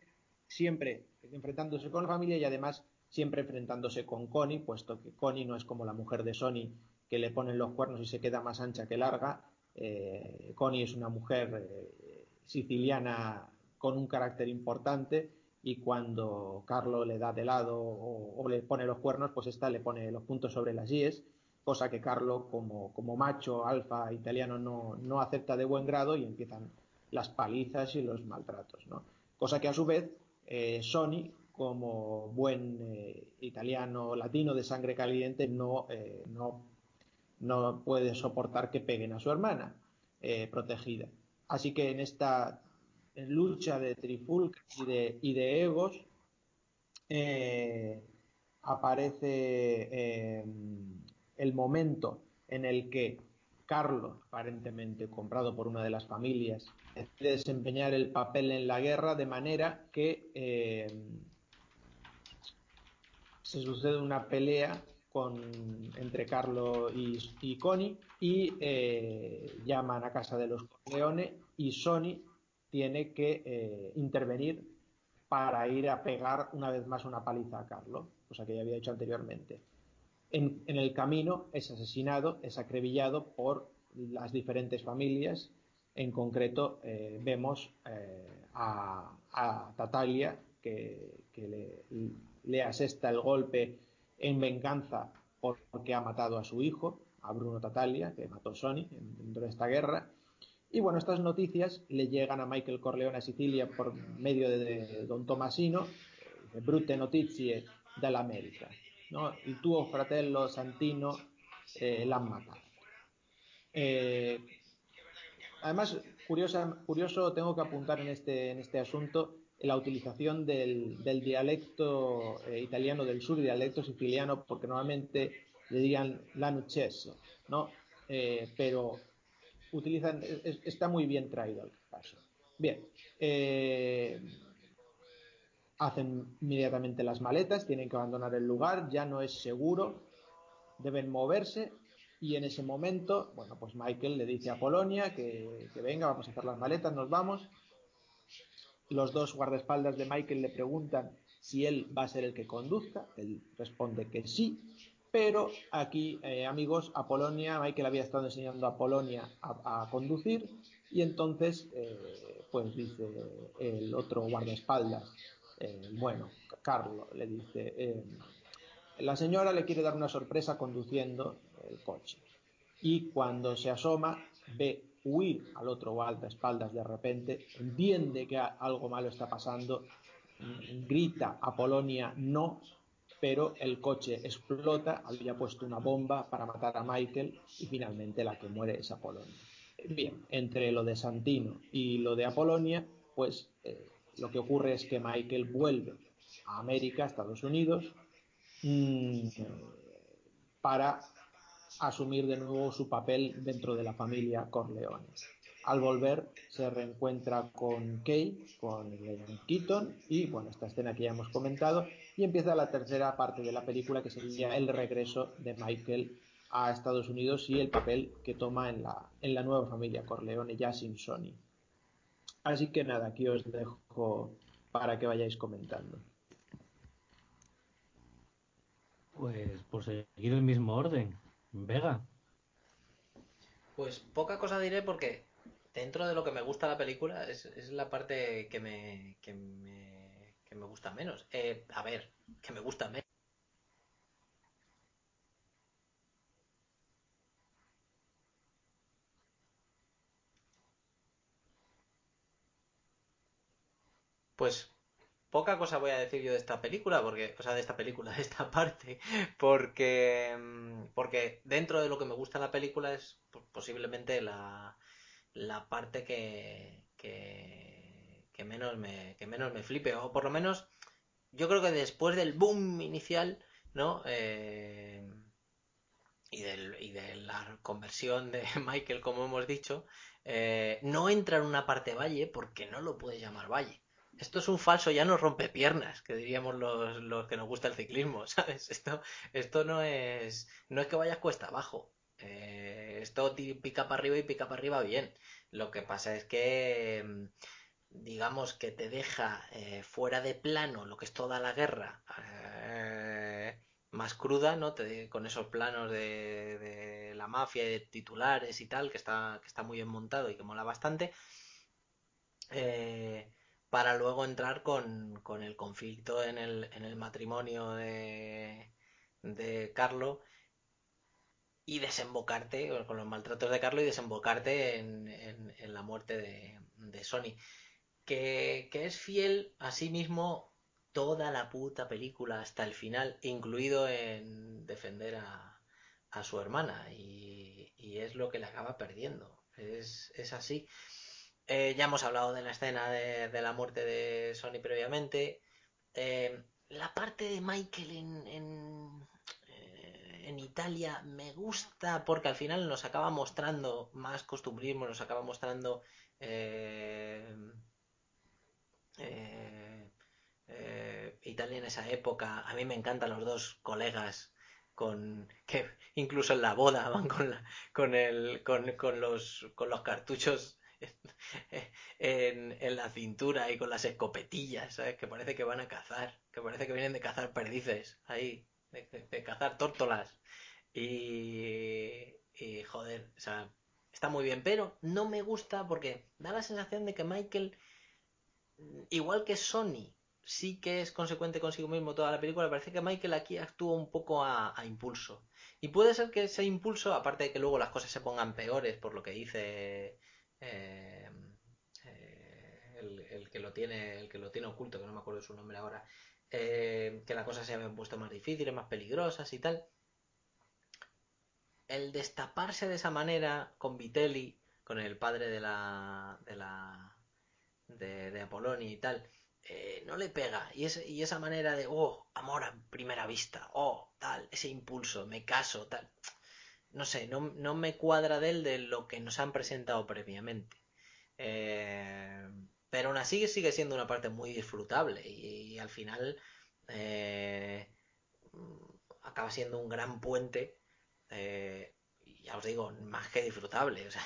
siempre enfrentándose con la familia y además siempre enfrentándose con Connie, puesto que Connie no es como la mujer de Sony que le ponen los cuernos y se queda más ancha que larga. Eh, Connie es una mujer eh, siciliana con un carácter importante y cuando Carlo le da de lado o, le pone los cuernos, pues esta le pone los puntos sobre las IES, cosa que Carlo como, como macho alfa italiano no, no, acepta de buen grado y empiezan las palizas y los maltratos, ¿no? Cosa que a su vez eh, Sony, como buen eh, italiano latino de sangre caliente, no, eh, no, no, puede soportar que peguen a su hermana eh, protegida. Así que en esta lucha de trifulcas y de, egos eh, aparece eh, el momento en el que Carlos, aparentemente comprado por una de las familias, decide desempeñar el papel en la guerra de manera que eh, se sucede una pelea con, entre Carlo y, Connie y eh, llaman a casa de los Corleone y Sony tiene que eh, intervenir para ir a pegar una vez más una paliza a Carlo, cosa que ya había hecho anteriormente. En, el camino es asesinado, es acribillado por las diferentes familias. En concreto, eh, vemos a, Tatalia que, que le, le, asesta el golpe en venganza porque ha matado a su hijo, a Bruno Tatalia, que mató Sony dentro de esta guerra. Y bueno, estas noticias le llegan a Michael Corleone a Sicilia por medio de, Don Tomasino, de Brute Notizie dell'America. ¿no? Il tuo fratello Santino eh, l'ha matado. Eh, además, curiosa, curioso tengo que apuntar en este, en este asunto la utilización del, dialecto eh, italiano del sur, dialecto siciliano, porque normalmente le dirían lanucceso, ¿no? Eh, pero utilizan, es, está muy bien traído el caso. Bien, eh, hacen inmediatamente las maletas, tienen que abandonar el lugar, ya no es seguro, deben moverse y en ese momento, bueno, pues Michael le dice a Polonia que, que venga, vamos a hacer las maletas, nos vamos. Los dos guardaespaldas de Michael le preguntan si él va a ser el que conduzca. Él responde que sí. Pero aquí, eh, amigos, a Polonia, Michael había estado enseñando a Polonia a, conducir y entonces, eh, pues dice el otro guardaespaldas, eh, bueno, Carlos, le dice, la señora le quiere dar una sorpresa conduciendo el coche. Y cuando se asoma, ve huir al otro guardaespaldas de repente, entiende que algo malo está pasando, grita a Polonia no, pero el coche explota, había puesto una bomba para matar a Michael y finalmente la que muere es Apolonia. Bien, entre lo de Santino y lo de Apolonia, pues eh, lo que ocurre es que Michael vuelve a América, a Estados Unidos, mmm, para asumir de nuevo su papel dentro de la familia Corleone. Al volver se reencuentra con Kay, con Keaton y bueno, esta escena que ya hemos comentado y empieza la tercera parte de la película que sería el regreso de Michael a Estados Unidos y el papel que toma en la, en la nueva familia Corleone ya sin Sony. Así que nada, aquí os dejo para que vayáis comentando. Pues por seguir el mismo orden. Vega. Pues poca cosa diré porque dentro de lo que me gusta la película es, la parte que me, que me, que me gusta menos. Eh, a ver, que me gusta menos. Pues poca cosa voy a decir yo de esta película, porque, o sea, de esta película, de esta parte, porque, mm, porque dentro de lo que me gusta la película es posiblemente la, la parte que, que, menos me, que menos me flipe, o por lo menos yo creo que después del boom inicial, ¿no? Eh, y, del, y, de la conversión de Michael, como hemos dicho, eh, no entra en una parte valle porque no lo puede llamar valle. Esto es un falso ya no rompe piernas, que diríamos los, los, que nos gusta el ciclismo, ¿sabes? Esto, esto no es no es que vayas cuesta abajo. Eh, esto pica para arriba y pica para arriba bien. Lo que pasa es que mm, digamos que te deja eh, fuera de plano lo que es toda la guerra eh, más cruda, ¿no? con esos planos de, de, la mafia y de titulares y tal, que está, que está muy bien montado y que mola bastante. Eh, para luego entrar con, con el conflicto en el, en el matrimonio de, de Carlo y desembocarte con los maltratos de Carlo y desembocarte en, en, la muerte de, de Sony. Que, que, es fiel a sí mismo toda la puta película hasta el final, incluido en defender a, a su hermana. Y, y, es lo que le acaba perdiendo. Es, es así. Eh, ya hemos hablado de la escena de, la muerte de Sony previamente. Eh, la parte de Michael en, en, eh, en, Italia me gusta porque al final nos acaba mostrando más costumbrismo, nos acaba mostrando Italia en esa época. A mí me encantan los dos colegas con que incluso en la boda van con con el con, con los con los cartuchos en, en, la cintura y con las escopetillas, ¿sabes? Que parece que van a cazar, que parece que vienen de cazar perdices, ahí, de, cazar tórtolas. Y, y, joder, o sea, está muy bien, pero no me gusta porque da la sensación de que Michael, igual que Sony, sí que es consecuente consigo mismo toda la película, parece que Michael aquí actúa un poco a, a impulso. Y puede ser que ese impulso, aparte de que luego las cosas se pongan peores por lo que dice eh, eh, el, que lo tiene, el que lo tiene oculto, que no me acuerdo su nombre ahora, eh, que la cosa se habían puesto más difíciles, más peligrosas y tal. El destaparse de esa manera con Vitelli, con el padre de la de la de, de y tal, no le pega. Y, y esa manera de, oh, amor a primera vista, oh, tal, ese impulso, me caso, tal no sé, no, no, me cuadra de él de lo que nos han presentado previamente. Eh, pero aún así sigue siendo una parte muy disfrutable y, al final eh, acaba siendo un gran puente. Eh, ya os digo, más que disfrutable. O sea,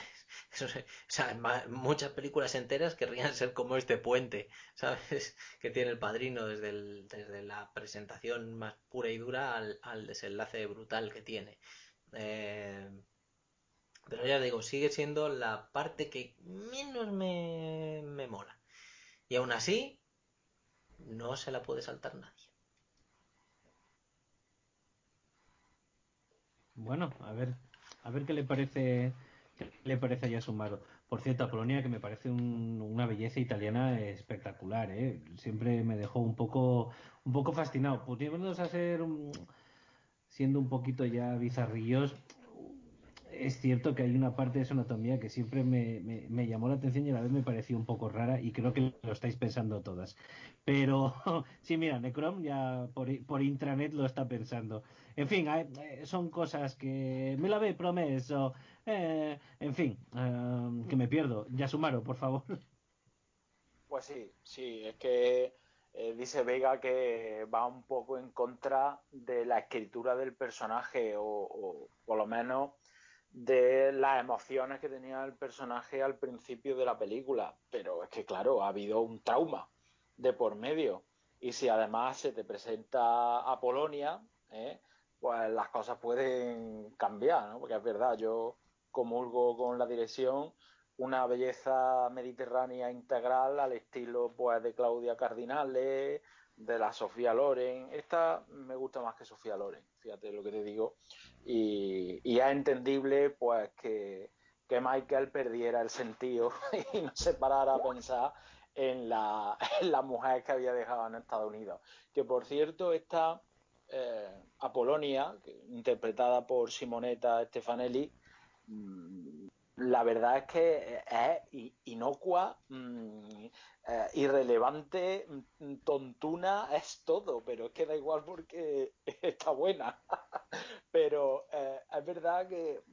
es, muchas películas enteras querrían ser como este puente, ¿sabes? Que tiene el padrino desde, desde la presentación más pura y dura al, desenlace brutal que tiene. Eh, pero ya digo, sigue siendo la parte que menos me, me mola. Y aún así, no se la puede saltar nadie. Bueno, a ver, a ver qué le parece qué le parece a Yasumaro. Por cierto, a Polonia que me parece una belleza italiana espectacular, ¿eh? Siempre me dejó un poco un poco fascinado. Pudiéndonos a ser siendo un poquito ya bizarrillos, es cierto que hay una parte de su anatomía que siempre me, llamó la atención y a la vez me pareció un poco rara y creo que lo estáis pensando todas. Pero sí, mira, Necrom ya por, intranet lo está pensando. En fin, eh, son cosas que me la ve promeso. Eh, en fin, eh, que me pierdo. Ya sumaron, por favor. Pues sí, sí, es que dice Vega que va un poco en contra de la escritura del personaje o, o por lo menos de las emociones que tenía el personaje al principio de la película. Pero es que, claro, ha habido un trauma de por medio. Y si además se te presenta a Polonia, ¿eh? pues las cosas pueden cambiar, ¿no? Porque es verdad, yo comulgo con la dirección una belleza mediterránea integral al estilo pues de Claudia Cardinale, de la Sofía Loren. Esta me gusta más que Sofía Loren, fíjate lo que te digo. Y, y es entendible pues que, que, Michael perdiera el sentido y no se parara a pensar en la, en la mujer que había dejado en Estados Unidos. Que por cierto, esta eh, Apolonia, interpretada por Simonetta Stefanelli, mm, la verdad es que es inocua, mm, eh, irrelevante, mm, tontuna, es todo, pero es que da igual porque está buena. pero eh, es verdad que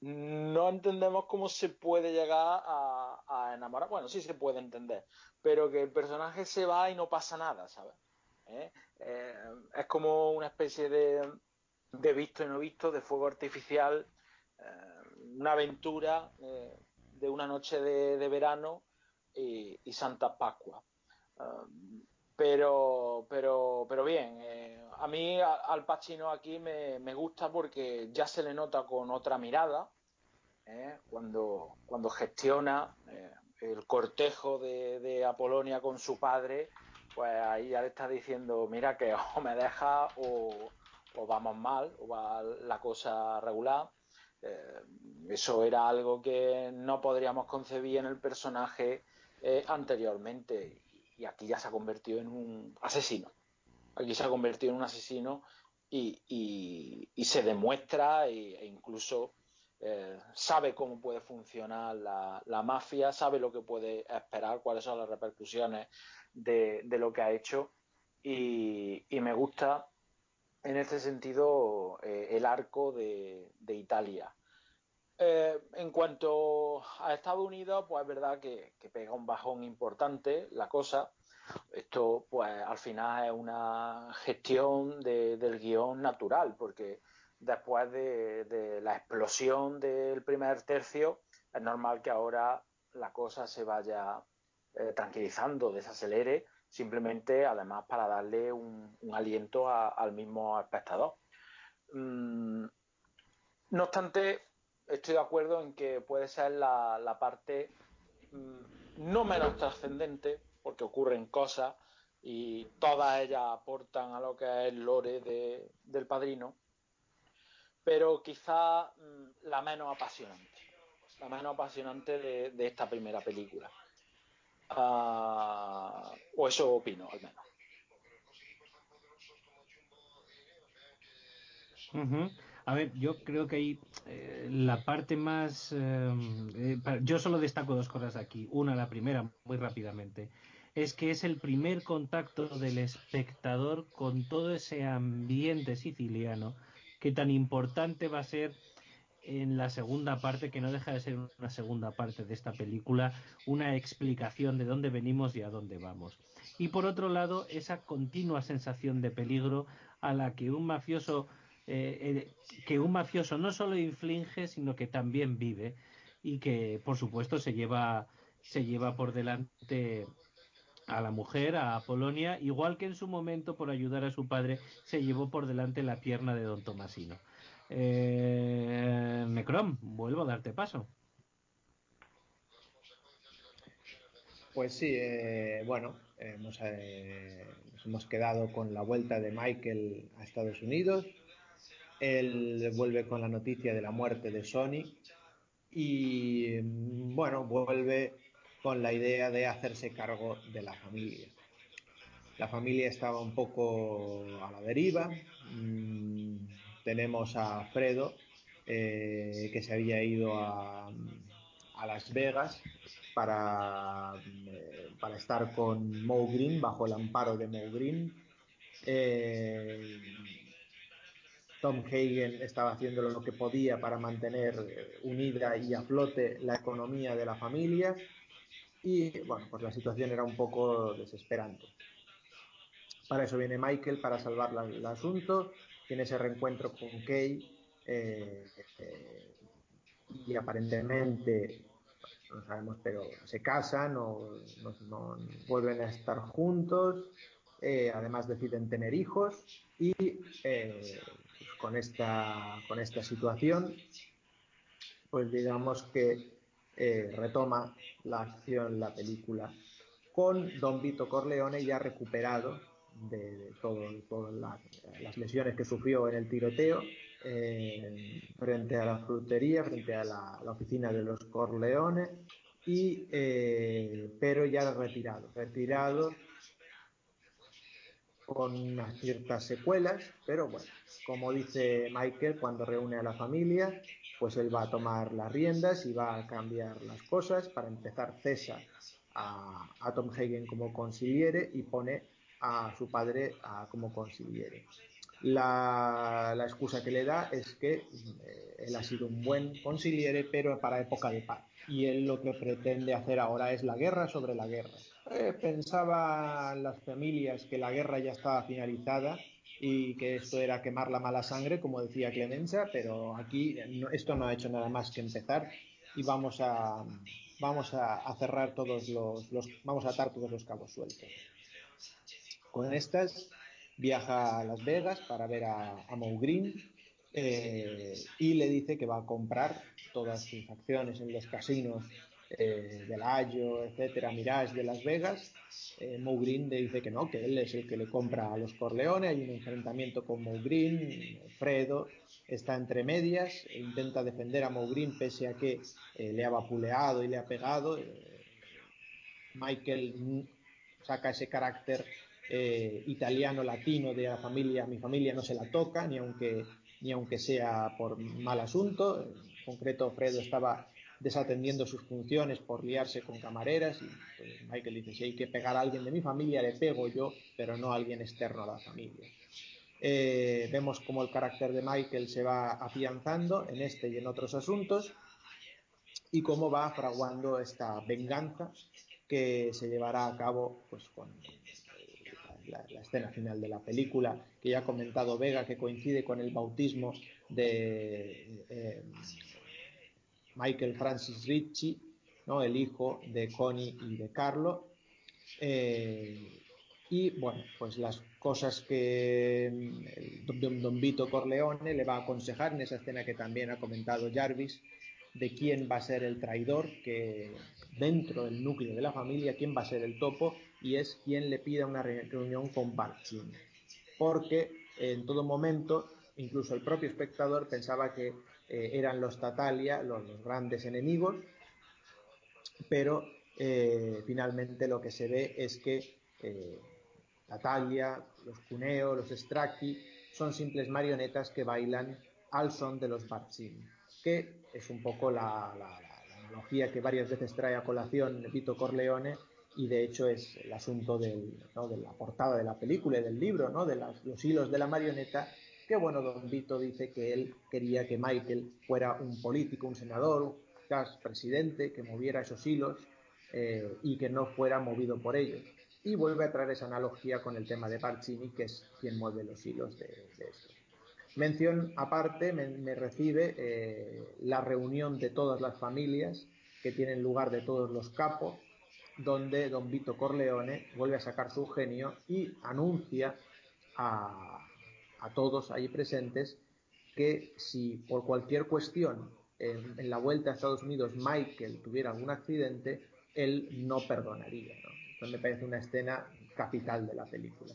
no entendemos cómo se puede llegar a, enamorar. Bueno, sí se puede entender, pero que el personaje se va y no pasa nada, ¿sabes? ¿Eh? es como una especie de, de visto y no visto, de fuego artificial una aventura eh, de una noche de, verano y, Santa Pascua. Um, pero, pero, pero bien, eh, a mí Al Pacino aquí me, gusta porque ya se le nota con otra mirada eh, cuando, cuando gestiona el cortejo de, Apolonia con su padre, pues ahí ya le está diciendo, mira que o me deja o, o vamos mal, o va la cosa regular. Eh, eso era algo que no podríamos concebir en el personaje eh, anteriormente y aquí ya se ha convertido en un asesino. Aquí se ha convertido en un asesino y, se demuestra e, incluso eh, sabe cómo puede funcionar la, mafia, sabe lo que puede esperar, cuáles son las repercusiones de, lo que ha hecho y, me gusta en este sentido eh, el arco de, Italia. Eh, en cuanto a Estados Unidos, pues es verdad que, pega un bajón importante la cosa. Esto, pues al final es una gestión del guion natural, porque después de, la explosión del primer tercio, es normal que ahora la cosa se vaya eh, tranquilizando, desacelere simplemente además para darle un, aliento al mismo espectador. Mm, no obstante, estoy de acuerdo en que puede ser la, parte mm, no menos trascendente, porque ocurren cosas y todas ellas aportan a lo que es el lore del padrino, pero quizá mm, la menos apasionante, la menos apasionante de esta primera película. Ah, o eso opino, al menos. A ver, yo creo que hay eh, la parte más... Eh, eh, yo solo destaco dos cosas aquí. Una, la primera, muy rápidamente, es que es el primer contacto del espectador con todo ese ambiente siciliano que tan importante va a ser en la segunda parte, que no deja de ser una segunda parte de esta película, una explicación de dónde venimos y a dónde vamos. Y por otro lado, esa continua sensación de peligro a la que un mafioso, eh, eh, que un mafioso no solo inflige, sino que también vive. y que por supuesto se lleva, se lleva por delante a la mujer, a Polonia, igual que en su momento por ayudar a su padre se llevó por delante la pierna de don Tomasino. Eh, vuelvo a darte paso. Pues sí, eh, bueno, hemos, eh, nos hemos quedado con la vuelta de Michael a Estados Unidos. Él vuelve con la noticia de la muerte de Sony y, bueno, vuelve con la idea de hacerse cargo de la familia. La familia estaba un poco a la deriva. Mm, tenemos a Fredo, eh, que se había ido a, Las Vegas para, eh, para, estar con Mo Green, bajo el amparo de Mo Green. Eh, Tom Hagen estaba haciendo lo que podía para mantener unida y a flote la economía de la familia y bueno, pues la situación era un poco desesperante. Para eso viene Michael, para salvar el asunto, tiene ese reencuentro con Kay eh, eh, y aparentemente, no sabemos, pero se casan o vuelven a estar juntos, eh, además deciden tener hijos y pues con, esta, con esta situación, pues digamos que eh, retoma la acción la película con Don Vito Corleone ya recuperado de, todas las lesiones que sufrió en el tiroteo eh, frente a la frutería, frente a la, oficina de los Corleone, y, eh, pero ya retirado, retirado con unas ciertas secuelas, pero bueno, como dice Michael cuando reúne a la familia, pues él va a tomar las riendas y va a cambiar las cosas. Para empezar, cesa a, a Tom Hagen como consiliere y pone a su padre a, como consiliere. La, excusa que le da es que eh, él ha sido un buen consiliere, pero para época de paz. Y él lo que pretende hacer ahora es la guerra sobre la guerra. Eh, pensaban las familias que la guerra ya estaba finalizada y que esto era quemar la mala sangre, como decía Clemenza, pero aquí no, esto no ha hecho nada más que empezar y vamos a, cerrar todos los, vamos a atar todos los cabos sueltos. Con estas viaja a Las Vegas para ver a, a Green eh, y le dice que va a comprar todas sus acciones en los casinos eh, del Ayo, etcétera, Mirage de Las Vegas. Eh, Green le dice que no, que él es el que le compra a los Corleone. Hay un enfrentamiento con Mo Green. Fredo está entre medias e intenta defender a Mo Green pese a que eh, le ha vapuleado y le ha pegado. Eh, Michael saca ese carácter eh, italiano latino de la familia, mi familia no se la toca, ni aunque, ni aunque sea por mal asunto. En concreto, Fredo estaba desatendiendo sus funciones por liarse con camareras y pues, Michael dice, si hay que pegar a alguien de mi familia, le pego yo, pero no a alguien externo a la familia. Eh, vemos como el carácter de Michael se va afianzando en este y en otros asuntos y cómo va fraguando esta venganza que se llevará a cabo pues, con la, escena final de la película, que ya ha comentado Vega, que coincide con el bautismo de eh, Michael Francis Ritchie, ¿no? el hijo de Connie y de Carlo. Eh, y bueno, pues las cosas que don, don Vito Corleone le va a aconsejar en esa escena que también ha comentado Jarvis, de quién va a ser el traidor que dentro del núcleo de la familia, quién va a ser el topo y es quien le pida una reunión con Barcini. Porque en todo momento, incluso el propio espectador pensaba que eh, eran los Tatalia los, grandes enemigos, pero eh, finalmente lo que se ve es que eh, Tatalia, los Cuneo, los Stracchi son simples marionetas que bailan al son de los Barcini que es un poco la, la, la, analogía que varias veces trae a colación Vito Corleone y de hecho es el asunto de la portada de la película y del libro, ¿no? de los hilos de la marioneta, que bueno, don Vito dice que él quería que Michael fuera un político, un senador, quizás presidente, que moviera esos hilos eh, y que no fuera movido por ellos. Y vuelve a traer esa analogía con el tema de Barcini, que es quien mueve los hilos de, de esto. Mención aparte me, recibe eh, la reunión de todas las familias que tienen lugar de todos los capos, donde don Vito Corleone vuelve a sacar su genio y anuncia a, a todos ahí presentes que si por cualquier cuestión en, la vuelta a Estados Unidos Michael tuviera algún accidente, él no perdonaría. ¿no? me parece una escena capital de la película.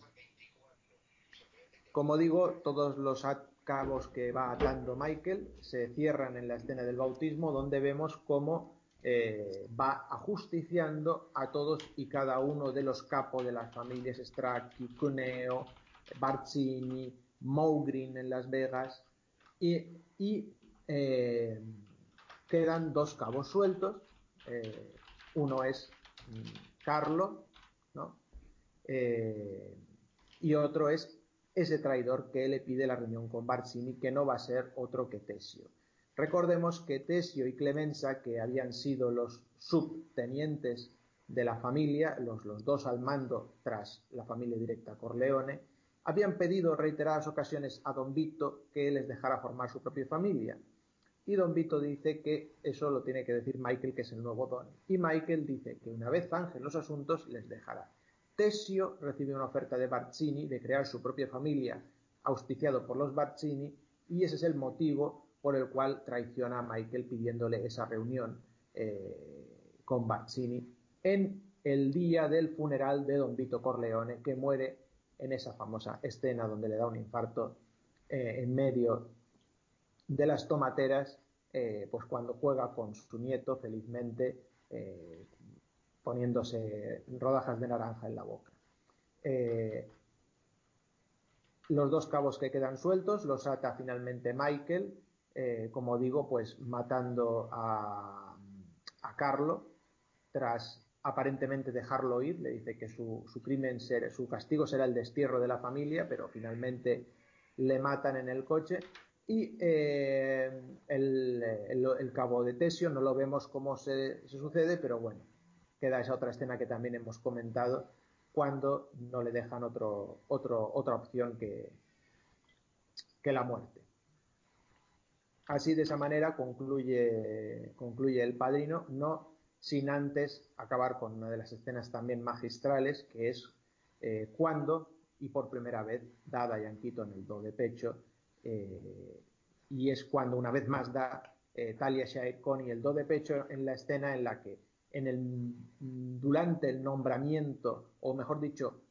Como digo, todos los cabos que va atando Michael se cierran en la escena del bautismo, donde vemos cómo eh, va ajusticiando a todos y cada uno de los capos de las familias Strachey, Cuneo, Barzini, Mowgrin en Las Vegas y, eh, quedan dos cabos sueltos. Eh, uno es mm, Carlo y otro es ese traidor que le pide la reunión con Barzini, que no va a ser otro que Tesio. Recordemos que Tesio y Clemenza, que habían sido los subtenientes de la familia, los, dos al mando tras la familia directa Corleone, habían pedido reiteradas ocasiones a don Vito que les dejara formar su propia familia. Y don Vito dice que eso lo tiene que decir Michael, que es el nuevo don. Y Michael dice que una vez zanje los asuntos, les dejará. Tesio recibe una oferta de Barzini de crear su propia familia, auspiciado por los Barzini, y ese es el motivo por el cual traiciona a Michael pidiéndole esa reunión eh, con Barzini en el día del funeral de don Vito Corleone, que muere en esa famosa escena donde le da un infarto eh, en medio de las tomateras, eh, pues cuando juega con su nieto felizmente poniéndose rodajas de naranja en la boca. los dos cabos que quedan sueltos los ata finalmente Michael eh, como digo, pues matando a, Carlo tras aparentemente dejarlo ir, le dice que su, crimen, su castigo será el destierro de la familia, pero finalmente le matan en el coche y eh, el, cabo de Tesio no lo vemos cómo se, sucede, pero bueno, queda esa otra escena que también hemos comentado cuando no le dejan otro, otra opción que, que la muerte. Así de esa manera concluye, El Padrino, no sin antes acabar con una de las escenas también magistrales, que es eh, cuando, y por primera vez, da a en el do de pecho, eh, y es cuando una vez más da eh, Talia Shire Connie el do de pecho en la escena en la que en el, durante el nombramiento, o mejor dicho,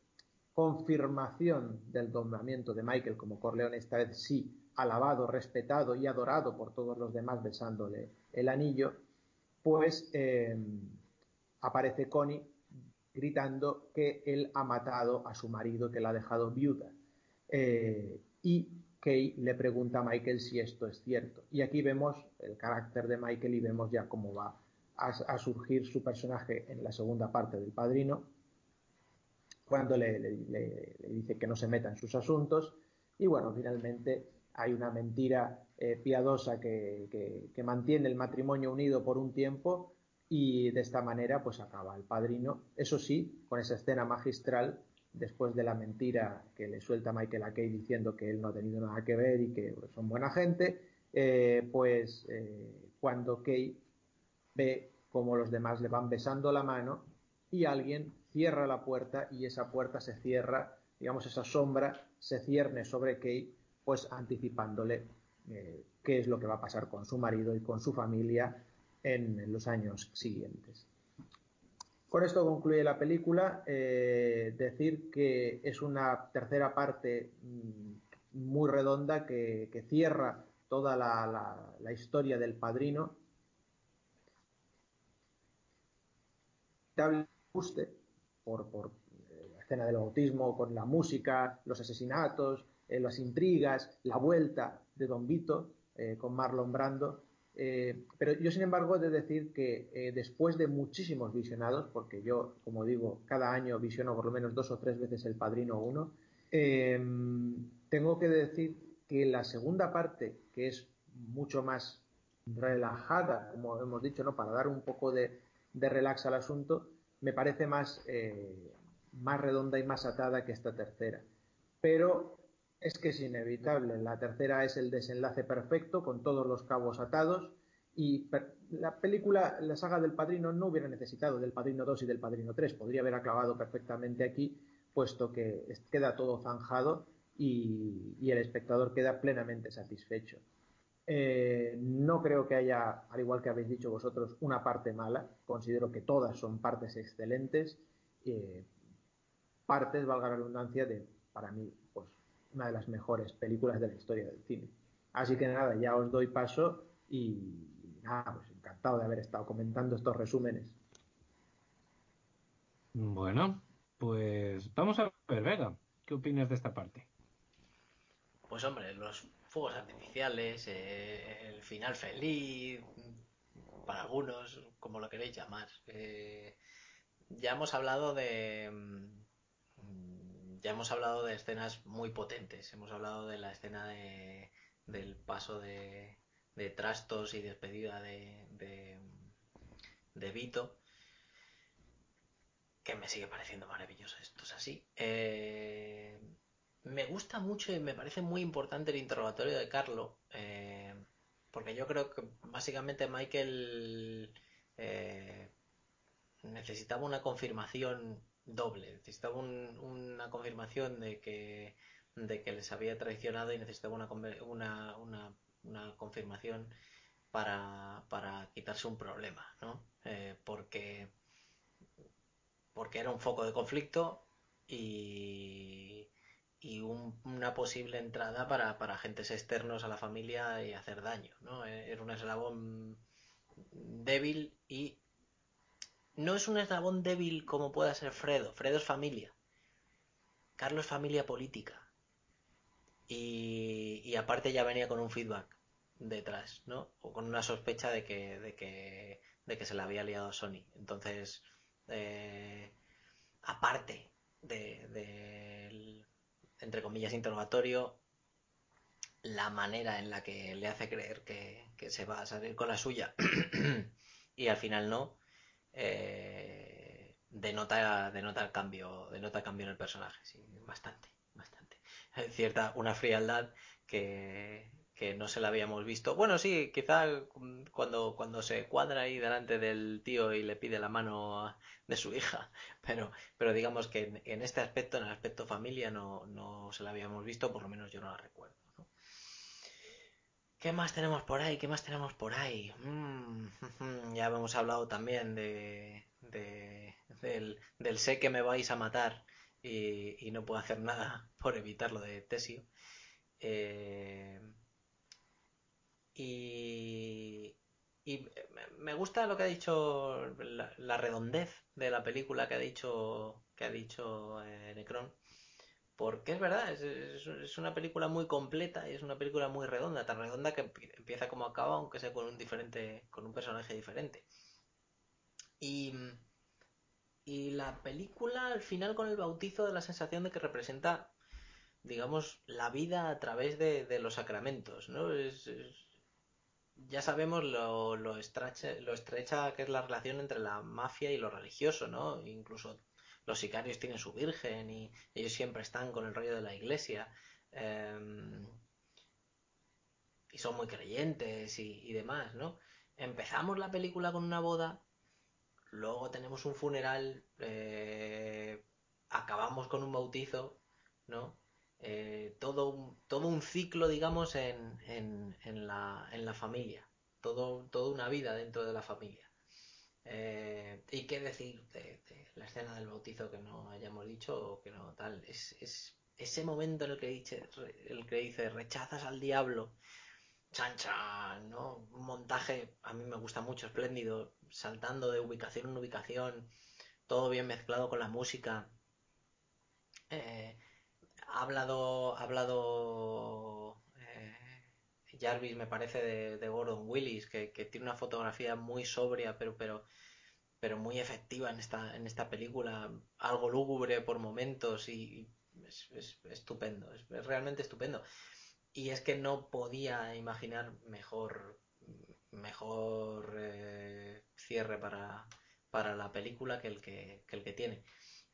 confirmación del nombramiento de Michael como Corleone, esta vez sí alabado, respetado y adorado por todos los demás besándole el anillo, pues eh, aparece Connie gritando que él ha matado a su marido, que la ha dejado viuda. Eh, y Kay le pregunta a Michael si esto es cierto. Y aquí vemos el carácter de Michael y vemos ya cómo va a, surgir su personaje en la segunda parte del Padrino, cuando le, le, dice que no se meta en sus asuntos. Y bueno, finalmente hay una mentira eh, piadosa que, mantiene el matrimonio unido por un tiempo y de esta manera pues acaba el padrino. Eso sí, con esa escena magistral, después de la mentira que le suelta Michael a Kay diciendo que él no ha tenido nada que ver y que son buena gente, eh, pues eh, cuando Kay ve como los demás le van besando la mano y alguien cierra la puerta y esa puerta se cierra, digamos esa sombra se cierne sobre Kay pues anticipándole eh, qué es lo que va a pasar con su marido y con su familia en, los años siguientes. Con esto concluye la película. Eh, decir que es una tercera parte mm, muy redonda que, cierra toda la, historia del padrino. por, por eh, la escena del bautismo, con la música, los asesinatos, eh, las intrigas, la vuelta de Don Vito eh, con Marlon Brando. Eh, pero yo, sin embargo, he de decir que después de muchísimos visionados, porque yo, como digo, cada año visiono por lo menos dos o tres veces El Padrino 1, tengo que decir que la segunda parte, que es mucho más relajada, como hemos dicho, ¿no? para dar un poco de, de relax al asunto, me parece más, más redonda y más atada que esta tercera. Pero es que es inevitable. La tercera es el desenlace perfecto, con todos los cabos atados. Y la película, la saga del Padrino, no hubiera necesitado del Padrino 2 y del Padrino 3. Podría haber acabado perfectamente aquí, puesto que queda todo zanjado y, el espectador queda plenamente satisfecho. Eh, no creo que haya, al igual que habéis dicho vosotros, una parte mala. Considero que todas son partes excelentes. Eh, partes, valga la redundancia, de, para mí, una de las mejores películas de la historia del cine. Así que nada, ya os doy paso y nada, pues encantado de haber estado comentando estos resúmenes. Bueno, pues vamos a ver, Vega, ¿qué opinas de esta parte? Pues hombre, los fuegos artificiales, eh, el final feliz, para algunos, como lo queréis llamar. Eh, ya hemos hablado de ya hemos hablado de escenas muy potentes. Hemos hablado de la escena de, del paso de, trastos y despedida de, de, de Vito que me sigue pareciendo maravilloso. Esto es así. Eh, me gusta mucho y me parece muy importante el interrogatorio de Carlo, eh, porque yo creo que básicamente Michael eh, necesitaba una confirmación doble, necesitaba una confirmación de que, de que les había traicionado y necesitaba una, una, una, confirmación para, quitarse un problema, ¿no? Eh, porque, era un foco de conflicto y y una posible entrada para, para, agentes externos a la familia y hacer daño. ¿no? Eh, era un eslabón débil y no es un eslabón débil como pueda ser Fredo. Fredo es familia. Carlos es familia política. Y, y, aparte ya venía con un feedback detrás, ¿no? O con una sospecha de que, de que, de que se le había liado a Sony. Entonces, eh, aparte de, de, entre comillas, interrogatorio, la manera en la que le hace creer que, se va a salir con la suya y al final no, eh, denota, denota el cambio, denota cambio en el personaje, sí, bastante, bastante. Cierta, una frialdad que, que no se la habíamos visto. Bueno, sí, quizá cuando, cuando se cuadra ahí delante del tío y le pide la mano de su hija, pero, pero digamos que en, este aspecto, en el aspecto familia, no, no, se la habíamos visto, por lo menos yo no la recuerdo. ¿Qué más tenemos por ahí? ¿Qué más tenemos por ahí? Mm, ya hemos hablado también de, de del, sé que me vais a matar y, y no puedo hacer nada por evitarlo de Tesio. Eh, y, y me gusta lo que ha dicho, la, redondez de la película que ha dicho, que ha dicho eh, Necron. Porque es verdad, es, es, una película muy completa y es una película muy redonda, tan redonda que empieza como acaba, aunque sea con un diferente, con un personaje diferente. Y, y la película al final con el bautizo de la sensación de que representa, digamos, la vida a través de, de los sacramentos, ¿no? es, ya sabemos lo, lo, estrecha, lo estrecha que es la relación entre la mafia y lo religioso, ¿no? Incluso los sicarios tienen su virgen y ellos siempre están con el rollo de la iglesia. Eh, y son muy creyentes y, y, demás, ¿no? Empezamos la película con una boda, luego tenemos un funeral, eh, acabamos con un bautizo, ¿no? Eh, todo, un, todo un ciclo, digamos, en, en, en, la, en la familia, todo, toda una vida dentro de la familia. Eh, y qué decir de, la escena del bautizo que no hayamos dicho o que no tal. Es, es ese momento en el que dice, el que dice rechazas al diablo, chan chan, ¿no? Un montaje a mí me gusta mucho, espléndido, saltando de ubicación en ubicación, todo bien mezclado con la música. Eh, ha hablado, ha hablado Jarvis, me parece, de, Gordon Willis, que, tiene una fotografía muy sobria, pero, pero, pero muy efectiva en esta, en esta película, algo lúgubre por momentos y, es, es, estupendo, es, realmente estupendo. Y es que no podía imaginar mejor, mejor eh, cierre para, para la película que el que, que, el que tiene.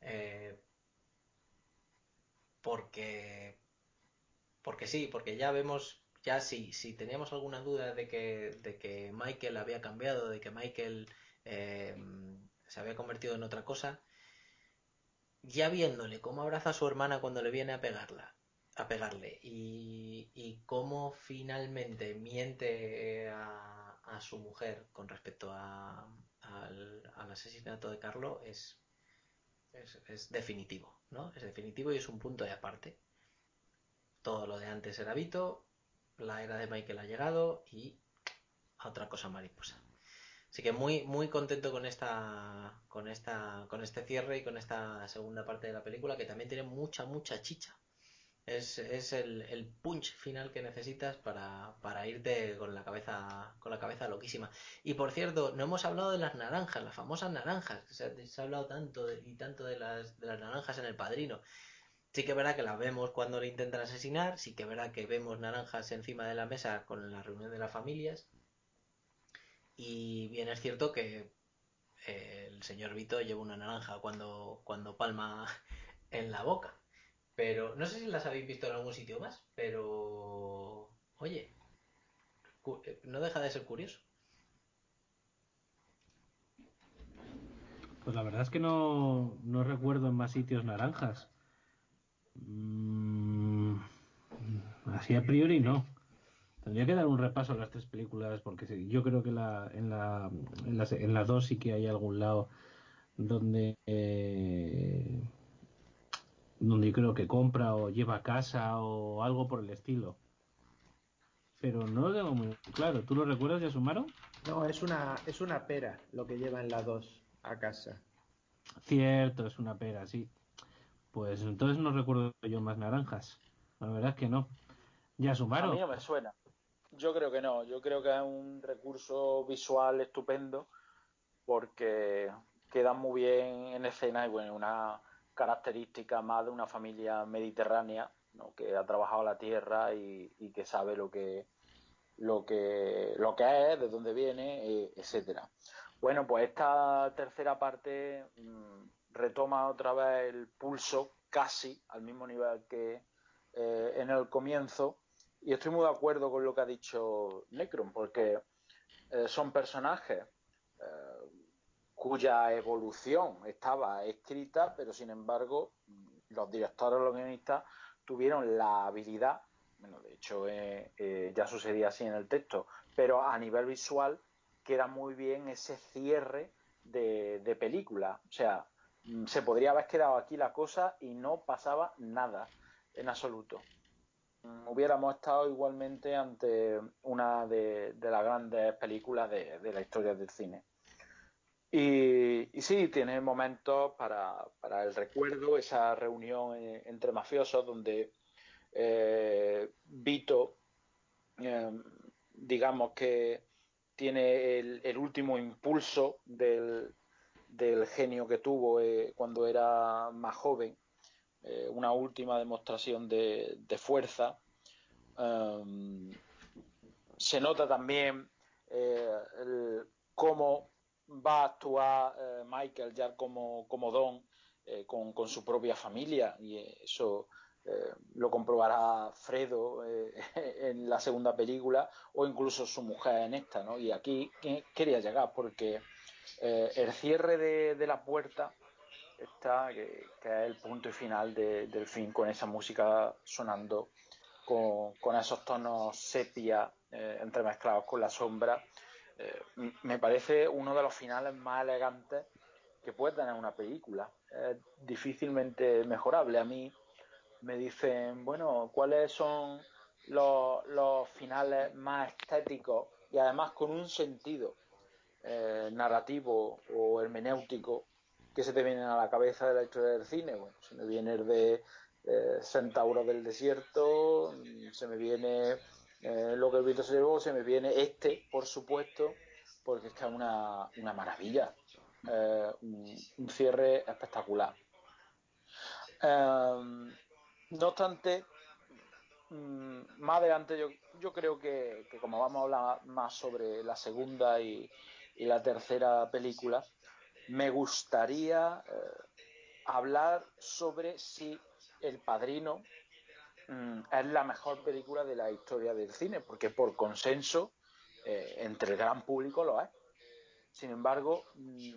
Eh, porque porque sí, porque ya vemos, ya si, si teníamos alguna duda de que, de que Michael había cambiado, de que Michael eh, se había convertido en otra cosa, ya viéndole cómo abraza a su hermana cuando le viene a pegarla, a pegarle, y, y cómo finalmente miente a, a su mujer con respecto a, al, al asesinato de Carlo, es, es, es definitivo, ¿no? Es definitivo y es un punto de aparte. Todo lo de antes era Vito, la era de Michael ha llegado y a otra cosa mariposa. Así que muy, muy contento con esta, con esta, con este cierre y con esta segunda parte de la película que también tiene mucha, mucha chicha. Es, es el, el punch final que necesitas para, para irte con la cabeza, con la cabeza loquísima. Y por cierto, no hemos hablado de las naranjas, las famosas naranjas. Se ha, se ha hablado tanto y tanto de las, de las naranjas en el padrino. Sí que verdad que las vemos cuando le intentan asesinar, sí que verdad que vemos naranjas encima de la mesa con la reunión de las familias. Y bien es cierto que eh, el señor Vito lleva una naranja cuando, cuando palma en la boca. Pero no sé si las habéis visto en algún sitio más, pero oye, eh, no deja de ser curioso. Pues la verdad es que no, no recuerdo en más sitios naranjas. Mm, así a priori no. Tendría que dar un repaso a las tres películas porque yo creo que la, en, la, en, las, en las dos sí que hay algún lado donde eh, donde yo creo que compra o lleva a casa o algo por el estilo. Pero no lo tengo muy claro. ¿Tú lo recuerdas, Yasumaro? No, es una, es una pera lo que lleva en la 2 a casa. Cierto, es una pera, sí. Pues entonces no recuerdo yo más naranjas. La verdad es que no. A Yasumaro. mí no me suena. Yo creo que no. Yo creo que es un recurso visual estupendo porque queda muy bien en escena y bueno, una característica más de una familia mediterránea ¿no? que ha trabajado la tierra y, y que sabe lo que lo que lo que es, de dónde viene, eh, etcétera. Bueno, pues esta tercera parte mm, retoma otra vez el pulso casi al mismo nivel que eh, en el comienzo y estoy muy de acuerdo con lo que ha dicho Necron porque eh, son personajes eh, cuya evolución estaba escrita, pero sin embargo los directores los guionistas tuvieron la habilidad, bueno, de hecho ya sucedía así en el texto, pero a nivel visual queda muy bien ese cierre de, de película. O sea, mm, se podría haber quedado aquí la cosa y no pasaba nada en absoluto. Mm, Hubiéramos estado igualmente ante una de, las grandes películas de, la historia del cine. Y, sí, tiene momentos para, para, el recuerdo, esa reunión eh, entre mafiosos donde eh, Vito, eh, digamos que tiene el último impulso del, del, genio que tuvo eh, cuando era más joven, eh, una última demostración de, fuerza. Um, se nota también eh, cómo va a actuar Michael ya como, como Don con, con, su propia familia y eso lo comprobará Fredo en la segunda película o incluso su mujer en esta ¿no? y aquí quería llegar porque eh, el cierre de, la puerta está que, es el punto y final de, del film con esa música sonando con, esos tonos sepia eh, entremezclados con la sombra eh, me parece uno de los finales más elegantes que puede tener una película. Es difícilmente mejorable. A mí me dicen, bueno, ¿cuáles son los finales más estéticos y además con un sentido eh, narrativo o hermenéutico que se te vienen a la cabeza de la historia del cine? Bueno, se me viene el de eh, Centauro del Desierto, se me viene eh, lo que el viento se llevó, se me viene este, por supuesto, porque es es una, una maravilla, eh, un, un, cierre espectacular. Eh, no obstante, mmm, más adelante yo, yo creo que, que, como vamos a hablar más sobre la segunda y, y la tercera película, me gustaría eh, hablar sobre si el padrino mm, es la mejor película de la historia del cine, porque por consenso eh, entre el gran público lo es. Sin embargo, mm,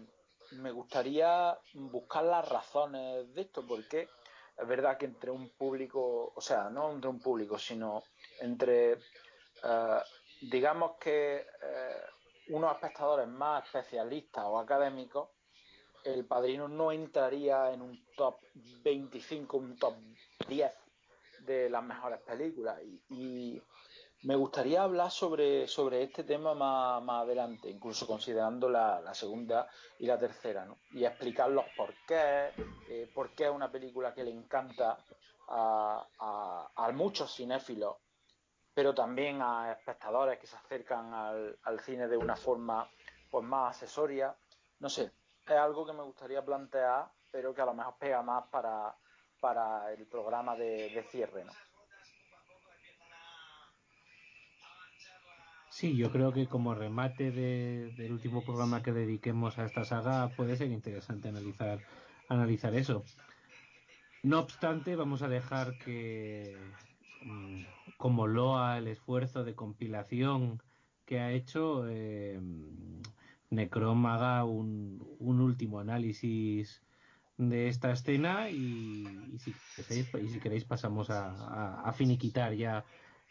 me gustaría buscar las razones de esto, porque es verdad que entre un público, o sea, no entre un público, sino entre, eh, digamos que unos espectadores más especialistas o académicos, el padrino no entraría en un top 25, un top 10 de las mejores películas. y me gustaría hablar sobre, sobre este tema más, más adelante, incluso considerando la, segunda y la tercera, ¿no? Y explicar los por qué, eh, por qué es una película que le encanta a, a, muchos cinéfilos, pero también a espectadores que se acercan al, cine de una forma pues, más asesoria. No sé, es algo que me gustaría plantear, pero que a lo mejor pega más para, para el programa de, de cierre, ¿no? Sí, yo creo que como remate del último programa que dediquemos a esta saga puede ser interesante analizar, analizar eso. No obstante, vamos a dejar que, como loa el esfuerzo de compilación que ha hecho, eh, Necrom haga un, último análisis de esta escena y, si, queréis, pasamos a finiquitar ya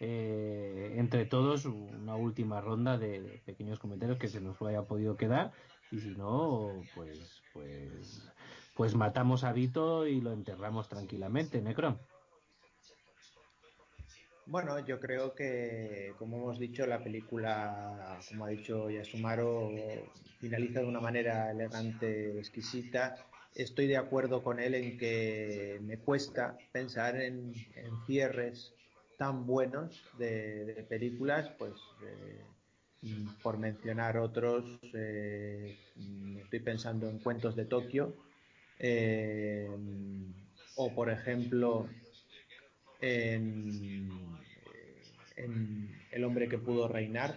eh, entre todos una última ronda de pequeños comentarios que se nos haya podido quedar. Y si no pues pues pues matamos a Vito y lo enterramos tranquilamente Necron bueno, yo creo que, como hemos dicho, la película, como ha dicho Yasumaro, finaliza de una manera elegante, exquisita. Estoy de acuerdo con él en que me cuesta pensar en, cierres tan buenos de, películas, pues eh, por mencionar otros, eh, estoy pensando en Cuentos de Tokio, eh, o por ejemplo en, El hombre que pudo reinar,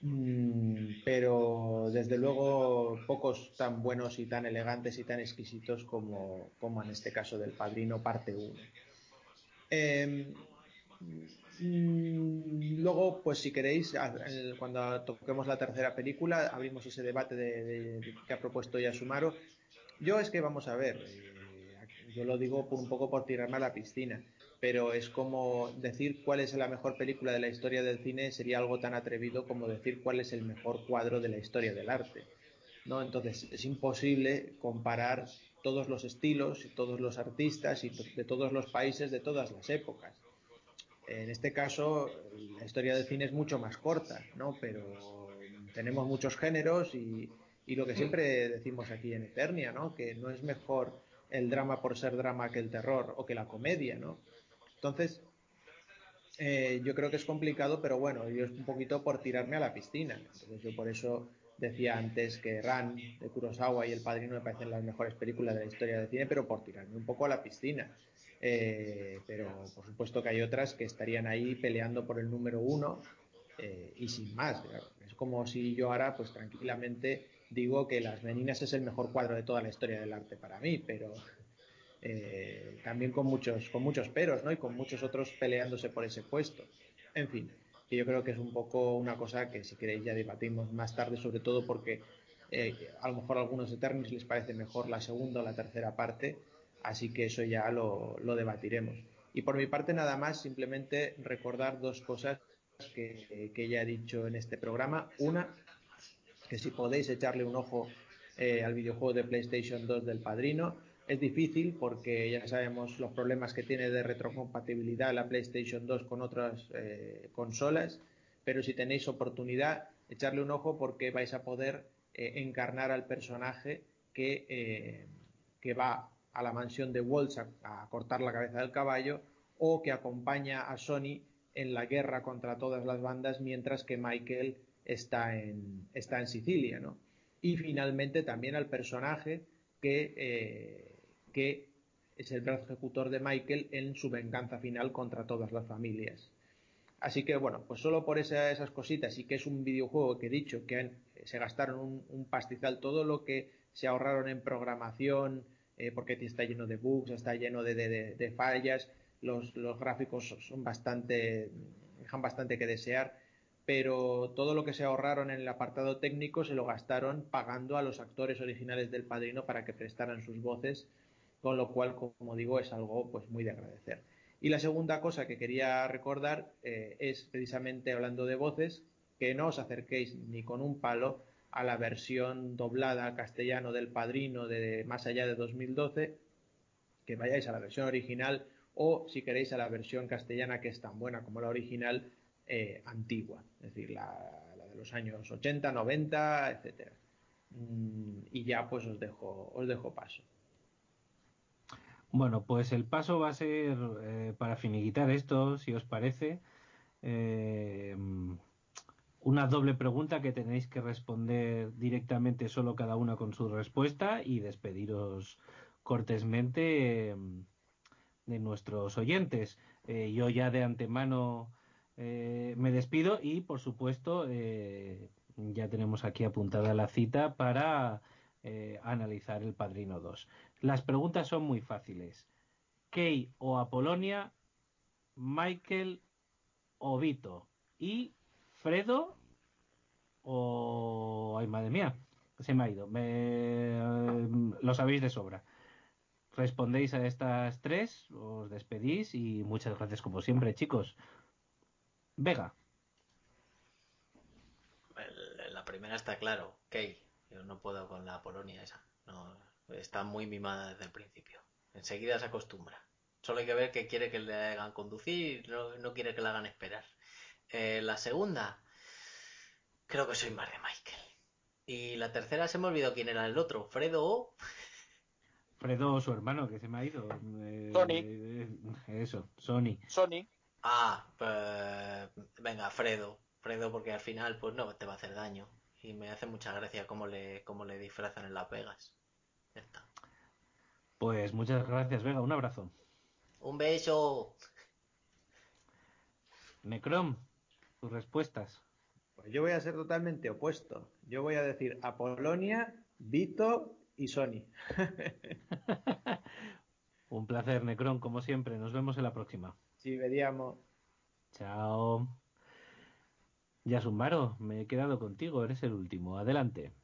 mm, pero desde luego pocos tan buenos y tan elegantes y tan exquisitos como, como en este caso del Padrino parte 1. Em, mm, luego, pues si queréis, cuando toquemos la tercera película, abrimos ese debate de, que ha propuesto ya Sumaro. Yo es que vamos a ver, eh, yo lo digo por un poco por tirarme a la piscina, pero es como decir cuál es la mejor película de la historia del cine sería algo tan atrevido como decir cuál es el mejor cuadro de la historia del arte. ¿no? Entonces es imposible comparar todos los estilos y todos los artistas y de todos los países de todas las épocas. En este caso, la historia del cine es mucho más corta, ¿no? Pero tenemos muchos géneros y, lo que siempre decimos aquí en Eternia, ¿no? Que no es mejor el drama por ser drama que el terror o que la comedia, ¿no? Entonces, eh, yo creo que es complicado, pero bueno, yo es un poquito por tirarme a la piscina. Entonces yo por eso Decía antes que Ran de Kurosawa y El Padrino me parecen las mejores películas de la historia del cine, pero por tirarme un poco a la piscina. Eh, pero por supuesto que hay otras que estarían ahí peleando por el número uno eh, y sin más. Es como si yo ahora, pues tranquilamente digo que Las Meninas es el mejor cuadro de toda la historia del arte para mí, pero eh, también con muchos, con muchos peros, ¿no? Y con muchos otros peleándose por ese puesto. En fin, que yo creo que es un poco una cosa que si queréis ya debatimos más tarde, sobre todo porque eh, a lo mejor a algunos Eternos les parece mejor la segunda o la tercera parte, así que eso ya lo, debatiremos. Y por mi parte nada más, simplemente recordar dos cosas que, ya he dicho en este programa. Una, que si podéis echarle un ojo eh, al videojuego de PlayStation 2 del Padrino, es difícil porque ya sabemos los problemas que tiene de retrocompatibilidad la PlayStation 2 con otras eh, consolas, pero si tenéis oportunidad, echarle un ojo porque vais a poder eh, encarnar al personaje que, eh, que, va a la mansión de Waltz a, cortar la cabeza del caballo o que acompaña a Sony en la guerra contra todas las bandas mientras que Michael está en, está en Sicilia. ¿no? Y finalmente también al personaje que que es el brazo ejecutor de Michael en su venganza final contra todas las familias. Así que bueno, pues solo por esas cositas y que es un videojuego que he dicho que se gastaron un, pastizal todo lo que se ahorraron en programación, eh, porque está lleno de bugs, está lleno de, fallas, los, los gráficos son bastante, dejan bastante que desear, pero todo lo que se ahorraron en el apartado técnico se lo gastaron pagando a los actores originales del Padrino para que prestaran sus voces, con lo cual, como digo, es algo pues muy de agradecer. Y la segunda cosa que quería recordar eh, es precisamente hablando de voces, que no os acerquéis ni con un palo a la versión doblada castellano del Padrino de más allá de 2012, que vayáis a la versión original o si queréis a la versión castellana que es tan buena como la original eh, antigua, es decir, la, de los años 80, 90, etcétera. Mm, y ya pues os dejo, os dejo paso. Bueno, pues el paso va a ser eh, para finiquitar esto, si os parece, eh, una doble pregunta que tenéis que responder directamente solo cada una con su respuesta y despediros cortésmente de nuestros oyentes. Yo ya de antemano eh, me despido y, por supuesto, eh, ya tenemos aquí apuntada la cita para eh, analizar el Padrino 2. Las preguntas son muy fáciles. Key o Apolonia, Michael o Vito. Y Fredo o... Ay, madre mía, se me ha ido. Lo sabéis de sobra. Respondéis a estas tres, os despedís y muchas gracias como siempre, chicos. Vega. La primera está claro, Key. Yo no puedo con la Polonia esa. No, está muy mimada desde el principio. Enseguida se acostumbra. Solo hay que ver que quiere que le hagan conducir y no, no quiere que le hagan esperar. Eh, la segunda, creo que soy más de Michael. Y la tercera se me olvidó quién era el otro. Fredo o. Fredo, su hermano, que se me ha ido. Eh, Sony. eh, eso, Sony. Sony. Ah, pues. Venga, Fredo. Fredo, porque al final, pues no te va a hacer daño. Y me hace mucha gracia cómo le, cómo le disfrazan en Las Vegas. Ya está. Pues muchas gracias, Vega. Un abrazo. Un beso. Necrom, tus respuestas. Pues yo voy a ser totalmente opuesto. Yo voy a decir Apolonia, Vito y Sony. Un placer, Necron, como siempre. Nos vemos en la próxima. Ci vediamo. Chao. Yasumaro, me he quedado contigo. Eres el último. Adelante.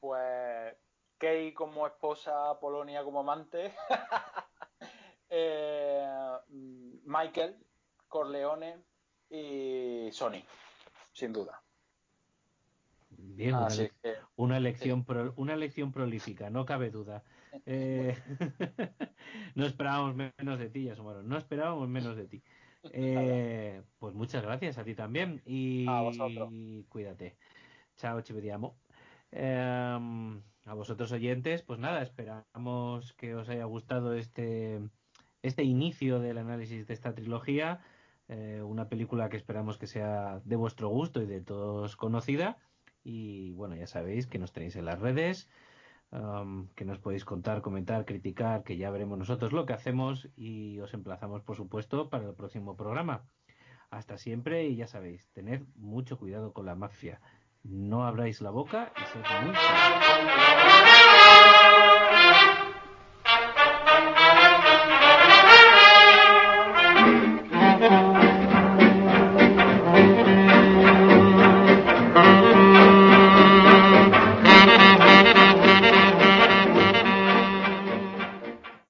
Pues Kay como esposa, Polonia como amante, eh, Michael, Corleone y Sony, sin duda. Bien, ele- una elección pro- una elección prolífica, no cabe duda. Eh, no esperábamos menos de ti, Yasumaro. No esperábamos menos de ti. Eh, pues muchas gracias a ti también y A vosotros. cuídate. Chao, ci vediamo. Eh, a vosotros oyentes, pues nada, esperamos que os haya gustado este, este inicio del análisis de esta trilogía. Eh, una película que esperamos que sea de vuestro gusto y de todos conocida. Y bueno, ya sabéis que nos tenéis en las redes, que nos podéis contar, comentar, criticar, que ya veremos nosotros lo que hacemos y os emplazamos, por supuesto, para el próximo programa. Hasta siempre y ya sabéis, tened mucho cuidado con la mafia. No abráis la boca y sed muy...